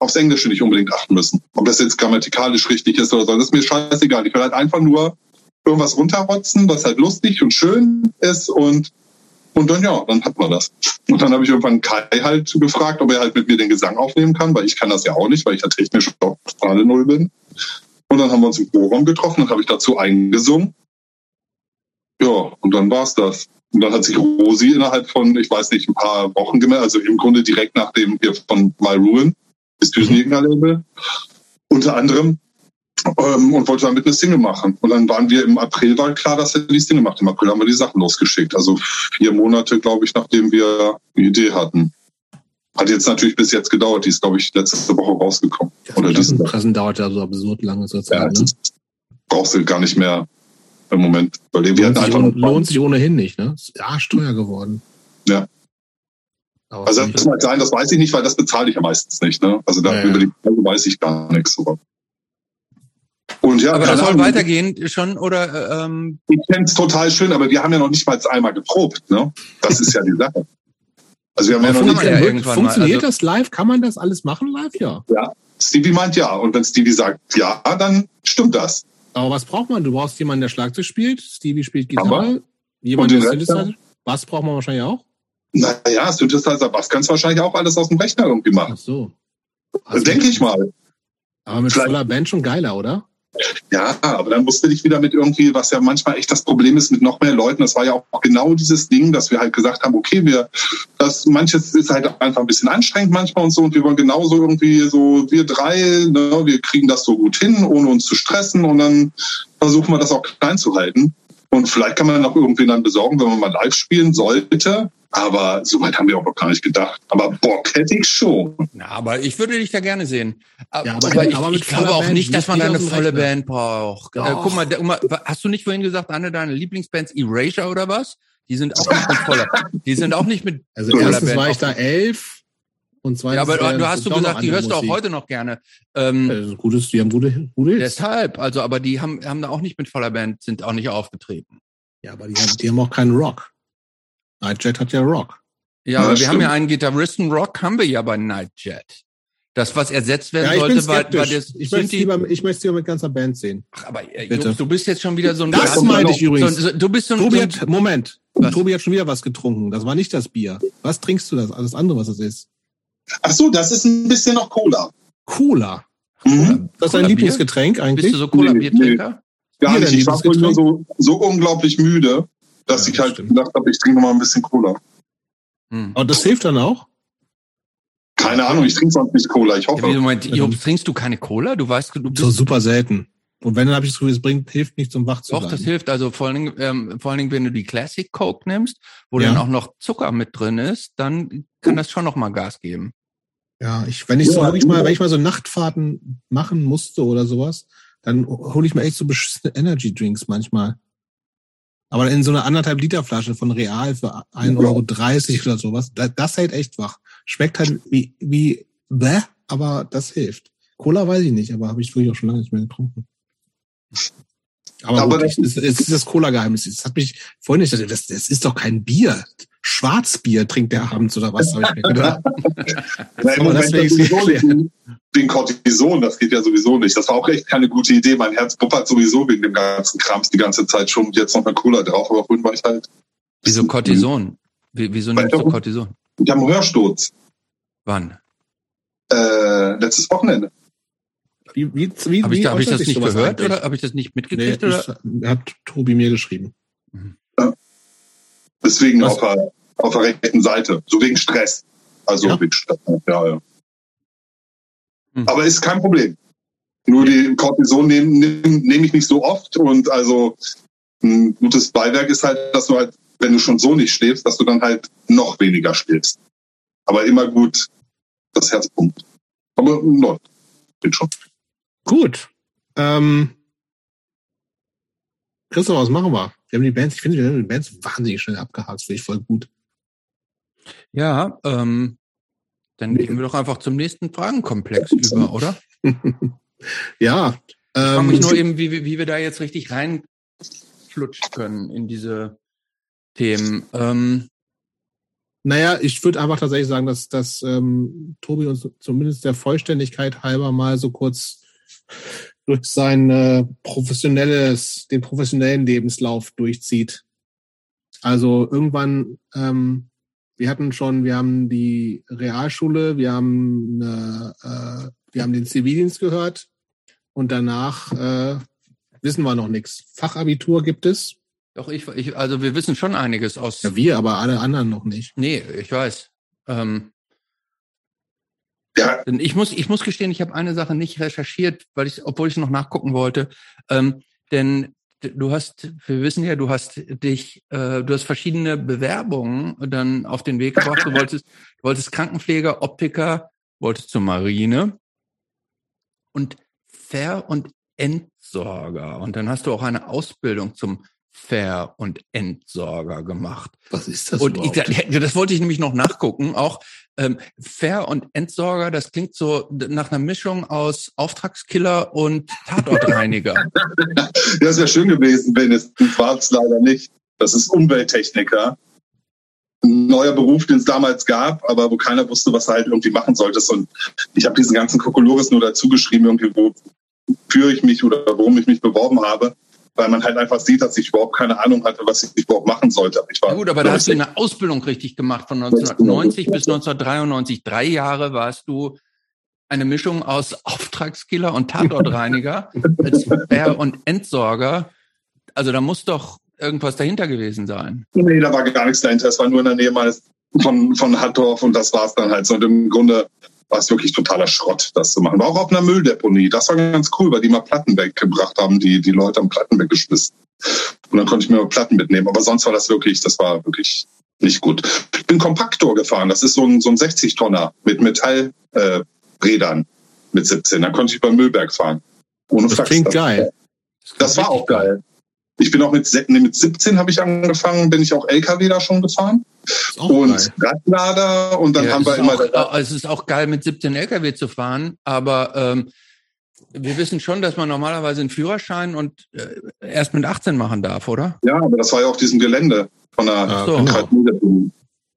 aufs Englische nicht unbedingt achten müssen. Ob das jetzt grammatikalisch richtig ist oder so, das ist mir scheißegal. Ich will halt einfach nur irgendwas runterrotzen, was halt lustig und schön ist und und dann ja, dann hat man das. Und dann habe ich irgendwann Kai halt gefragt, ob er halt mit mir den Gesang aufnehmen kann, weil ich kann das ja auch nicht, weil ich ja technisch auch totale Null bin. Und dann haben wir uns im Chorraum getroffen und habe ich dazu eingesungen. Ja, und dann war's das. Und dann hat sich Rosi innerhalb von, ich weiß nicht, ein paar Wochen gemeldet, also im Grunde direkt nach dem hier von My Ruin, das Düsenjäger Label, unter anderem, ähm, und wollte damit eine Single machen. Und dann waren wir im April, war klar, dass er die Single macht. Im April haben wir die Sachen losgeschickt. Also vier Monate, glaube ich, nachdem wir die Idee hatten. Hat jetzt natürlich bis jetzt gedauert. Die ist, glaube ich, letzte Woche rausgekommen. Oder diese Woche. Klassenpressen dauert ja so absurd lange zur Ja, Zeit. ne? das brauchst du gar nicht mehr im Moment. Wir lohnt, sich, einfach ohne- lohnt sich ohnehin nicht, ne? Ist arschteuer geworden. Ja. Aber Also das mag sein, das weiß ich nicht, weil das bezahle ich ja meistens nicht. Ne? Also da Ja, ja. über die Preise weiß ich gar nichts. Aber. Und ja, Aber das soll weitergehen schon oder äh, ähm, Ich fände es total schön, aber wir haben ja noch nicht mal einmal geprobt. Ne? Das ist ja die Sache. Also wir haben ja Aber noch kann nicht. ja Funktioniert- irgendwann mal, Funktioniert also- das live? Kann man das alles machen live? Ja. Stevie meint ja. Und wenn Stevie sagt ja, dann stimmt das. Aber was braucht man? Du brauchst jemanden, der Schlagzeug spielt. Stevie spielt Gitarre. Jemand, Und der den Rest Synthesizer. Bass braucht man wahrscheinlich auch. Naja, Synthesizer, was kannst du wahrscheinlich auch alles aus dem Rechner irgendwie machen. Ach so. Also, Denke ich mal. Aber mit Vielleicht- voller Band schon geiler, oder? Ja, aber dann musste ich wieder mit irgendwie, was ja manchmal echt das Problem ist mit noch mehr Leuten. Das war ja auch genau dieses Ding, dass wir halt gesagt haben, okay, wir, das manches ist halt einfach ein bisschen anstrengend manchmal und so und wir wollen genauso irgendwie so, wir drei, ne, wir kriegen das so gut hin, ohne uns zu stressen und dann versuchen wir das auch klein zu halten. Und vielleicht kann man noch irgendwie dann besorgen, wenn man mal live spielen sollte. Aber so weit haben wir auch noch gar nicht gedacht. Aber Bock hätte ich schon. na, aber ich würde dich da gerne sehen. Aber, Ja, aber- aber ich, aber ich glaube auch Band, nicht, dass man da eine volle Rechner. Band braucht. Äh, guck mal, mal, hast du nicht vorhin gesagt, eine deiner Lieblingsbands Erasure oder was? Die sind auch nicht mit voller, die sind auch nicht mit Also voller erstens Band war ich da elf und zweitens. Ja, aber du hast du gesagt, die hörst du auch Musik. heute noch gerne. Ähm, Also gutes, die haben gute, gute Hits. Deshalb, also, aber die haben, haben da auch nicht mit voller Band, sind auch nicht aufgetreten. Ja, aber die haben, die haben auch keinen Rock. Nightjet hat ja Rock. Ja, Ja, aber wir das haben ja stimmt. einen Gitarristen Rock, haben wir ja bei Nightjet. Das, was ersetzt werden Ja, sollte, war, war das, ich möchte die, lieber, ich möchte lieber mit ganzer Band sehen. ach, aber äh. Jobs, du bist jetzt schon wieder so ein, Das so, meinte ich übrigens. so, du bist so ein, Tobi so ein hat, Moment. Was? Tobi hat schon wieder was getrunken. Das war nicht das Bier. Was trinkst du das? Alles andere, was das ist? Ach so, das ist ein bisschen noch Cola. Cola. Mhm. Das ist dein? Lieblingsgetränk eigentlich? bist du so Cola-Biertrinker? Gar Hier nicht. dein Ich war nur so, so unglaublich müde, dass Ja, ich halt stimmt. gedacht habe, ich trinke mal ein bisschen Cola. Hm. Aber das hilft dann auch? Keine Ahnung, ich trinke sonst nicht Cola. Ich Ja, wie, hoffe. Moment, Ja, Jobs, trinkst du keine Cola? Du weißt, du bist, So super selten. Und wenn, dann habe ich das Gefühl, es bringt, hilft nicht zum wach zu doch, bleiben. das hilft. Also vor allen Dingen, ähm, vor allen Dingen, wenn du die Classic Coke nimmst, wo Ja. dann auch noch Zucker mit drin ist, dann kann das schon noch mal Gas geben. Ja, ich, wenn ich so Ja, wirklich mal, wenn ich mal so Nachtfahrten machen musste oder sowas, dann hole ich mir echt so beschissene Energy Drinks manchmal. Aber in so einer anderthalb Liter Flasche von Real für 1,30 Euro oder sowas, das, das hält echt wach. Schmeckt halt wie, wie, bäh, aber das hilft. Cola weiß ich nicht, aber habe ich wirklich auch schon lange nicht mehr getrunken. Aber, aber gut, es ist das Cola-Geheimnis. Das hat mich vorhin nicht, das, das ist doch kein Bier. Schwarzbier trinkt der abends oder was, habe ich mir gedacht. *laughs* Na, im Moment das wegen Cortison, das geht ja sowieso nicht. Das war auch echt keine gute Idee. Mein Herz puppert sowieso wegen dem ganzen Krams die ganze Zeit schon. Jetzt noch eine Cola drauf, aber vorhin war ich halt. Wieso Cortison? Wieso nimmst du Cortison? Ich habe einen Hörsturz. Wann? Äh, letztes Wochenende. Wie, wie, wie, habe ich, hab ich das nicht gehört eigentlich? oder habe ich das nicht mitgekriegt? Nee, oder? Ich, hat Tobi mir geschrieben. Mhm. Deswegen auf der, auf der rechten Seite. So wegen Stress. Also ja. wegen Stress. Ja, ja. Mhm. Aber ist kein Problem. Nur die Cortison nehme nehm, nehm ich nicht so oft und also ein gutes Beiwerk ist halt, dass du halt, wenn du schon so nicht schläfst, dass du dann halt noch weniger schläfst. Aber immer gut das Herz pumpt. Aber läuft. Bin schon. Gut. Ähm, Christoph, was machen wir? Wir haben die Bands, ich finde, wir haben die Bands wahnsinnig schnell abgehakt, finde ich voll gut. Ja, ähm, dann gehen wir doch einfach zum nächsten Fragenkomplex *laughs* über, oder? *laughs* ja. Ich frage mich ähm, nur eben, wie, wie wir da jetzt richtig reinflutschen können in diese Themen. Ähm, naja, ich würde einfach tatsächlich sagen, dass, dass ähm, Tobi uns zumindest der Vollständigkeit halber mal so kurz durch sein äh, professionelles, den professionellen Lebenslauf durchzieht. Also irgendwann, ähm, wir hatten schon, wir haben die Realschule, wir haben, eine, äh, wir haben den Zivildienst gehört und danach äh, wissen wir noch nichts. Fachabitur gibt es. Doch, ich, ich, also wir wissen schon einiges aus. Ja, wir, aber alle anderen noch nicht. Nee, ich weiß. Ähm, ja. Ich muss, ich muss gestehen, ich habe eine Sache nicht recherchiert, weil ich, obwohl ich noch nachgucken wollte. Ähm, denn du hast, wir wissen ja, du hast dich, äh, du hast verschiedene Bewerbungen dann auf den Weg gebracht. Du wolltest, du wolltest Krankenpfleger, Optiker, wolltest zur Marine und Ver- und Entsorger. Und dann hast du auch eine Ausbildung zum Ver- und Entsorger gemacht. Was ist das und ich, das wollte ich nämlich noch nachgucken. Auch ähm, Ver- und Entsorger, das klingt so nach einer Mischung aus Auftragskiller und Tatortreiniger. *laughs* das wäre schön gewesen, wenn es war es leider nicht. Das ist Umwelttechniker. Ein neuer Beruf, den es damals gab, aber wo keiner wusste, was er halt irgendwie machen sollte. Und ich habe diesen ganzen Kokolores nur dazu geschrieben, irgendwie, wofür ich mich oder warum ich mich beworben habe weil man halt einfach sieht, dass ich überhaupt keine Ahnung hatte, was ich überhaupt machen sollte. Ja gut, aber da hast du eine Ausbildung richtig gemacht von 1990 bis 1993. Drei Jahre warst du eine Mischung aus *laughs* Auftragskiller und Tatortreiniger *laughs* als Bär und Entsorger. Also da muss doch irgendwas dahinter gewesen sein. Nee, da war gar nichts dahinter. Es war nur in der Nähe meines von, von Hattorf und das war es dann halt so. Und im Grunde war es wirklich totaler Schrott, das zu machen. War auch auf einer Mülldeponie. Das war ganz cool, weil die mal Platten weggebracht haben, die, die Leute haben Platten weggeschmissen. Und dann konnte ich mir mal Platten mitnehmen. Aber sonst war das wirklich, das war wirklich nicht gut. Ich bin Kompaktor gefahren. Das ist so ein, so ein 60-Tonner mit Metallrädern äh, mit 17. Da konnte ich beim Müllberg fahren. Ohne das klingt geil. Das, das war auch geil. Ich bin auch mit, mit 17 habe ich angefangen, bin ich auch LKW da schon gefahren. Und geil. Radlader und dann ja, haben wir immer. Auch, es ist auch geil, mit 17 LKW zu fahren, aber ähm, wir wissen schon, dass man normalerweise einen Führerschein und äh, erst mit 18 machen darf, oder? Ja, aber das war ja auf diesem Gelände von der so.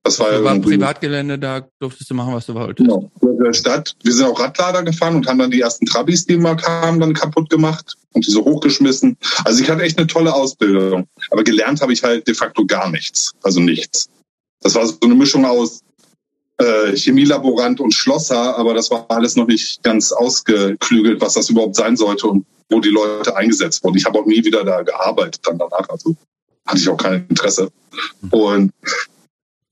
Das war, ja war Privatgelände, da durftest du machen, was du wolltest. Genau. Der Stadt. Wir sind auch Radlader gefahren und haben dann die ersten Trabis, die immer kamen, dann kaputt gemacht und die so hochgeschmissen. Also ich hatte echt eine tolle Ausbildung. Aber gelernt habe ich halt de facto gar nichts. Also nichts. Das war so eine Mischung aus äh, Chemielaborant und Schlosser, aber das war alles noch nicht ganz ausgeklügelt, was das überhaupt sein sollte und wo die Leute eingesetzt wurden. Ich habe auch nie wieder da gearbeitet dann danach. Also hatte ich auch kein Interesse. Und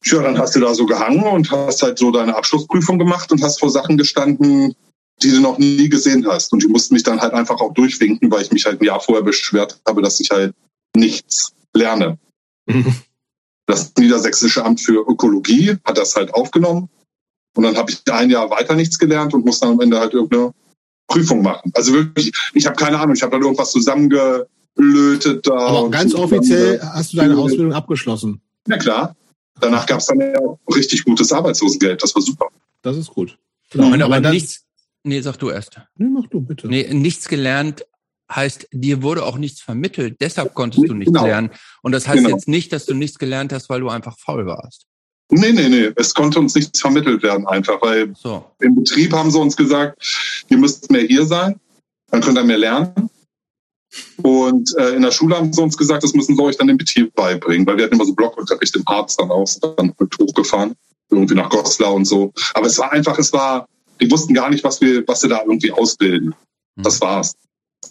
ja, dann hast du da so gehangen und hast halt so deine Abschlussprüfung gemacht und hast vor Sachen gestanden, die du noch nie gesehen hast. Und die mussten mich dann halt einfach auch durchwinken, weil ich mich halt ein Jahr vorher beschwert habe, dass ich halt nichts lerne. *laughs* Das Niedersächsische Amt für Ökologie hat das halt aufgenommen. Und dann habe ich ein Jahr weiter nichts gelernt und musste dann am Ende halt irgendeine Prüfung machen. Also wirklich, ich habe keine Ahnung, ich habe dann irgendwas zusammengelötet da. Aber ganz offiziell hast du deine Ausbildung abgeschlossen. Ja klar. Danach gab es dann ja richtig gutes Arbeitslosengeld. Das war super. Das ist gut. Genau, aber, aber nichts. Nee, sag du erst. Nee, mach du bitte. Nee, nichts gelernt heißt, dir wurde auch nichts vermittelt, deshalb konntest du nichts Genau. lernen. Und das heißt Genau. jetzt nicht, dass du nichts gelernt hast, weil du einfach faul warst. Nee, nee, nee. Es konnte uns nichts vermittelt werden einfach, weil So. im Betrieb haben sie uns gesagt, ihr müsst mehr hier sein, dann könnt ihr mehr lernen. Und äh, in der Schule haben sie uns gesagt, das müssen sie euch dann im Betrieb beibringen, weil wir hatten immer so Blockunterricht im Harz dann auch, dann mit hochgefahren, irgendwie nach Goslar und so. Aber es war einfach, es war, die wussten gar nicht, was wir, was sie da irgendwie ausbilden. Hm. Das war's.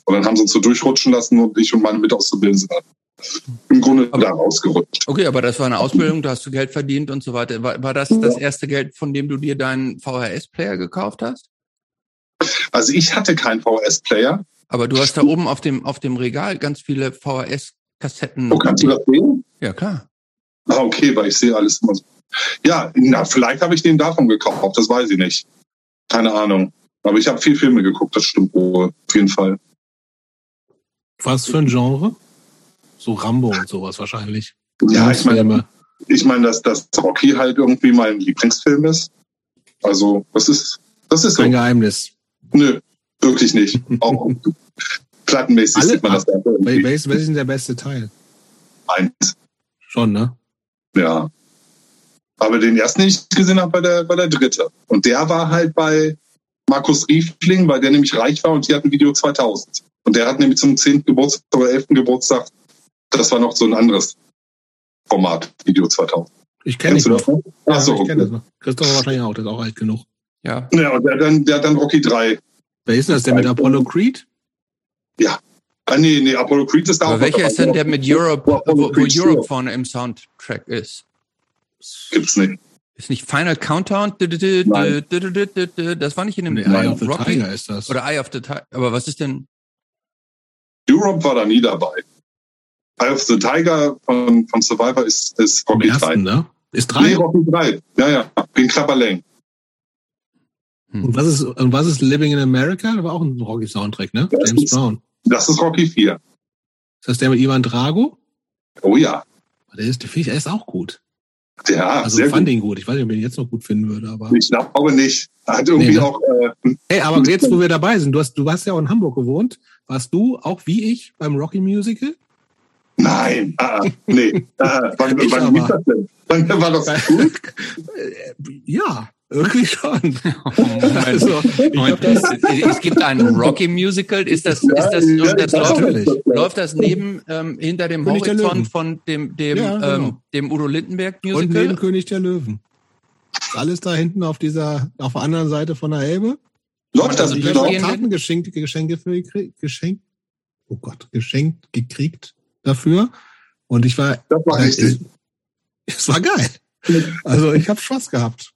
Und dann haben sie uns so durchrutschen lassen und ich und meine Mitauszubildenden sind im Grunde Aber- da rausgerutscht. Okay, aber das war eine Ausbildung, da hast du Geld verdient und so weiter. War, war das das erste Geld, von dem du dir deinen VHS-Player gekauft hast? Also ich hatte keinen VHS-Player. Aber du hast da oben auf dem, auf dem Regal ganz viele VHS-Kassetten. Wo kannst du das sehen? Ja, klar. Ah, okay, weil ich sehe alles immer so. Ja, na, vielleicht habe ich den davon gekauft, das weiß ich nicht. Keine Ahnung. Aber ich habe viel Filme geguckt, das stimmt wohl, auf jeden Fall. Was für ein Genre? So Rambo und sowas wahrscheinlich. Ja, ich meine, ich meine, dass, dass Rocky halt irgendwie mein Lieblingsfilm ist. Also, das ist, das ist so. Kein Geheimnis. Nö, wirklich nicht. Auch *laughs* plattenmäßig Alle- sieht man das. Welches, ist denn der beste Teil? Eins. Schon, ne? Ja. Aber den ersten, den ich gesehen habe, war der, war der dritte. Und der war halt bei Markus Riefling, weil der nämlich reich war und die hatten Video 2000. Und der hat nämlich zum 10. Geburtstag oder 11. Geburtstag, das war noch so ein anderes Format, Video 2000. Ich kenne noch. das noch? Ja, Ach so, ich kenne okay. das noch. Christopher wahrscheinlich auch, der ist auch alt genug. Ja. Ja, und der, hat dann, der hat dann Rocky 3. Wer ist denn das? Der mit Apollo Creed? Ah, nee, nee, Apollo Creed ist da Aber auch welcher ist denn der mit Europe, Wo Apollo wo, wo Europe vorne im Soundtrack ist? Gibt's nicht. Ist nicht Final Countdown? Nein. Das war nicht in dem Nee, Eye of the Rocky? Tiger ist das. Oder Eye of the Tiger. Aber was ist denn? Europe war da nie dabei. Eye of the Tiger von, von Survivor ist, ist Rocky 3. ersten, ne? Ist Nee, drei. Rocky 3. Ja, ja, den Klapperleng. Hm. Und was ist, und was ist Living in America? Das war auch ein Rocky-Soundtrack, ne? Das James ist- Brown. Das ist Rocky 4. Ist das der mit Ivan Drago? Oh ja. Der ist, finde ich, er ist auch gut. Ja, Also fand gut. ihn gut. Ich weiß nicht, ob ich ihn jetzt noch gut finden würde, aber. Ich glaube nicht. Hat irgendwie Nee, ne? auch, äh, Hey, aber jetzt, wo wir dabei sind, du hast, du hast ja auch in Hamburg gewohnt. Warst du auch wie ich beim Rocky Musical? nein, ah, ah, nee. Ah, wann, wann denn? Wann war das *laughs* gut? Äh, ja, irgendwie schon. *laughs* Also, hab das, Es, gibt ein Rocky Musical. Ist das, ist das, Ja, das ja, läuft, läuft das neben, ähm, hinter dem König Horizont von dem, dem, Ja, genau. ähm, dem Udo Lindenberg und neben? König der Löwen. Ist alles da hinten auf dieser, auf der anderen Seite von der Elbe. Läuft das Also Ich habe? Karten geschenkt, Geschenke für geschenkt. Oh Gott, geschenkt gekriegt dafür. Und ich war, Das war richtig. es war geil. Also ich habe Spaß gehabt.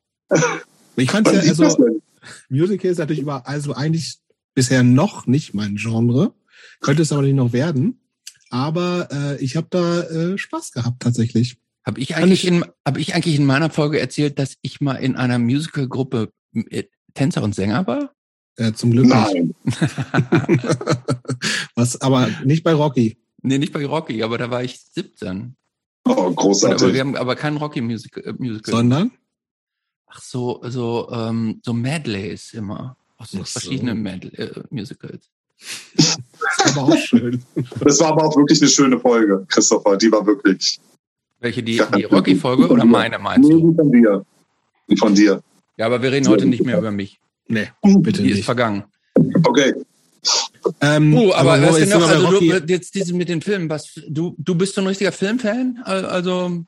Ich fand's Wann ja, also? Musical ist natürlich über, also eigentlich bisher noch nicht mein Genre. Könnte es aber nicht noch werden. Aber äh, ich habe da äh, Spaß gehabt tatsächlich. Habe ich eigentlich ich- in, habe ich eigentlich in meiner Folge erzählt, dass ich mal in einer Musical-Gruppe äh, Tänzer und Sänger war? Äh, zum Glück nicht. Nein. *laughs* Was, aber nicht bei Rocky. Nee, nicht bei Rocky, aber da war ich 17. Oh, Und, aber großartig. wir haben aber kein Rocky-Musical. Äh, Musical. Sondern? Ach so, so, ähm, so Medleys immer. Aus so. verschiedenen Medley, äh, Musicals. Ist aber auch schön. Das war aber auch wirklich eine schöne Folge, Christopher. Die war wirklich. Welche, die, Ja. die Rocky-Folge oder meine meinst Nee, du? die von dir. Die von dir. Ja, aber wir reden heute nicht mehr über mich. Nee, bitte Die ist nicht. vergangen. Okay. Ähm, Oh, aber, wo was denn jetzt noch? Also du, jetzt diese mit den Filmen, was du du bist so ein richtiger Filmfan? Al- Also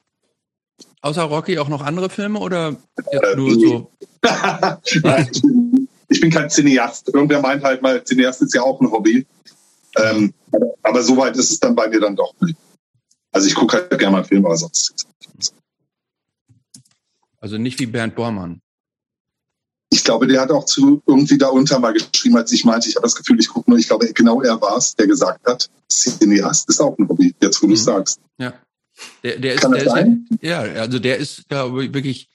außer Rocky auch noch andere Filme oder jetzt Äh, nur so? *laughs* Ich bin- kein Cineast. Irgendwer meint halt mal, Cineast ist ja auch ein Hobby. Ähm, aber, so weit ist es dann bei mir dann doch nicht. Also ich gucke halt gerne mal Filme, aber sonst. Also nicht wie Bernd Bormann. Ich glaube, der hat auch zu irgendwie da unter mal geschrieben, als ich meinte, ich habe das Gefühl, ich gucke nur. Ich glaube, genau er war es, der gesagt hat, Cineast ist auch ein Hobby, jetzt wo du Mhm. es sagst. Ja. Der, der ist, Kann das der sein? ist ja, also der ist da wirklich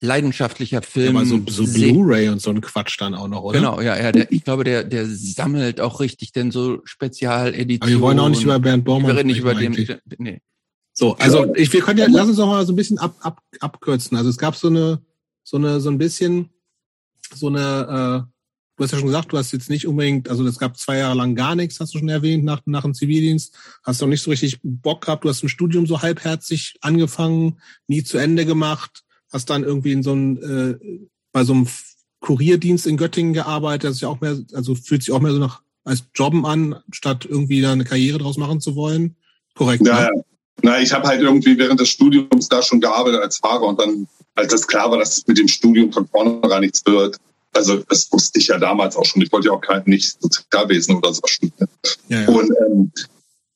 leidenschaftlicher Ja, Film. aber so, so Blu-ray und so ein Quatsch dann auch noch, oder? Genau, ja, ja. Der, ich glaube, der, der sammelt auch richtig denn so Spezialeditionen. Aber wir wollen auch nicht über Bernd Bormann wir reden nicht über den. eigentlich. Nee. So, also ich, wir können ja, lass uns doch mal so ein bisschen ab, ab, abkürzen. Also es gab so eine, so eine, so ein bisschen, so eine, äh, du hast ja schon gesagt, du hast jetzt nicht unbedingt, also es gab zwei Jahre lang gar nichts, hast du schon erwähnt, nach, nach dem Zivildienst. Hast du auch nicht so richtig Bock gehabt. Du hast im Studium so halbherzig angefangen, nie zu Ende gemacht, hast dann irgendwie in so einem, äh, bei so einem Kurierdienst in Göttingen gearbeitet. Das ist ja auch mehr, also fühlt sich auch mehr so nach als Jobben an, statt irgendwie da eine Karriere draus machen zu wollen. Korrekt. Ja, ne? ja. Na, ich habe halt irgendwie während des Studiums da schon gearbeitet als Fahrer und dann, als das klar war, dass es mit dem Studium von vornherein nichts wird, also das wusste ich ja damals auch schon. Ich wollte ja auch kein nicht Sozialwesen oder so studieren. Ja, ja. Und ähm,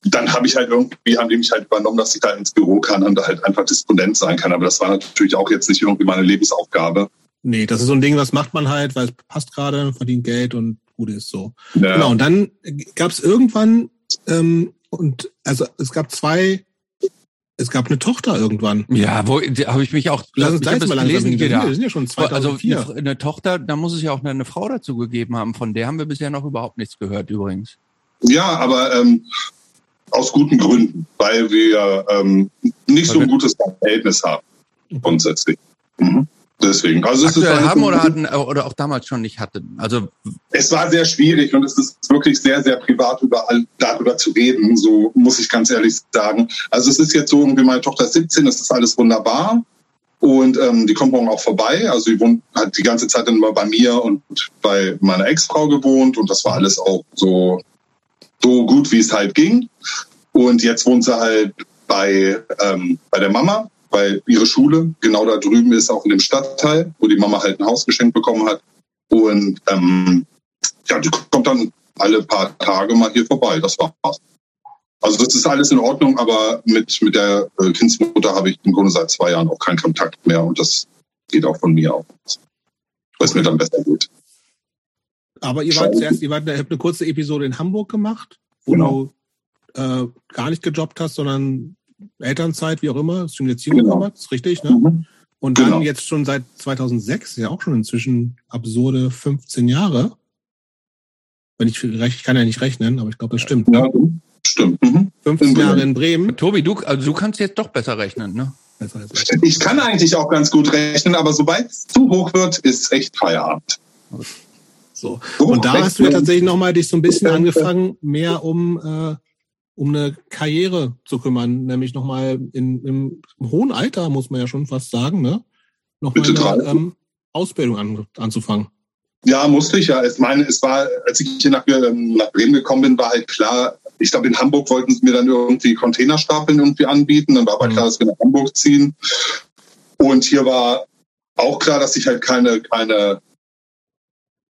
dann habe ich halt irgendwie, haben die mich halt übernommen, dass ich da ins Büro kann und da halt einfach Disponent sein kann. Aber das war natürlich auch jetzt nicht irgendwie meine Lebensaufgabe. Nee, das ist so ein Ding, was macht man halt, weil es passt gerade, verdient Geld und gut ist so. Ja. Genau, und dann gab es irgendwann, ähm, und also es gab zwei es gab eine Tochter irgendwann. Ja, wo habe ich mich auch. Lass uns gleich mal langsam gelesen, wir, sind ja schon 2004. Also eine, eine, Tochter, da muss es ja auch eine, eine, Frau dazu gegeben haben. Von der haben wir bisher noch überhaupt nichts gehört übrigens. Ja, aber ähm, aus guten Gründen, weil wir ähm, nicht so ein gutes Verhältnis haben grundsätzlich. Mhm. Deswegen. Also es ist haben oder hatten oder auch damals schon nicht hatten. Also es war sehr schwierig und es ist wirklich sehr sehr privat überall darüber zu reden. So muss ich ganz ehrlich sagen. Also es ist jetzt so irgendwie meine Tochter ist 17, das ist alles wunderbar und ähm, die kommt morgen auch vorbei. Also die wohnt hat die ganze Zeit dann immer bei mir und bei meiner Ex-Frau gewohnt und das war alles auch so so gut wie es halt ging. Und jetzt wohnt sie halt bei ähm, bei der Mama weil ihre Schule genau da drüben ist, auch in dem Stadtteil, wo die Mama halt ein Haus geschenkt bekommen hat. Und ähm, ja, die kommt dann alle paar Tage mal hier vorbei. Das war's. Also das ist alles in Ordnung, aber mit, mit der äh, Kindsmutter habe ich im Grunde seit zwei Jahren auch keinen Kontakt mehr und das geht auch von mir aus. Weil es mir dann besser geht. Aber ihr wart zuerst, ihr wart, ihr habt eine kurze Episode in Hamburg gemacht, wo genau. du äh, gar nicht gejobbt hast, sondern Elternzeit, wie auch immer, Syndiation genau. gemacht, ist richtig, ne? Mhm. Und dann genau. jetzt schon seit 2006, ja auch schon inzwischen absurde 15 Jahre. Wenn ich recht, ich kann ja nicht rechnen, aber ich glaube, das stimmt. Ja, stimmt. Mhm. 15 in Jahre in Bremen. Tobi, du, also du kannst jetzt doch besser rechnen, ne? Ich kann eigentlich auch ganz gut rechnen, aber sobald es zu hoch wird, ist echt Feierabend. So. Und da hast du ja tatsächlich nochmal dich so ein bisschen angefangen, mehr um äh, um eine Karriere zu kümmern, nämlich nochmal in, im, im hohen Alter, muss man ja schon fast sagen, ne? Nochmal eine ähm, Ausbildung an, anzufangen. Ja, musste ich ja. Ich meine, es war, als ich hier nach, ähm, nach Bremen gekommen bin, war halt klar, ich glaube, in Hamburg wollten sie mir dann irgendwie Containerstapeln irgendwie anbieten. Dann war aber mhm. klar, dass wir nach Hamburg ziehen. Und hier war auch klar, dass ich halt keine, keine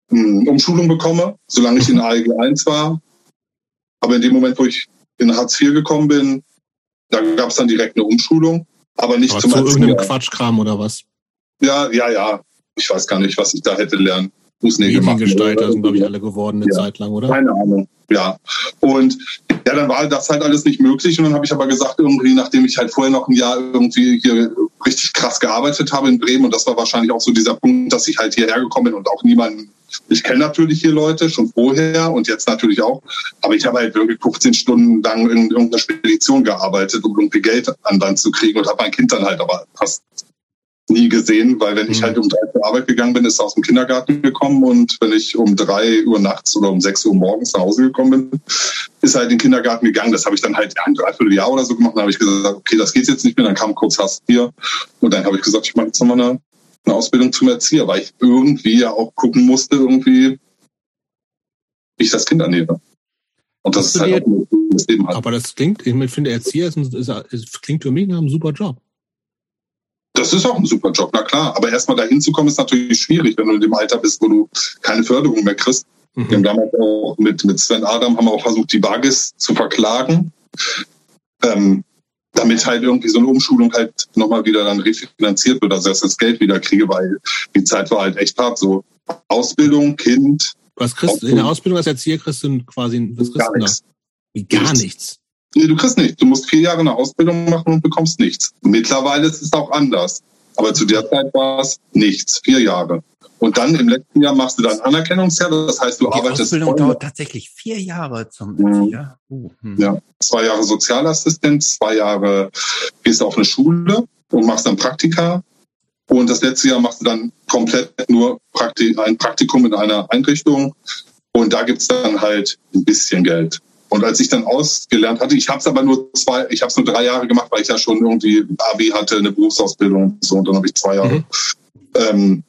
hm, Umschulung bekomme, solange ich in *laughs* ALG 1 war. Aber in dem Moment, wo ich in Hartz IV gekommen bin, da gab es dann direkt eine Umschulung, aber nicht aber zum zu irgendeinem Quatschkram oder was? Ja, ja, ja. Ich weiß gar nicht, was ich da hätte lernen. Fußnägel machen. Gestalter sind, glaube ich, alle geworden eine ja. Zeit lang, oder? Keine Ahnung. Ja. Und ja, dann war das halt alles nicht möglich. Und dann habe ich aber gesagt, irgendwie, nachdem ich halt vorher noch ein Jahr irgendwie hier richtig krass gearbeitet habe in Bremen, und das war wahrscheinlich auch so dieser Punkt, dass ich halt hierher gekommen bin und auch niemanden ich kenne natürlich hier Leute schon vorher und jetzt natürlich auch, aber ich habe halt wirklich 15 Stunden lang in irgendeiner Spedition gearbeitet, um irgendwie Geld an Land zu kriegen und habe mein Kind dann halt aber fast nie gesehen, weil wenn ich mhm. halt um drei zur Arbeit gegangen bin, ist er aus dem Kindergarten gekommen und wenn ich um drei Uhr nachts oder um sechs Uhr morgens nach Hause gekommen bin, ist er halt in den Kindergarten gegangen. Das habe ich dann halt ein Dreivierteljahr oder so gemacht. Dann habe ich gesagt, okay, das geht jetzt nicht mehr. Dann kam kurz Hass hier und dann habe ich gesagt, ich mache jetzt nochmal eine eine Ausbildung zum Erzieher, weil ich irgendwie ja auch gucken musste, irgendwie, wie ich das Kind ernähre. Und das ist halt auch das Leben halt. Aber das klingt, ich finde, Erzieher ist, ein, ist, ist, klingt für mich nach einem super Job. Das ist auch ein super Job, na klar. Aber erstmal dahin zu kommen, ist natürlich schwierig, wenn du in dem Alter bist, wo du keine Förderung mehr kriegst. Mhm. Wir haben damals auch mit, mit Sven Adam haben wir auch versucht, die Bagis zu verklagen. Ähm, damit halt irgendwie so eine Umschulung halt nochmal wieder dann refinanziert wird, also dass ich das Geld wieder kriege, weil die Zeit war halt echt hart. So Ausbildung, Kind. Was kriegst du in der Ausbildung als Erzieher kriegst du quasi was kriegst gar du nichts. Wie gar nichts. Nee, du kriegst nichts. Du musst vier Jahre eine Ausbildung machen und bekommst nichts. Mittlerweile ist es auch anders. Aber zu der Zeit war es nichts. Vier Jahre. Und dann im letzten Jahr machst du dann Anerkennungsjahr. Das heißt, du Die arbeitest. Die Ausbildung dauert tatsächlich vier Jahre zum mhm. Erzieher. Uh, hm. Ja, zwei Jahre Sozialassistent, zwei Jahre gehst du auf eine Schule und machst dann Praktika. Und das letzte Jahr machst du dann komplett nur Praktik ein Praktikum in einer Einrichtung. Und da gibt's dann halt ein bisschen Geld. Und als ich dann ausgelernt hatte, ich habe es aber nur zwei, ich habe es nur drei Jahre gemacht, weil ich ja schon irgendwie Abi hatte, eine Berufsausbildung und so. Und dann habe ich zwei Jahre mhm. ähm,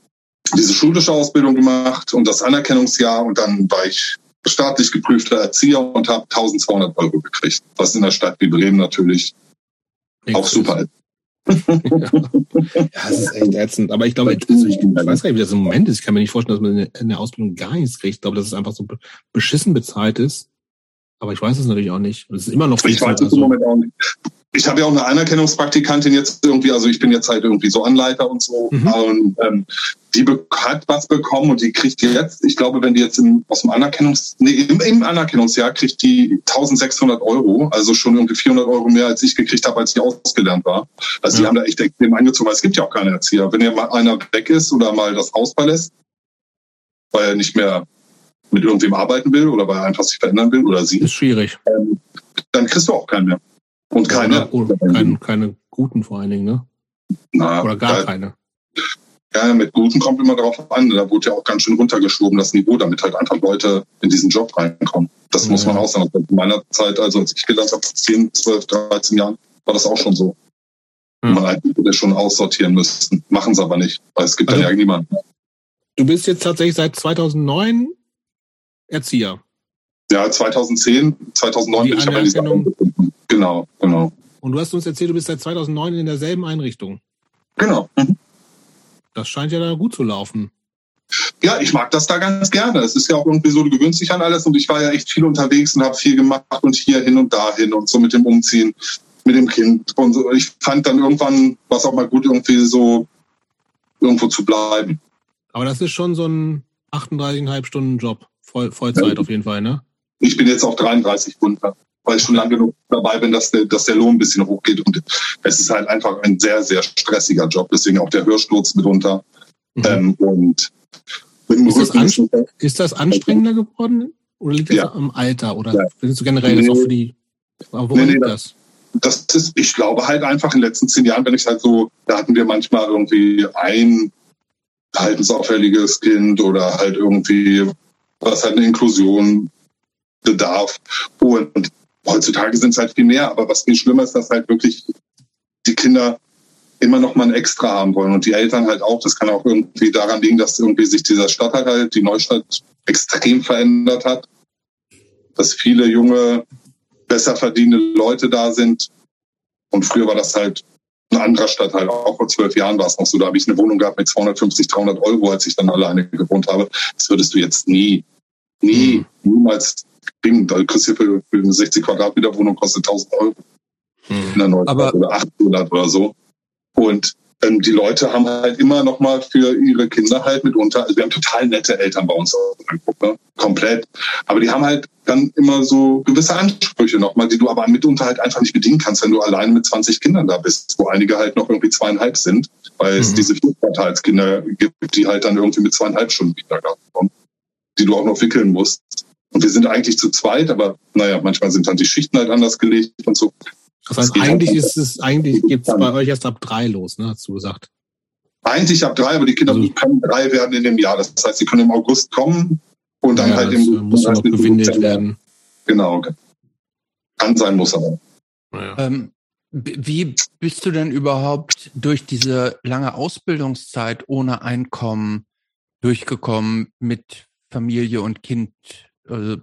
diese schulische Ausbildung gemacht und das Anerkennungsjahr. Und dann war ich staatlich geprüfter Erzieher und habe 1200 Euro gekriegt, was in der Stadt wie Bremen natürlich ich auch super ist. ja, das ist echt ätzend. Aber ich glaube, also ich, weiß gar nicht, wie das im Moment ist. Ich kann mir nicht vorstellen, dass man in der Ausbildung gar nichts kriegt. Ich glaube, dass es einfach so beschissen bezahlt ist. Aber ich weiß es natürlich auch nicht. Es ist immer noch viel Ich weiß es im Moment auch nicht. Ich habe ja auch eine Anerkennungspraktikantin jetzt irgendwie, also ich bin jetzt halt irgendwie so Anleiter und so. Mhm. Und ähm, die hat was bekommen und die kriegt jetzt, ich glaube, wenn die jetzt im, aus dem Anerkennungs, nee, im, im Anerkennungsjahr kriegt die 1600 Euro, also schon irgendwie 400 Euro mehr, als ich gekriegt habe, als ich ausgelernt war. Also ja. die haben da echt extrem eingezogen, weil es gibt ja auch keine Erzieher. Wenn ja mal einer weg ist oder mal das Haus verlässt, weil er nicht mehr mit irgendwem arbeiten will oder weil er einfach sich verändern will oder sie. Ist schwierig. Ähm, dann kriegst du auch keinen mehr. Und keine. Oder, oder keine, keine guten vor allen Dingen, ne? Na, oder gar keine. Ja, mit guten kommt immer darauf an. Da wurde ja auch ganz schön runtergeschoben, das Niveau, damit halt einfach Leute in diesen Job reinkommen. Das ja. muss man auch sagen. In meiner Zeit, also als ich gelernt habe, 10, 12, 13 Jahren, war das auch schon so. Ja. Man eigentlich würde schon aussortieren müssen. Machen sie aber nicht, weil es gibt also, ja niemanden. Du bist jetzt tatsächlich seit 2009 Erzieher. Ja, 2010, 2009 Die bin ich aber in dieser Genau, genau. Und du hast uns erzählt, du bist seit 2009 in derselben Einrichtung. Genau. Mhm. Das scheint ja da gut zu laufen. Ja, ich mag das da ganz gerne. Es ist ja auch irgendwie so, du gewöhnst dich an alles und ich war ja echt viel unterwegs und habe viel gemacht und hier hin und dahin und so mit dem Umziehen, mit dem Kind und so. Ich fand dann irgendwann war es auch mal gut, irgendwie so irgendwo zu bleiben. Aber das ist schon so ein 38,5 Stunden Job. Voll, Vollzeit ja. auf jeden Fall, ne? Ich bin jetzt auf 33 runter, weil ich schon lange genug dabei bin, dass der, dass der Lohn ein bisschen hochgeht. Und es ist halt einfach ein sehr, sehr stressiger Job. Deswegen auch der Hörsturz mitunter. Mhm. Ähm, und ist das, anst ist das anstrengender geworden? Oder liegt das ja. am Alter? Oder ja. findest du generell nee. das auch für die. Aber woran nee, liegt das? das ist, ich glaube halt einfach in den letzten zehn Jahren, wenn ich halt so, da hatten wir manchmal irgendwie ein verhaltensauffälliges Kind oder halt irgendwie was halt eine Inklusion bedarf. Und heutzutage sind es halt viel mehr, aber was viel schlimmer ist, dass halt wirklich die Kinder immer noch mal ein Extra haben wollen und die Eltern halt auch. Das kann auch irgendwie daran liegen, dass irgendwie sich dieser Stadtteil halt, die Neustadt, extrem verändert hat. Dass viele junge, besser verdienende Leute da sind. Und früher war das halt ein anderer Stadtteil. Auch vor zwölf Jahren war es noch so. Da habe ich eine Wohnung gehabt mit 250, 300 Euro, als ich dann alleine gewohnt habe. Das würdest du jetzt nie, nie, mhm. niemals kriegen. Da kriegst du für, für eine 60 Quadratmeter Wohnung kostet 1000 Euro. Mhm. In der Neuen Aber oder 800 oder so. Und ähm, die Leute haben halt immer noch mal für ihre Kinder halt mitunter, also wir haben total nette Eltern bei uns angeguckt, ne? komplett. Aber die haben halt dann immer so gewisse Ansprüche noch mal, die du aber mitunter halt einfach nicht bedienen kannst, wenn du alleine mit 20 Kindern da bist, wo einige halt noch irgendwie zweieinhalb sind, weil mhm. es diese Vierquartalskinder gibt, die halt dann irgendwie mit zweieinhalb Stunden Kindergarten kommen, die du auch noch wickeln musst. Und wir sind eigentlich zu zweit, aber naja, manchmal sind dann die Schichten halt anders gelegt und so. Das heißt, eigentlich ist es, eigentlich gibt es bei euch erst ab drei los, ne, hast du gesagt. Eigentlich ab drei, aber die Kinder also, können drei werden in dem Jahr. Das heißt, sie können im August kommen und dann ja, halt im muss noch gewindet werden. Genau. Kann sein, muss aber. Ja. Ähm, wie bist du denn überhaupt durch diese lange Ausbildungszeit ohne Einkommen durchgekommen mit Familie und Kind? Also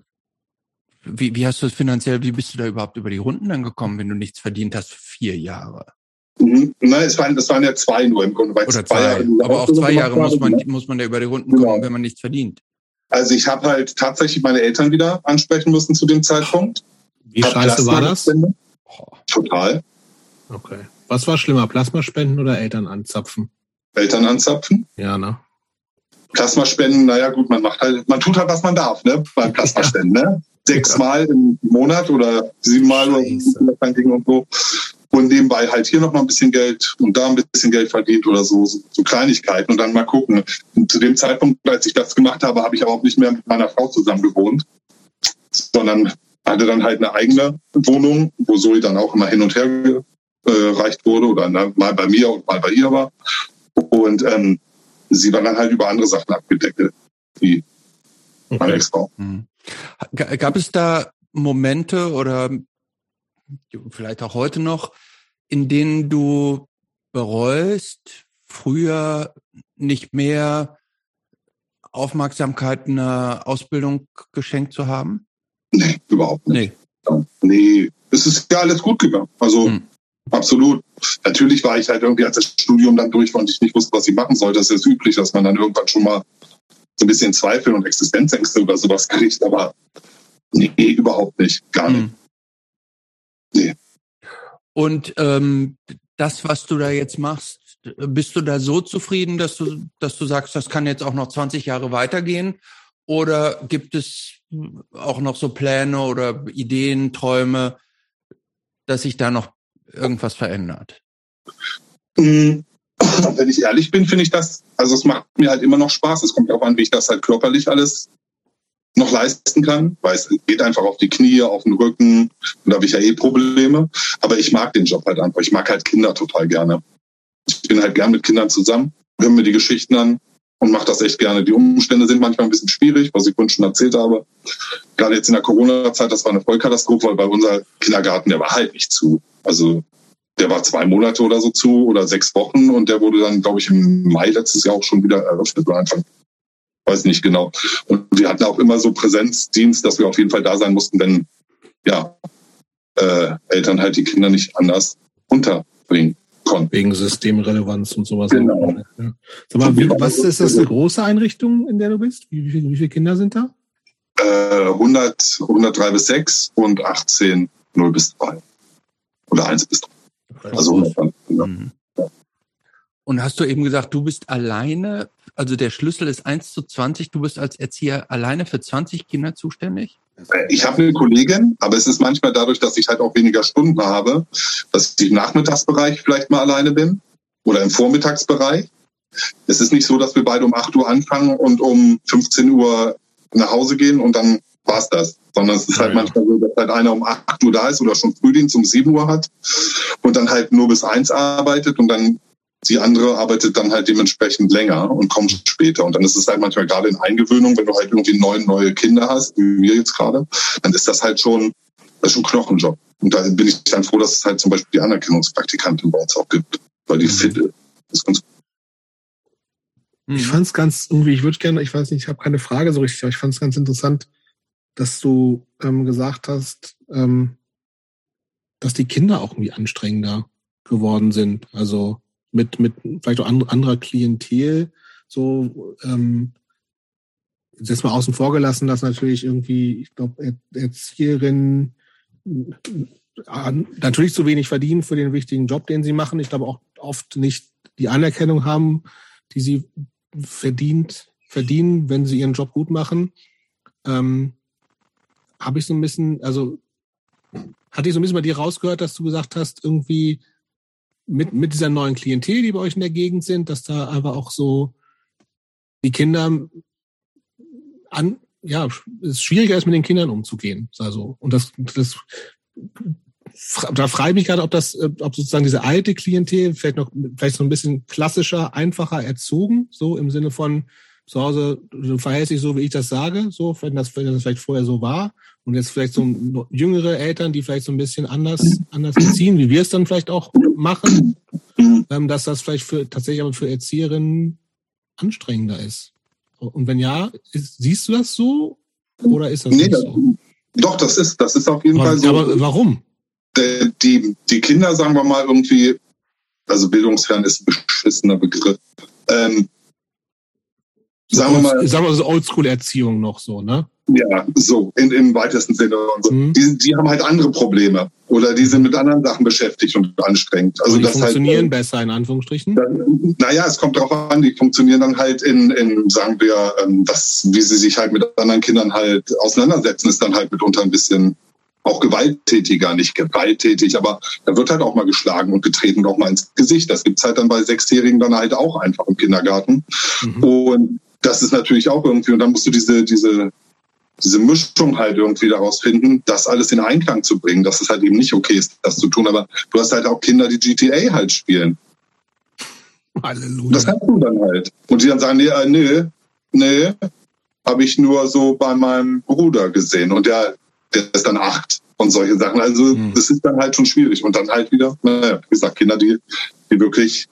wie, wie hast du es finanziell, wie bist du da überhaupt über die Runden dann gekommen, wenn du nichts verdient hast für vier Jahre? Mhm. Nein, es waren, es waren ja zwei nur im Grunde. Weil Oder zwei, Jahre, aber auch zwei Jahre muss man, muss man da über die Runden kommen, genau. wenn man nichts verdient. Also ich habe halt tatsächlich meine Eltern wieder ansprechen müssen zu dem Zeitpunkt. Wie hab scheiße war das? Total. Okay. Was war schlimmer, Plasmaspenden oder Eltern anzapfen? Eltern anzapfen? Ja, ne? Plasmaspenden, naja gut, man macht halt, man tut halt, was man darf, ne? Beim Plasmaspenden, *laughs* ne? Sechsmal im Monat oder siebenmal oder und so. Und nebenbei halt hier noch mal ein bisschen Geld und da ein bisschen Geld verdient oder so, so, so Kleinigkeiten und dann mal gucken. Und zu dem Zeitpunkt, als ich das gemacht habe, habe ich aber auch nicht mehr mit meiner Frau zusammen gewohnt, sondern hatte dann halt eine eigene Wohnung, wo Zoe dann auch immer hin und her gereicht wurde oder mal bei mir und mal bei ihr war. Und ähm, sie war dann halt über andere Sachen abgedeckt, wie okay. meine Ex-Frau. Mhm. Gab es da Momente oder vielleicht auch heute noch, in denen du bereust, früher nicht mehr Aufmerksamkeit einer Ausbildung geschenkt zu haben? Nee, überhaupt nicht. Nee. Nee, es ist ja alles gut gegangen. Also hm. absolut. Natürlich war ich halt irgendwie, als das Studium dann durch war und ich nicht wusste, was ich machen soll. Das ist üblich, dass man dann irgendwann schon mal so ein bisschen Zweifel und Existenzängste oder sowas kriegt. Aber nee, überhaupt nicht. Gar nicht. Hm. Nee. Und ähm, das, was du da jetzt machst, bist du da so zufrieden, dass du, dass du sagst, das kann jetzt auch noch 20 Jahre weitergehen? Oder gibt es auch noch so Pläne oder Ideen, Träume, dass sich da noch irgendwas verändert? Hm, *coughs* wenn ich ehrlich bin, finde ich das, also es macht mir halt immer noch Spaß. Es kommt auch an, wie ich das halt körperlich alles noch leisten kann, weil es geht einfach auf die Knie, auf den Rücken und da habe ich ja eh Probleme. Aber ich mag den Job halt einfach. Ich mag halt Kinder total gerne. Ich bin halt gern mit Kindern zusammen, höre mir die Geschichten an und mache das echt gerne. Die Umstände sind manchmal ein bisschen schwierig, was ich vorhin schon erzählt habe. Gerade jetzt in der Corona-Zeit, das war eine Vollkatastrophe, weil bei unser Kindergarten, der war halt nicht zu. Also der war zwei Monate oder so zu oder sechs Wochen und der wurde dann, glaube ich, im Mai letztes Jahr auch schon wieder eröffnet oder Anfang weiß nicht genau. Und wir hatten auch immer so Präsenzdienst, dass wir auf jeden Fall da sein mussten, wenn ja äh, Eltern halt die Kinder nicht anders unterbringen konnten. Wegen Systemrelevanz und sowas. Genau. Ja. Sag mal, wie, was ist das eine große Einrichtung, in der du bist? Wie, wie, wie viele Kinder sind da? Äh, 100, 103 bis 6 und 18 0 bis 3. Oder 1 bis 3. Also 100, ja. Mhm. Und hast du eben gesagt, du bist alleine, also der Schlüssel ist 1 zu 20, du bist als Erzieher alleine für 20 Kinder zuständig? Ich habe eine Kollegin, aber es ist manchmal dadurch, dass ich halt auch weniger Stunden habe, dass ich im Nachmittagsbereich vielleicht mal alleine bin oder im Vormittagsbereich. Es ist nicht so, dass wir beide um 8 Uhr anfangen und um 15 Uhr nach Hause gehen und dann war's das. Sondern es ist halt manchmal so, dass halt einer um 8 Uhr da ist oder schon Frühdienst um 7 Uhr hat und dann halt nur bis 1 arbeitet und dann die andere arbeitet dann halt dementsprechend länger und kommt später. Und dann ist es halt manchmal gerade in Eingewöhnung, wenn du halt irgendwie neun neue Kinder hast, wie wir jetzt gerade, dann ist das halt schon, das ist schon Knochenjob. Und da bin ich dann froh, dass es halt zum Beispiel die Anerkennungspraktikantin bei uns auch gibt, weil die mhm. fit ist. Ganz ich mhm. fand es ganz irgendwie, ich würde gerne, ich weiß nicht, ich habe keine Frage so richtig, aber ich fand es ganz interessant, dass du ähm, gesagt hast, ähm, dass die Kinder auch irgendwie anstrengender geworden sind. Also mit, mit vielleicht auch anderer Klientel, so, ähm, jetzt mal außen vor gelassen, dass natürlich irgendwie, ich glaube, Erzieherinnen natürlich zu wenig verdienen für den wichtigen Job, den sie machen. Ich glaube auch oft nicht die Anerkennung haben, die sie verdient, verdienen, wenn sie ihren Job gut machen. Ähm, Habe ich so ein bisschen, also hatte ich so ein bisschen bei dir rausgehört, dass du gesagt hast, irgendwie, mit, mit dieser neuen Klientel, die bei euch in der Gegend sind, dass da aber auch so die Kinder an, ja, es schwieriger ist, mit den Kindern umzugehen. Also, und das, das, da frage ich mich gerade, ob das, ob sozusagen diese alte Klientel vielleicht noch, vielleicht so ein bisschen klassischer, einfacher erzogen, so im Sinne von, zu Hause, du verhältst dich so, wie ich das sage, so, wenn das, wenn das vielleicht vorher so war. Und jetzt vielleicht so jüngere Eltern, die vielleicht so ein bisschen anders, anders erziehen, wie wir es dann vielleicht auch machen, ähm, dass das vielleicht für, tatsächlich aber für Erzieherinnen anstrengender ist. Und wenn ja, ist, siehst du das so? Oder ist das nee, nicht so? Doch, das ist, das ist auf jeden aber, Fall so. Aber warum? Die, die Kinder, sagen wir mal, irgendwie, also bildungsfern ist ein beschissener Begriff. Ähm, sagen wir mal. Sagen wir so Oldschool-Erziehung noch so, ne? Ja, so, in, im weitesten Sinne. Und so. Mhm. Die, die haben halt andere Probleme. Oder die sind mit anderen Sachen beschäftigt und anstrengend. Also die das halt, funktionieren halt, besser, in Anführungsstrichen? Dann, naja, es kommt darauf an, die funktionieren dann halt in, in sagen wir, ähm, das, wie sie sich halt mit anderen Kindern halt auseinandersetzen, ist dann halt mitunter ein bisschen auch gewalttätiger, nicht gewalttätig, aber da wird halt auch mal geschlagen und getreten und auch mal ins Gesicht. Das gibt's halt dann bei Sechsjährigen dann halt auch einfach im Kindergarten. Mhm. Und das ist natürlich auch irgendwie, und dann musst du diese, diese, diese Mischung halt irgendwie daraus finden, das alles in Einklang zu bringen, dass es halt eben nicht okay ist, das zu tun. Aber du hast halt auch Kinder, die GTA halt spielen. Halleluja. Das kannst du dann halt. Und die dann sagen, nee, äh, nee, nee, habe ich nur so bei meinem Bruder gesehen. Und der, der ist dann acht und solche Sachen. Also mhm. das ist dann halt schon schwierig. Und dann halt wieder, naja, wie gesagt, Kinder, die, die wirklich,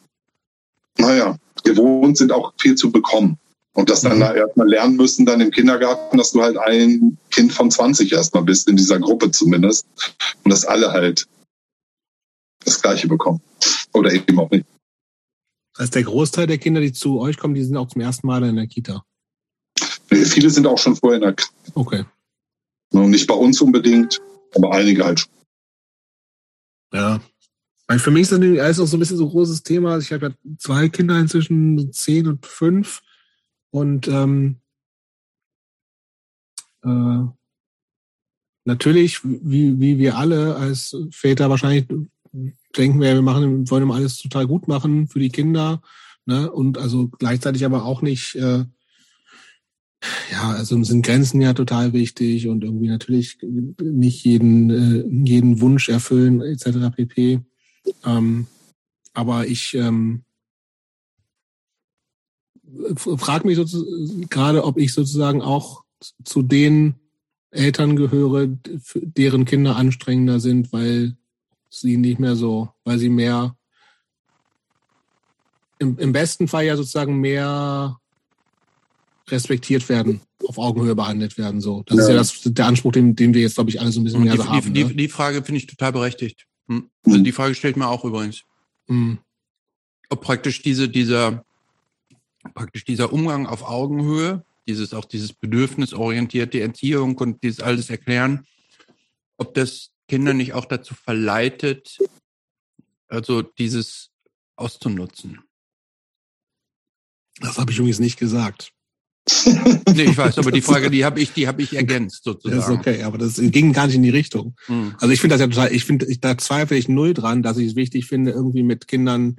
naja, gewohnt sind, auch viel zu bekommen. Und das dann mhm. erstmal lernen müssen, dann im Kindergarten, dass du halt ein Kind von 20 erstmal bist, in dieser Gruppe zumindest. Und dass alle halt das Gleiche bekommen. Oder eben auch nicht. Das heißt, der Großteil der Kinder, die zu euch kommen, die sind auch zum ersten Mal in der Kita. Viele sind auch schon vorher in der Kita. Okay. Und nicht bei uns unbedingt, aber einige halt schon. Ja. Für mich ist das alles noch so ein bisschen so ein großes Thema. Ich habe ja zwei Kinder inzwischen, zehn und fünf. Und ähm, äh, natürlich, wie, wie wir alle als Väter wahrscheinlich denken wir, wir machen, wollen immer alles total gut machen für die Kinder, ne? Und also gleichzeitig aber auch nicht, äh, ja, also sind Grenzen ja total wichtig und irgendwie natürlich nicht jeden, äh, jeden Wunsch erfüllen, etc. pp. Ähm, aber ich ähm, frage mich gerade, ob ich sozusagen auch zu den Eltern gehöre, deren Kinder anstrengender sind, weil sie nicht mehr so, weil sie mehr im, im besten Fall ja sozusagen mehr respektiert werden, auf Augenhöhe behandelt werden. So, das ja. ist ja das, der Anspruch, den, den wir jetzt, glaube ich, alle so ein bisschen mehr die, so haben. Die, ne? die Frage finde ich total berechtigt. Hm. Also die Frage stellt mir auch übrigens. Hm. Ob praktisch diese, dieser, praktisch dieser Umgang auf Augenhöhe, dieses auch dieses bedürfnisorientierte Erziehung und dieses alles erklären, ob das Kinder nicht auch dazu verleitet, also dieses auszunutzen? Das habe ich übrigens nicht gesagt. *laughs* nee, ich weiß, aber die Frage, die habe ich, die habe ich ergänzt sozusagen. Das ist okay, aber das ging gar nicht in die Richtung. Hm. Also ich finde das ja total, ich finde, da zweifle ich null dran, dass ich es wichtig finde, irgendwie mit Kindern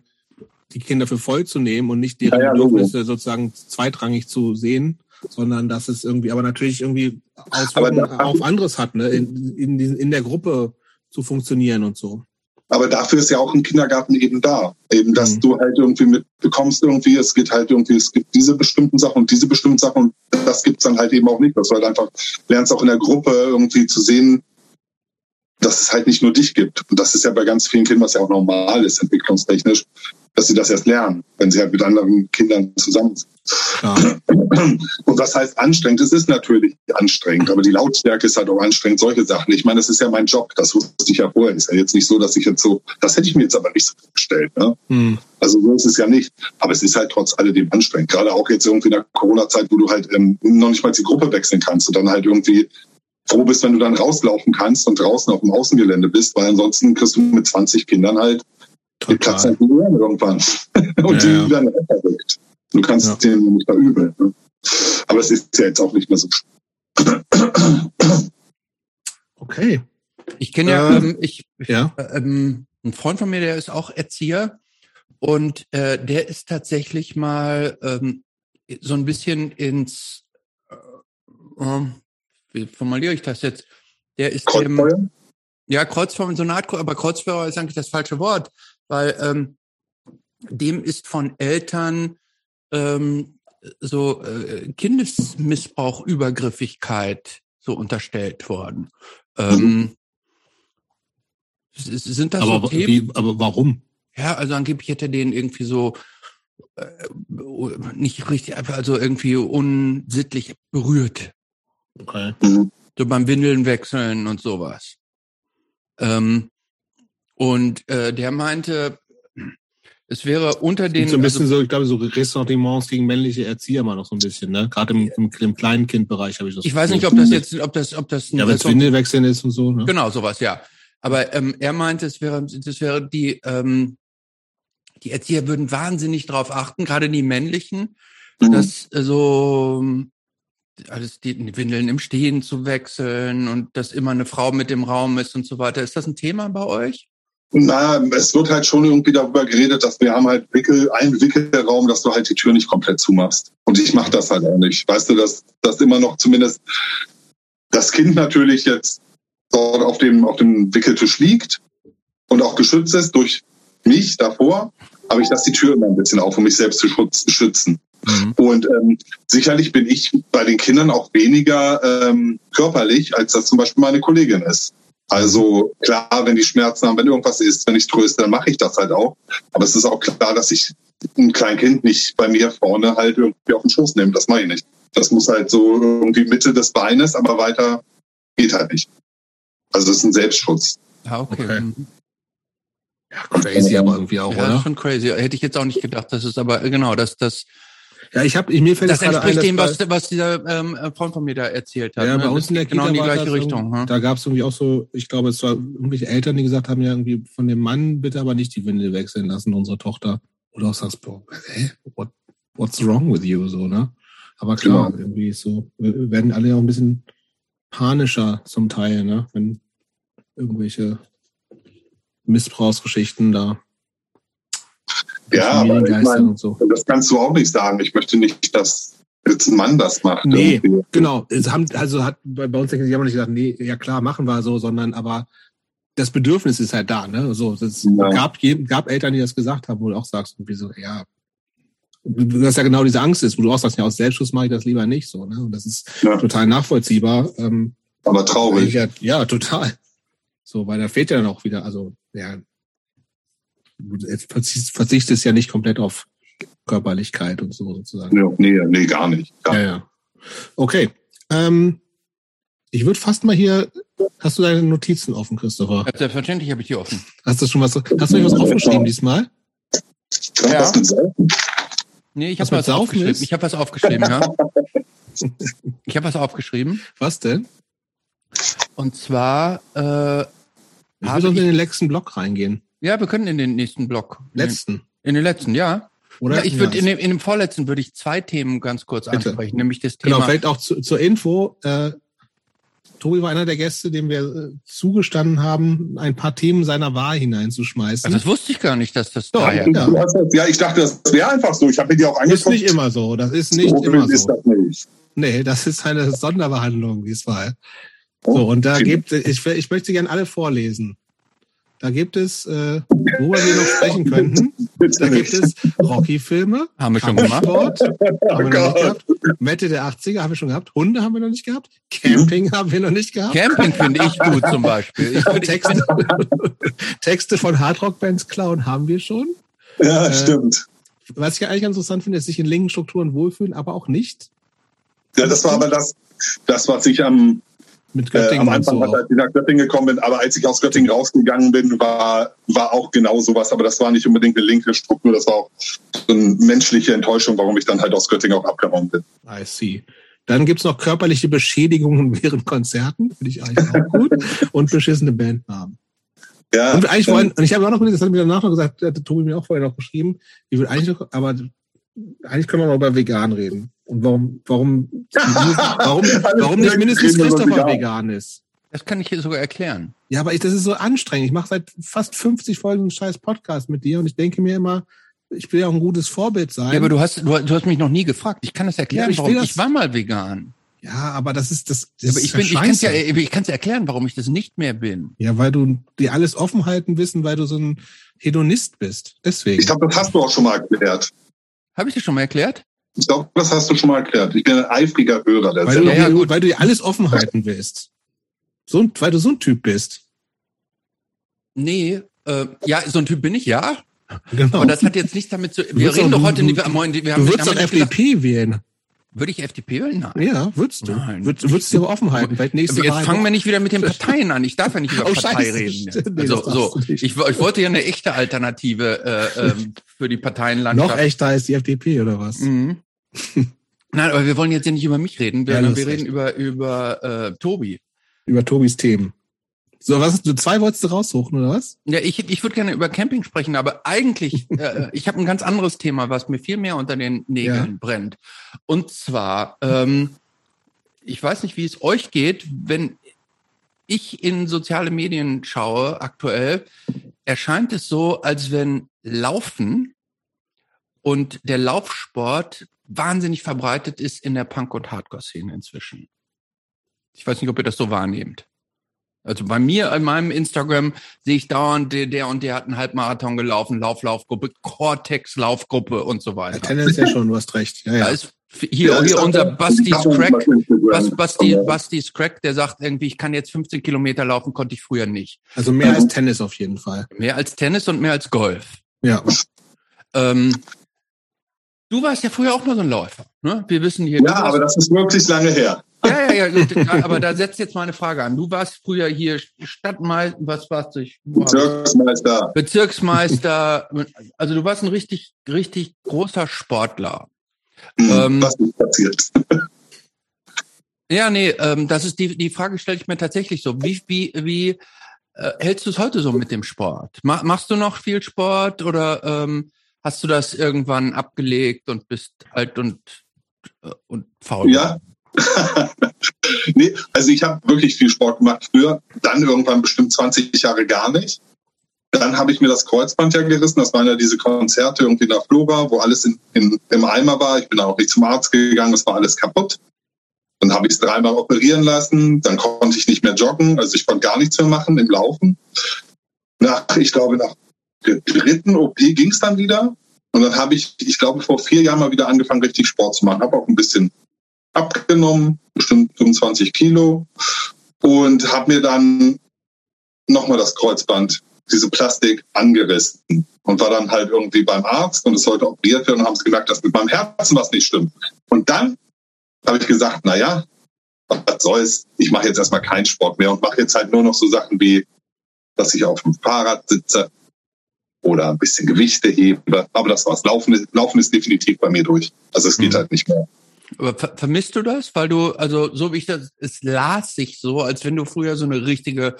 die Kinder für voll zu nehmen und nicht deren ja, ja, Bedürfnisse sozusagen zweitrangig zu sehen sondern dass es irgendwie, aber natürlich irgendwie Auswirkungen auf anderes hat, ne? in, in, in der Gruppe zu funktionieren und so. Aber dafür ist ja auch ein Kindergarten eben da. Eben, dass mhm. du halt irgendwie mitbekommst, irgendwie, es geht halt irgendwie, es gibt diese bestimmten Sachen und diese bestimmten Sachen und das gibt's dann halt eben auch nicht. Dass du halt einfach lernst auch in der Gruppe irgendwie zu sehen, dass es halt nicht nur dich gibt. Und das ist ja bei ganz vielen Kindern, was ja auch normal ist, entwicklungstechnisch, dass sie das erst lernen, wenn sie halt mit anderen Kindern zusammen sind. Ja. Und was heißt anstrengend? Es ist natürlich anstrengend, aber die Lautstärke ist halt auch anstrengend, solche Sachen. Ich meine, das ist ja mein Job, das wusste ich ja vorher. Ist ja jetzt nicht so, dass ich jetzt so, das hätte ich mir jetzt aber nicht so vorgestellt. Ne? Hm. Also so ist es ja nicht. Aber es ist halt trotz alledem anstrengend. Gerade auch jetzt irgendwie in der Corona-Zeit, wo du halt ähm, noch nicht mal die Gruppe wechseln kannst und dann halt irgendwie froh bist, wenn du dann rauslaufen kannst und draußen auf dem Außengelände bist, weil ansonsten kriegst du mit 20 Kindern halt die Platz halt irgendwann. *laughs* und ja, die werden verrückt. Du kannst ja. denen nicht verübeln. Ne? Aber es ist ja jetzt auch nicht mehr so. Okay. Ich kenne ja, äh, ähm, ich, ja. Ähm, ein Freund von mir, der ist auch Erzieher und äh, der ist tatsächlich mal ähm, so ein bisschen ins, äh, ähm, wie formuliere ich das jetzt? Der ist Kreuzfeuer? Im, ja, Kreuzfeuer, so eine Art, aber Kreuzfeuer ist eigentlich das falsche Wort, weil ähm, dem ist von Eltern ähm, so äh, Kindesmissbrauch, Übergriffigkeit so unterstellt worden. Ähm, sind das aber, so Themen? Wie, aber warum? Ja, also angeblich hätte den irgendwie so äh, nicht richtig, also irgendwie unsittlich berührt. Okay. So beim Windeln wechseln und sowas. Ähm, und äh, der meinte, es wäre unter den. So ein bisschen also, so, ich glaube, so Ressentiments gegen männliche Erzieher mal noch so ein bisschen, ne? Gerade im, im, im kleinen Kindbereich habe ich das. Ich weiß nicht, ob das jetzt, ob das, ob das. Ja, wenn es Windelwechseln ist und so, ne? Genau, sowas, ja. Aber ähm, er meinte, es wäre, das wäre die, ähm, die Erzieher würden wahnsinnig darauf achten, gerade die männlichen, mhm. dass äh, so alles die Windeln im Stehen zu wechseln und dass immer eine Frau mit im Raum ist und so weiter. Ist das ein Thema bei euch? Na, es wird halt schon irgendwie darüber geredet, dass wir haben halt Wickel, einen Wickelraum, dass du halt die Tür nicht komplett zumachst. Und ich mache das halt auch nicht. Weißt du, dass das immer noch zumindest das Kind natürlich jetzt dort auf dem, auf dem Wickeltisch liegt und auch geschützt ist durch mich davor. aber ich lasse die Tür immer ein bisschen auf, um mich selbst zu schützen. Mhm. Und ähm, sicherlich bin ich bei den Kindern auch weniger ähm, körperlich, als das zum Beispiel meine Kollegin ist. Also klar, wenn die Schmerzen haben, wenn irgendwas ist, wenn ich tröste, dann mache ich das halt auch. Aber es ist auch klar, dass ich ein Kleinkind nicht bei mir vorne halt irgendwie auf den Schoß nehme. Das mache ich nicht. Das muss halt so irgendwie Mitte des Beines, aber weiter geht halt nicht. Also es ist ein Selbstschutz. Ja, okay. Okay. Mhm. Ja, crazy aber irgendwie auch, Ja, das oder? ist schon crazy. Hätte ich jetzt auch nicht gedacht. Das ist aber, genau, das, das, Ja, ich habe mir fällt das gerade ein, entspricht dem, was, was dieser ähm, Freund von mir da erzählt hat. Ja, ne? bei uns Das in der geht genau Kita in die gleiche Richtung. hm? Da gab es irgendwie auch so, ich glaube, es war irgendwelche Eltern, die gesagt haben, ja, irgendwie von dem Mann bitte aber nicht die Windel wechseln lassen, unsere Tochter. Oder auch sagst, boah, hä? What, what's wrong with you? So, ne? Aber klar, Genau. irgendwie ist so, wir werden alle ja auch ein bisschen panischer zum Teil, ne? Wenn irgendwelche Missbrauchsgeschichten da Ja, meine, und so. das kannst du auch nicht sagen. Ich möchte nicht, dass jetzt ein Mann das macht. Nee, irgendwie. Genau, es haben, also hat bei, bei uns haben nicht gesagt, nee, ja klar, machen wir so, sondern aber das Bedürfnis ist halt da, ne? So, es Ja. gab, gab Eltern, die das gesagt haben, wo du auch sagst, irgendwie so, ja, dass ja genau diese Angst ist, wo du auch sagst, ja, aus Selbstschutz mache ich das lieber nicht so, ne? Und das ist Ja. total nachvollziehbar. Ähm, Aber traurig. ja, ja, total. So, weil da fehlt ja dann auch wieder, also, ja, jetzt verzicht- verzichtest ja nicht komplett auf Körperlichkeit und so sozusagen. Nee, nee, nee, gar nicht. Gar Ja, ja. Okay. Ähm, ich würde fast mal hier. Hast du deine Notizen offen, Christopher? Ja, Selbstverständlich habe ich die offen. Hast du schon was? Hast du nicht was aufgeschrieben diesmal? Ja. Nee, ich Was habe was Saufen aufgeschrieben. ist? Ich habe was aufgeschrieben, ja. *laughs* Ich habe was aufgeschrieben. Was denn? Und zwar, äh, Ich würde ich- in den letzten Block reingehen. Ja, wir können in den nächsten Block. Letzten. In den letzten, ja. Oder? Ja, ich würde in, dem, in dem vorletzten würde ich zwei Themen ganz kurz Bitte. ansprechen, nämlich das Genau, Thema. vielleicht auch zu, zur Info. Äh, Tobi war einer der Gäste, dem wir äh, zugestanden haben, ein paar Themen seiner Wahl hineinzuschmeißen. Also das wusste ich gar nicht, dass das Doch, daher. ja. Ja, ich dachte, das wäre einfach so. Ich habe mir die auch ist angeguckt. nicht immer so. Das ist nicht so immer ist so. das nicht. Nee, das ist eine Sonderbehandlung diesmal. So, und da gibt ich, ich möchte gerne alle vorlesen. Da gibt es, äh, worüber wir noch sprechen könnten. Da gibt es Rocky-Filme, Haben wir schon gemacht. Haben wir noch nicht Gott. gehabt. Mette der 80er haben wir schon gehabt. Hunde haben wir noch nicht gehabt. Camping haben wir noch nicht gehabt. Camping finde ich gut zum Beispiel. Ich, Texte, *laughs* Texte von Hardrock-Bands klauen haben wir schon. Ja, Äh, stimmt. Was ich eigentlich ganz interessant finde, ist sich in Lingenstrukturen wohlfühlen, aber auch nicht. Ja, das war aber das, das was ich am, Mit äh, Göttingen am und Anfang, so. als ich nach Göttingen gekommen bin. Aber als ich aus Göttingen rausgegangen bin, war, war auch genau sowas. Aber das war nicht unbedingt eine linke Struktur. Das war auch so eine menschliche Enttäuschung, warum ich dann halt aus Göttingen auch abgehauen bin. I see. Dann gibt's noch körperliche Beschädigungen *laughs* während Konzerten, finde ich eigentlich auch gut. *laughs* Und beschissene Bandnamen. Ja, Und eigentlich ähm, wollen, und ich habe auch noch das hat mir danach noch gesagt, hat Tobi mir auch vorher noch geschrieben, ich will eigentlich noch, aber eigentlich können wir noch über vegan reden. Und warum, warum, *laughs* warum, warum nicht mindestens Christopher vegan. ist. das kann ich hier sogar erklären. Ja, aber ich, das ist so anstrengend. Ich mache seit fast 50 Folgen einen scheiß Podcast mit dir und ich denke mir immer, ich will ja auch ein gutes Vorbild sein. Ja, aber du hast, du, du hast mich noch nie gefragt. Ich kann das erklären, Ja, ich warum. das- Ich war mal vegan. Ja, aber das ist das. das Aber ist ich bin, ich kann scheiße. ja, ich kann's ja erklären, warum ich das nicht mehr bin. Ja, weil du dir alles offen halten wissen, weil du so ein Hedonist bist. Deswegen. ich glaube, das hast du auch schon mal erklärt. Habe ich das schon mal erklärt? Ich glaube, das hast du schon mal erklärt. Ich bin ein eifriger Hörer der weil, du. Ja, gut. weil du dir alles offen halten willst. So, ein- weil du so ein Typ bist. Nee, äh, ja, so ein Typ bin ich, ja. Genau. Aber das hat jetzt nichts damit zu. Wir reden doch- heute nicht. Wir, wir haben, du würdest doch FDP wählen. Würde ich FDP wählen? Nein. Ja, würdest du. Nein. Würdest, würdest du aber offen halten. Vielleicht nächste Jetzt Wahl. fangen wir nicht wieder mit den *laughs* Parteien an. Ich darf ja nicht über Oh, Partei scheiße. reden. Nee, Also, so, ich, ich wollte ja eine echte Alternative äh, ähm, für die Parteienlandschaft. Noch echter als die FDP oder was? Mhm. *laughs* Nein, aber wir wollen jetzt ja nicht über mich reden. Wir, Ja, wir reden über über äh, Tobi. Über Tobis Themen. So, was? Du zwei wolltest du raussuchen, oder was? Ja, ich, ich würde gerne über Camping sprechen, aber eigentlich, *laughs* äh, ich habe ein ganz anderes Thema, was mir viel mehr unter den Nägeln Ja. brennt. Und zwar, ähm, ich weiß nicht, wie es euch geht, wenn ich in soziale Medien schaue aktuell, erscheint es so, als wenn Laufen und der Laufsport wahnsinnig verbreitet ist in der Punk- und Hardcore-Szene inzwischen. Ich weiß nicht, ob ihr das so wahrnehmt. Also bei mir in meinem Instagram sehe ich dauernd, der, der und der hat einen Halbmarathon gelaufen, Lauflaufgruppe, Cortex-Laufgruppe und so weiter. Ja, Tennis ja schon, du hast recht. Ja, Da ja. ist hier, Ja, hier unser Basti's Crack. Bas, Basti, Basti's Crack, der sagt irgendwie, ich kann jetzt 15 Kilometer laufen, konnte ich früher nicht. Also mehr als Tennis auf jeden Fall. Mehr als Tennis und mehr als Golf. Ja. Ähm, du warst ja früher auch mal so ein Läufer. Ne? Wir wissen hier. Ja, aber das ist wirklich lange her. Ja, ja, ja, gut, aber da setzt jetzt mal eine Frage an. Du warst früher hier Stadtmeister, was warst du? Bezirksmeister. Bezirksmeister. Also du warst ein richtig, richtig großer Sportler. Hm, Ähm, Was ist passiert? *laughs* Ja, nee, ähm, das ist die, die Frage stelle ich mir tatsächlich so. Wie, wie, wie äh, hältst du es heute so mit dem Sport? Ma machst du noch viel Sport oder ähm, hast du das irgendwann abgelegt und bist alt und, äh, und faul? Ja. *laughs* nee, also ich habe wirklich viel Sport gemacht früher, dann irgendwann bestimmt 20 Jahre gar nicht. Dann habe ich mir das Kreuzband ja gerissen. Das waren ja diese Konzerte irgendwie der Flora, wo alles in, in, im Eimer war. Ich bin auch nicht zum Arzt gegangen, es war alles kaputt. Dann habe ich es dreimal operieren lassen. Dann konnte ich nicht mehr joggen. Also ich konnte gar nichts mehr machen im Laufen. Nach, ich glaube, nach der dritten OP ging es dann wieder. Und dann habe ich, ich glaube, vor vier Jahren mal wieder angefangen, richtig Sport zu machen. Habe auch ein bisschen abgenommen, bestimmt 25 Kilo. Und habe mir dann nochmal das Kreuzband, diese Plastik, angerissen. Und war dann halt irgendwie beim Arzt und es sollte operiert werden und haben sie gemerkt, dass mit meinem Herzen was nicht stimmt. Und dann habe ich gesagt, na ja, was soll's, ich mache jetzt erstmal keinen Sport mehr und mache jetzt halt nur noch so Sachen wie, dass ich auf dem Fahrrad sitze oder ein bisschen Gewichte hebe. Aber das war's. Laufen ist, Laufen ist definitiv bei mir durch. Also es geht Mhm. halt nicht mehr. Aber ver vermisst du das? Weil du, also so wie ich das, es las sich so, als wenn du früher so eine richtige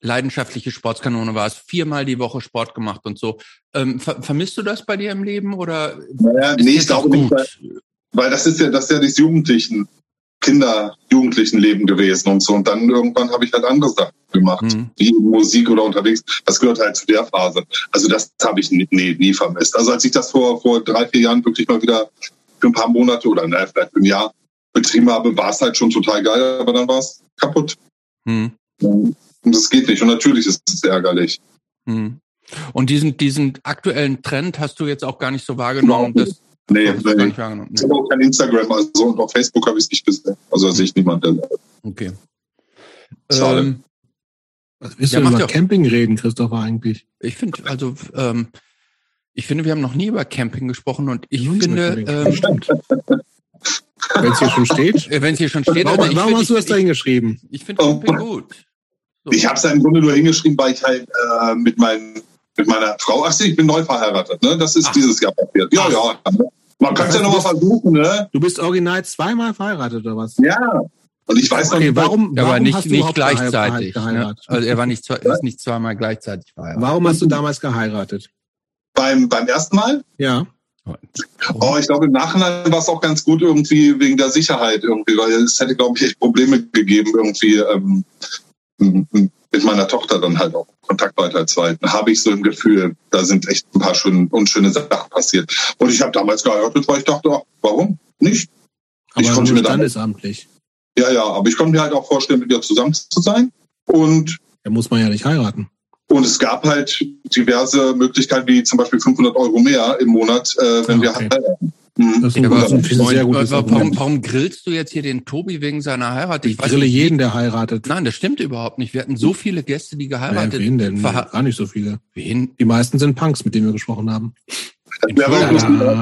leidenschaftliche Sportskanone warst, viermal die Woche Sport gemacht und so. Ähm, ver vermisst du das bei dir im Leben oder Naja, ist nee, ich jetzt auch glaube nicht, weil, gut? weil das ist ja, das ist ja das Jugendlichen, Kinder, Jugendlichenleben gewesen und so. Und dann irgendwann habe ich halt andere Sachen gemacht, Mhm. wie Musik oder unterwegs. Das gehört halt zu der Phase. Also das habe ich nie, nie, nie vermisst. Also als ich das vor, vor drei, vier Jahren wirklich mal wieder für ein paar Monate oder na, vielleicht ein Jahr betrieben habe, war es halt schon total geil, aber dann war es kaputt. Hm. Und das geht nicht. Und natürlich ist es ärgerlich. Hm. Und diesen, diesen aktuellen Trend hast du jetzt auch gar nicht so wahrgenommen. Überhaupt Das, Nee, du gar nee. nicht wahrgenommen. Ich Nee. habe auch kein Instagram, also und auf Facebook habe ich es nicht gesehen. Also da sehe ich niemanden. der- Okay. Schade. Ähm, Was willst Ja, du über Camping reden, Christopher, eigentlich? ich finde, also ähm, ich finde, wir haben noch nie über Camping gesprochen und ich nicht über finde, ähm, Stimmt. Wenn es hier schon steht. *laughs* wenn es hier schon steht, Warum, also warum find- hast du das da hingeschrieben? Ich, ich finde Camping gut. So. Ich habe es ja im Grunde nur hingeschrieben, weil ich halt äh, mit, mein, mit meiner Frau, ach ich bin neu verheiratet, ne? Das ist Ach. dieses Jahr passiert. Ja, ja. Man kann es ja nochmal versuchen, ne? Du bist original zweimal verheiratet, oder was? Ja. Und ich weiß noch Okay, nicht, warum, aber warum nicht, hast du nicht überhaupt gleichzeitig. Ne? Also er war nicht, er ist nicht zweimal gleichzeitig verheiratet. Warum hast du damals geheiratet? Beim, beim ersten Mal, Ja. oh, ich glaube im Nachhinein war es auch ganz gut irgendwie wegen der Sicherheit irgendwie, weil es hätte, glaube ich, echt Probleme gegeben, irgendwie ähm, mit meiner Tochter dann halt auch Kontakt weiterzuhalten. Habe ich so ein Gefühl, da sind echt ein paar schön, unschöne Sachen passiert. Und ich habe damals geheiratet, weil ich dachte, ach, warum nicht? Aber Ich konnte mir da- standesamtlich. Ja, ja, aber ich konnte mir halt auch vorstellen, mit ihr zusammen zu sein. Und, Da muss man ja nicht heiraten. Und es gab halt diverse Möglichkeiten, wie zum Beispiel 500 Euro mehr im Monat, äh, wenn Ah, wir okay. heiraten. Mhm. Das ist ein, Ja, ist ein sehr Moment, gutes warum, grillst du jetzt hier den Tobi wegen seiner Heirat? Ich weiß grille nicht, jeden, der heiratet. Nein, das stimmt überhaupt nicht. Wir hatten so viele Gäste, die geheiratet wen denn? Gar nicht so viele. Wen? Die meisten sind Punks, mit denen wir gesprochen haben. Ja.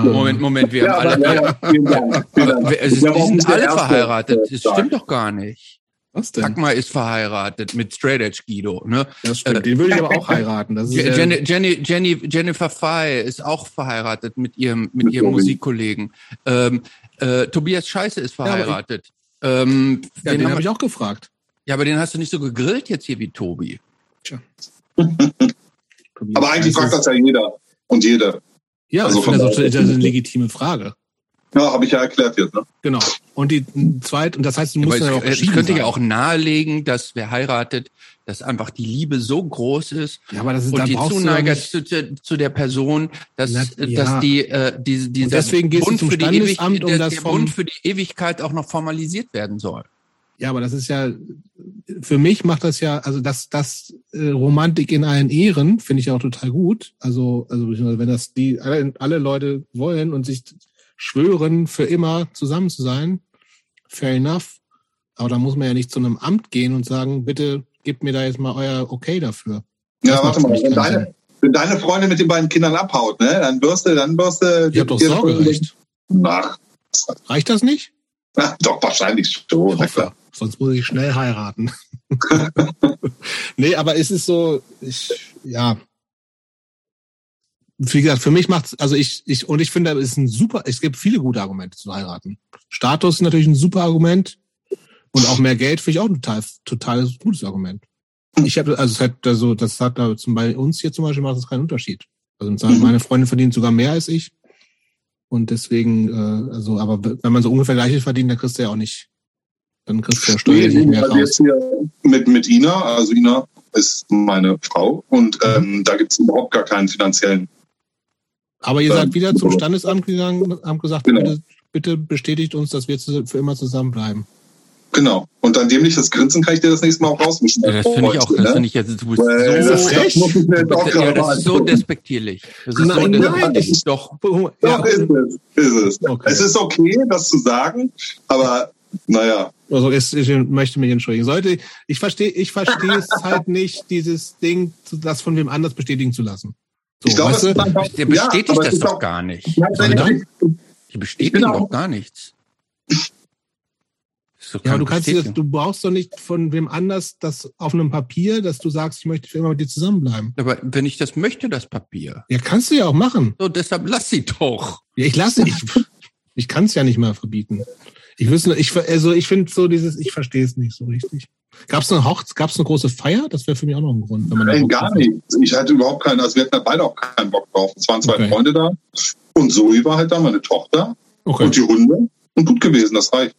Moment, Moment, wir Ja, haben alle. ja, wir- ist, Ich auch sind alle verheiratet. Das stimmt doch gar nicht. Was denn? Dagmar ist verheiratet mit Straight Edge Guido. Ne? Das stimmt. Den würde ich aber auch heiraten. Das ist Je- ja, Jenny, Jenny, Jenny, Jennifer Fey ist auch verheiratet mit ihrem, mit Mit ihrem. Musikkollegen. Ähm, äh, Tobias Scheiße ist ich- verheiratet. ähm, ja, den den habe ich auch gefragt. ja, aber den hast du nicht so gegrillt jetzt hier wie Tobi. *laughs* Aber eigentlich fragt das ja jeder und jede. Ja, also ich finde von das, auch- daher- das ist eine legitime Frage. Ja, habe ich ja erklärt jetzt. Ne? Genau. Und die zweit, und das heißt, du musst es, dann auch geschieden könnte sein. ja auch nahelegen, dass wer heiratet, dass einfach die Liebe so groß ist Ja, aber das ist, und die nicht- zu, zu, der Person, dass, Na, ja. dass die, äh, die, dieser deswegen Bund für die Ewig, um der, das der Bund für die Ewigkeit auch noch formalisiert werden soll. Ja, aber das ist ja, für mich macht das ja, also das, das äh, Romantik in allen Ehren finde ich auch total gut. Also, also wenn das die alle, alle Leute wollen und sich schwören, für immer zusammen zu sein, fair enough. Aber da muss man ja nicht zu einem Amt gehen und sagen, bitte gebt mir da jetzt mal euer Okay dafür. Ja, warte mal, wenn deine, wenn deine Freundin mit den beiden Kindern abhaut, ne, dann du, dann wirst du. Ihr habt doch Sorgerecht. Ach. Reicht das nicht? *laughs* Ja, doch, wahrscheinlich schon. Ich hoffe, sonst muss ich schnell heiraten. *laughs* *laughs* nee, aber es ist so, ich, ja. Wie gesagt, für mich macht's, also ich, ich, und ich finde, es ist ein super, es gibt viele gute Argumente zu heiraten. Status ist natürlich ein super Argument. Und auch mehr Geld finde ich auch ein total, total gutes Argument. Ich habe, also es hat also, das hat da zum bei uns hier zum Beispiel macht das keinen Unterschied. Also meine Freundin verdient sogar mehr als ich. Und deswegen, äh, also, aber wenn man so ungefähr gleiches verdient, dann kriegst du ja auch nicht, dann kriegst du ja steuerlich nee, nicht mehr raus. Jetzt hier mit, mit Ina, also Ina ist meine Frau und mhm. ähm, da gibt es überhaupt gar keinen finanziellen. Aber ihr seid wieder zum Standesamt gegangen, haben gesagt, genau. bitte, bitte bestätigt uns, dass wir für immer zusammenbleiben. Genau. Und an dämliches Grinsen kann ich dir das nächste Mal auch rausmischen. Ja, das finde ich auch, das ne? finde ich jetzt du bist Weil, so, das, das, jetzt auch ja, das ist so despektierlich. Das ist nein, so nein, das ist doch. Ja. Doch, ist es. Ist es. Okay. es ist okay, das zu sagen, aber naja. Also ich, ich möchte mich entschuldigen. Sollte ich verstehe, ich verstehe es halt nicht, dieses Ding, das von wem anders bestätigen zu lassen. So, ich glaube, weißt du? der bestätigt ja, das doch gar nicht. Die bestätigen doch gar nichts. Ja, du kannst das, du brauchst doch nicht von wem anders das auf einem Papier, dass du sagst, ich möchte für immer mit dir zusammenbleiben. Aber wenn ich das möchte, das Papier. Ja, kannst du ja auch machen. So, deshalb lass sie doch. Ja, ich lasse, ich, ich kann es ja nicht mehr verbieten. Ich wüsste, ich, also ich finde so dieses, ich verstehe es nicht so richtig. Gab es eine Hochz, gab es eine große Feier? Das wäre für mich auch noch ein Grund. Nein, gar nicht. Ich hatte überhaupt keinen, also wir hatten beide auch keinen Bock drauf. Es waren zwei okay. Freunde da und Zoe war halt da, meine Tochter okay. und die Hunde und gut gewesen, das reicht.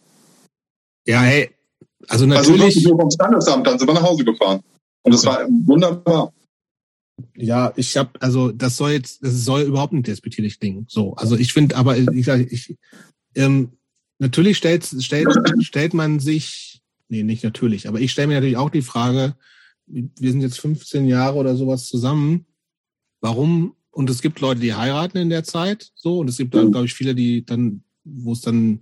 Ja, hey, also natürlich. Also vom Standesamt, dann sind wir nach Hause gefahren. Und das war wunderbar. Ja, ich habe, also das soll jetzt, das soll überhaupt nicht despektierlich klingen. So, also ich finde, aber ich sage, ich, ähm, natürlich stellt, stellt, stellt man sich, nee, nicht natürlich, aber ich stelle mir natürlich auch die Frage, wir sind jetzt 15 Jahre oder sowas zusammen, warum, und es gibt Leute, die heiraten in der Zeit, so, und es gibt dann, glaube ich, viele, die dann, wo es dann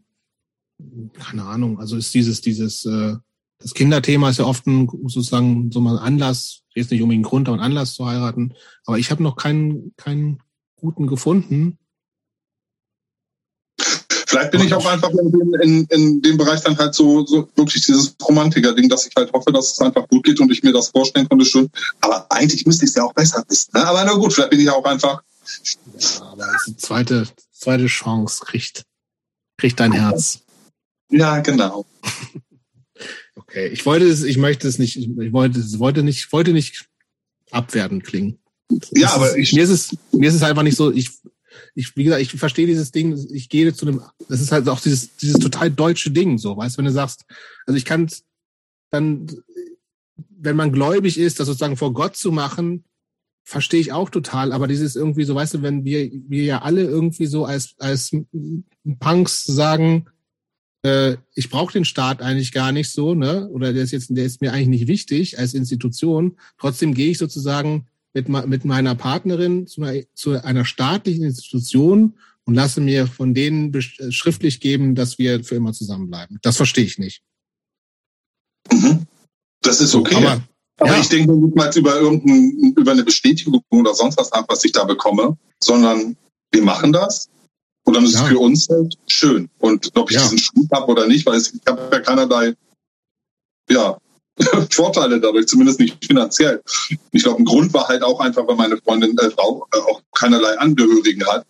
keine Ahnung, also ist dieses, dieses, äh, das Kinderthema ist ja oft ein, sozusagen so mal ein Anlass, jetzt nicht unbedingt ein Grund, aber ein Anlass zu heiraten. Aber ich habe noch keinen, keinen guten gefunden. Vielleicht bin ich auch einfach in, in, in dem Bereich dann halt so, so wirklich dieses Romantiker-Ding, dass ich halt hoffe, dass es einfach gut geht und ich mir das vorstellen konnte schon. Aber eigentlich müsste ich es ja auch besser wissen. Ne? Aber na gut, vielleicht bin ich auch einfach. Ja, aber das ist eine zweite, zweite Chance kriegt, kriegt dein Herz. Ja, genau. *laughs* Okay, ich wollte es, ich möchte es nicht, ich wollte, es wollte nicht, wollte nicht abwertend klingen. Ja, aber ich, mir ist es, mir ist es einfach nicht so, ich, ich, wie gesagt, ich verstehe dieses Ding, ich gehe zu einem, das ist halt auch dieses, dieses total deutsche Ding, so, weißt du, wenn du sagst, also ich kann dann, wenn man gläubig ist, das sozusagen vor Gott zu machen, verstehe ich auch total, aber dieses irgendwie so, weißt du, wenn wir, wir ja alle irgendwie so als, als Punks sagen, äh, ich brauche den Staat eigentlich gar nicht so, ne? Oder der ist jetzt, der ist mir eigentlich nicht wichtig als Institution. Trotzdem gehe ich sozusagen mit, mit meiner Partnerin zu einer, zu einer staatlichen Institution und lasse mir von denen äh, schriftlich geben, dass wir für immer zusammenbleiben. Das verstehe ich nicht. Mhm. Das ist okay. Aber, aber ja. ich denke nicht mal über irgendein, über eine Bestätigung oder sonst was ab, was ich da bekomme, sondern wir machen das und dann ist ja. es für uns halt schön. Und ob ich ja. diesen Schub habe oder nicht, weil ich habe ja keinerlei ja, *laughs* Vorteile dadurch, zumindest nicht finanziell. Ich glaube, ein Grund war halt auch einfach, weil meine Freundin äh, Frau äh, auch keinerlei Angehörigen hat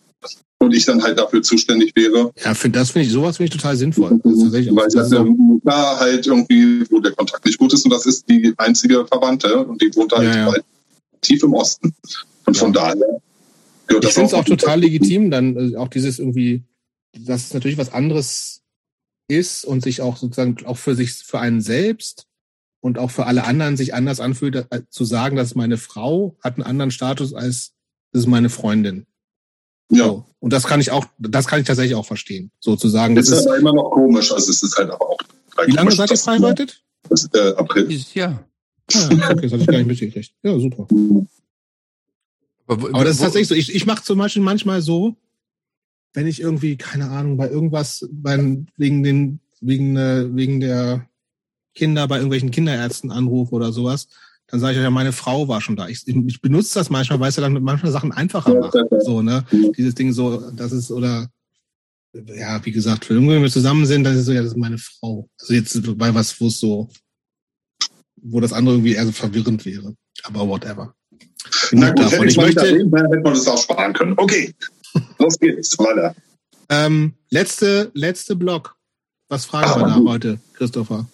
und ich dann halt dafür zuständig wäre. Ja, für das finde ich sowas finde ich total sinnvoll. Das weil das ja da halt irgendwie, wo der Kontakt nicht gut ist und das ist die einzige Verwandte und die wohnt halt ja, ja. tief im Osten. Und von daher ich finde es auch total legitim, dann äh, auch dieses irgendwie, dass es natürlich was anderes ist und sich auch sozusagen auch für sich, für einen selbst und auch für alle anderen sich anders anfühlt, äh, zu sagen, dass meine Frau hat einen anderen Status als das ist meine Freundin. Ja. So. Und das kann ich auch, das kann ich tatsächlich auch verstehen, sozusagen. Das ist, ist aber immer noch komisch. Also es ist halt aber auch Wie lange seid ihr verheiratet? Das, äh, April. Dieses Jahr. Ah, okay, das hatte ich gar nicht mitgekriegt. Ja, super. Aber, Aber das ist tatsächlich so. Ich, ich mache zum Beispiel manchmal so, wenn ich irgendwie, keine Ahnung, bei irgendwas, beim, wegen den, wegen, äh, wegen der Kinder bei irgendwelchen Kinderärzten anrufe oder sowas, dann sage ich ja, meine Frau war schon da. Ich, ich benutze das manchmal, weil es ja dann manchmal Sachen einfacher macht. So, ne? Dieses Ding so, das ist, oder ja, wie gesagt, wenn wir zusammen sind, dann ist es so, ja, das ist meine Frau. Also jetzt bei was, wo es so, wo das andere irgendwie eher so verwirrend wäre. Aber whatever. Na gut, davon. hätte Ich möchte, möchte, hätte man das auch sparen können. Okay, *laughs* los geht's, weiter. ähm, letzte, letzte Block. Was fragen Ah, wir da gut. heute, Christopher?